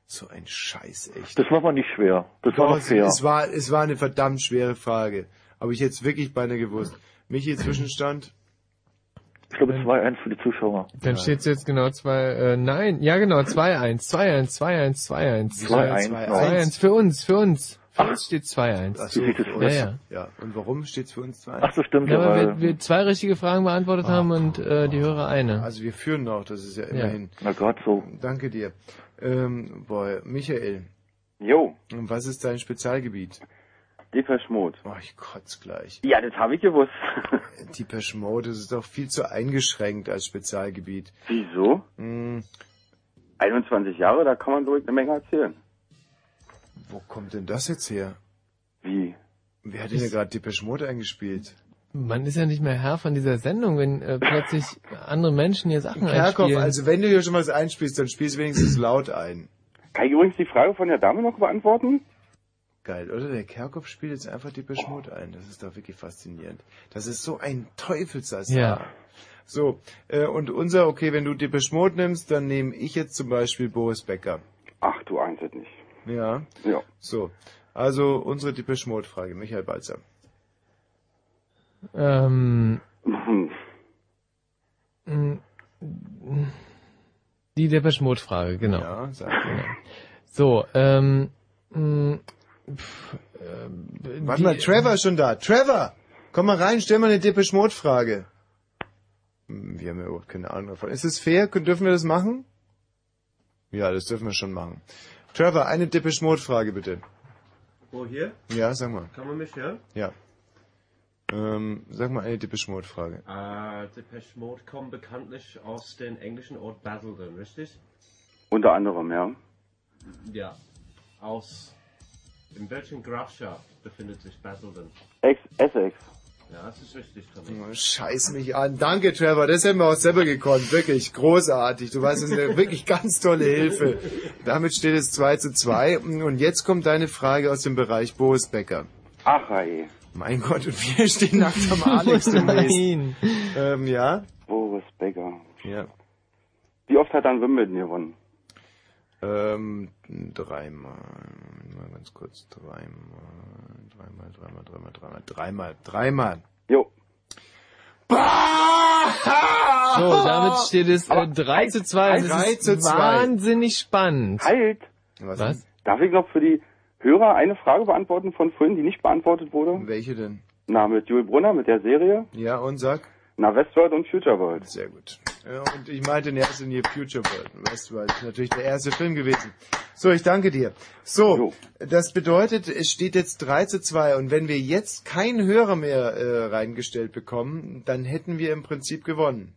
So ein Scheiß, echt. Das war aber nicht schwer. Das war Doch, noch fair. Es war, es war eine verdammt schwere Frage. Aber ich es wirklich beinahe gewusst. Michi, Zwischenstand? Ich glaube 2-1 für die Zuschauer. Dann steht's jetzt genau zwei, äh, nein, ja genau, 2-1, 2-1, 2-1, 2-1. 2-1, 2-1 für uns, für uns. Für uns steht 2-1. Ach so. Ja, ja. ja. Und warum steht's für uns zwei? Ach so, stimmt. Ja, Ja, weil wir, wir zwei richtige Fragen beantwortet haben und äh, die Hörer eine. Also wir führen noch, das ist ja Ja. immerhin. na Gott, so. Danke dir. Ähm, boy, Michael, Jo, was ist dein Spezialgebiet? Depeche Mode. Oh, ich kotz gleich. Ja, das habe ich gewusst. Depeche Mode, das ist doch viel zu eingeschränkt als Spezialgebiet. Wieso? Hm, 21 Jahre, da kann man durch eine Menge erzählen. wo kommt denn das jetzt her? Wie? Wer hat denn hier gerade Depeche Mode eingespielt? Man ist ja nicht mehr Herr von dieser Sendung, wenn äh, plötzlich andere Menschen hier Sachen Kerkhoff, einspielen. also wenn du hier schon was einspielst, dann spielst wenigstens laut ein. Kann ich übrigens die Frage von der Dame noch beantworten? Geil, oder? Der Kerkhoff spielt jetzt einfach Depeche Mode ein. Das ist doch wirklich faszinierend. Das ist so ein Teufelsasser. Ja. So, äh, und unser, okay, wenn du Depeche Mode nimmst, dann nehme ich jetzt zum Beispiel Boris Becker. Ach, du eins nicht. Ja. Ja. So, also unsere Depeche Mode Frage, Michael Balzer. Ähm, Hm. die Depeche Mode Frage, genau. Ja, sag. So, ähm, mh, pf, äh, Warte mal, Trevor ist schon da. Trevor! Komm mal rein, stell mal eine Depeche Mode Frage. Hm, Wir haben ja überhaupt keine Ahnung davon. Ist es fair? Können- Dürfen wir das machen? Ja, das dürfen wir schon machen. Trevor, eine Depeche Mode Frage bitte. Wo hier? Ja, sag mal. Kann man mich hören? Ja. Ähm, sag mal eine Depeche Mode Frage. Äh, Depeche Mode kommt bekanntlich aus dem englischen Ort Basildon, richtig? Unter anderem, ja. Ja. Aus. In welchen Grafschaft befindet sich Basildon? Ex Essex. Ja, das ist richtig, Tommy. Oh, Scheiß mich an. Danke, Trevor. Das hätten wir auch selber gekonnt. Wirklich großartig. Du weißt, das ist eine wirklich ganz tolle Hilfe. Damit steht es 2 zu 2. Und jetzt kommt deine Frage aus dem Bereich Boris Becker. Ach, ey. Mein Gott, und wir stehen nackt am Alex demnächst. Nein. Ähm, ja? Boris Becker. Ja. Wie oft hat er ein Wimbledon gewonnen? Ähm, dreimal. Mal ganz kurz. Dreimal. Dreimal, dreimal, dreimal, dreimal. Dreimal. Dreimal. Jo. So, damit steht es äh, 3 zu 2. Das 3 ist zu 2. wahnsinnig spannend. Halt! Was? Was? Darf ich noch für die Hörer eine Frage beantworten von vorhin, die nicht beantwortet wurde? Welche denn? Na, mit Joel Brunner, mit der Serie? Ja, und sag? Na, Westworld und Future World. Sehr gut. Ja, und ich meinte in erster Linie Future World. Westworld ist natürlich der erste Film gewesen. So, ich danke dir. So, das bedeutet, es steht jetzt 3 zu 2 und wenn wir jetzt keinen Hörer mehr äh, reingestellt bekommen, dann hätten wir im Prinzip gewonnen.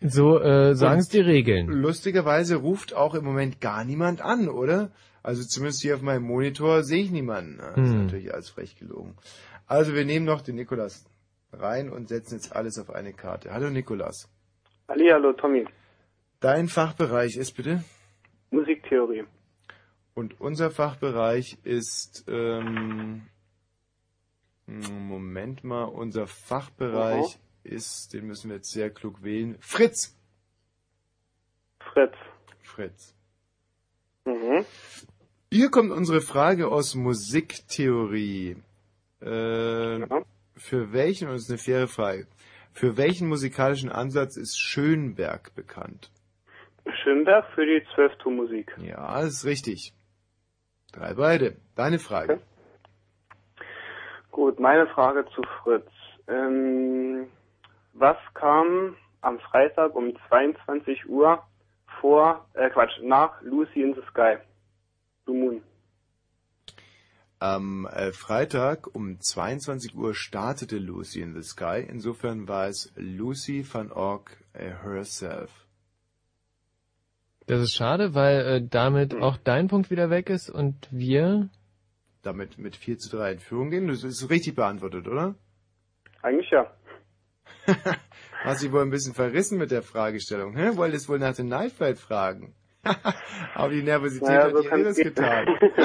So äh, sagen es die Regeln. Lustigerweise ruft auch im Moment gar niemand an, oder? Also zumindest hier auf meinem Monitor sehe ich niemanden. Das ist Hm. natürlich alles frech gelogen. Also wir nehmen noch den Nikolas rein und setzen jetzt alles auf eine Karte. Hallo Nikolas. Hallihallo, Tommy. Dein Fachbereich ist bitte? Musiktheorie. Und unser Fachbereich ist, ähm, Hm, Moment mal, unser Fachbereich ist, den müssen wir jetzt sehr klug wählen. Fritz! Fritz. Fritz. Mhm. Hier kommt unsere Frage aus Musiktheorie. Äh, Für welchen, und das ist eine faire Frage, für welchen musikalischen Ansatz ist Schönberg bekannt? Schönberg für die Zwölftonmusik. Ja, das ist richtig. Drei beide. Deine Frage. Gut, meine Frage zu Fritz. Ähm, was kam am Freitag um 22 Uhr vor, äh Quatsch, nach Lucy in the Sky? Blue Moon. Am äh, Freitag um 22 Uhr startete Lucy in the Sky. Insofern war es Lucy van Ork äh, herself. Das ist schade, weil äh, damit auch dein Punkt wieder weg ist und wir. Damit mit 4 zu 3 in Führung gehen. Das ist richtig beantwortet, oder? Eigentlich ja. Hast dich wohl ein bisschen verrissen mit der Fragestellung. Hä? Wolltest wohl nach den Night Flight fragen. Aber die Nervosität Naja, hat so ihr gehen. getan.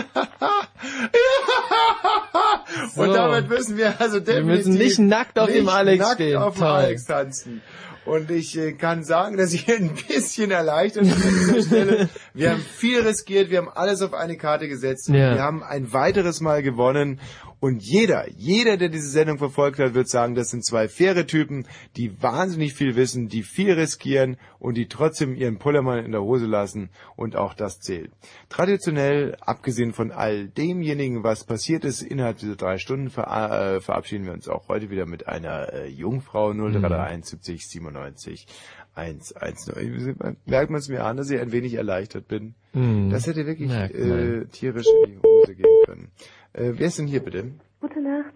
So. Und damit müssen wir also Wir definitiv müssen nicht nackt auf dem Alex nackt stehen. auf dem. Alex tanzen. Und ich äh, kann sagen, dass ich ein bisschen erleichtert bin an dieser Stelle. Wir haben viel riskiert, wir haben alles auf eine Karte gesetzt. und Ja. Wir haben ein weiteres Mal gewonnen. Und jeder, jeder, der diese Sendung verfolgt hat, wird sagen, das sind zwei faire Typen, die wahnsinnig viel wissen, die viel riskieren und die trotzdem ihren Pullermann in der Hose lassen. Und auch das zählt. Traditionell, abgesehen von all demjenigen, was passiert ist, innerhalb dieser drei Stunden ver äh, verabschieden wir uns auch heute wieder mit einer äh, Jungfrau 0331 70 97 110. Merkt man es mir an, dass ich ein wenig erleichtert bin. Mhm. Das hätte wirklich äh, tierisch in die Hose gehen können. Äh, wer ist denn hier bitte? Gute Nacht,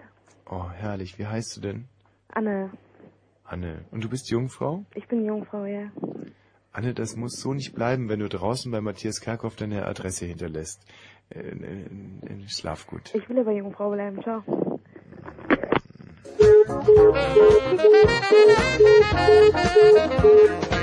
Oh, herrlich. Wie heißt du denn? Anne. Anne. Und du bist Jungfrau? Ich bin Jungfrau, ja. Anne, das muss so nicht bleiben, wenn du draußen bei Matthias Kerkhoff deine Adresse hinterlässt. Äh, in Schlafgut. Ich will aber Jungfrau bleiben, ciao. Thank you.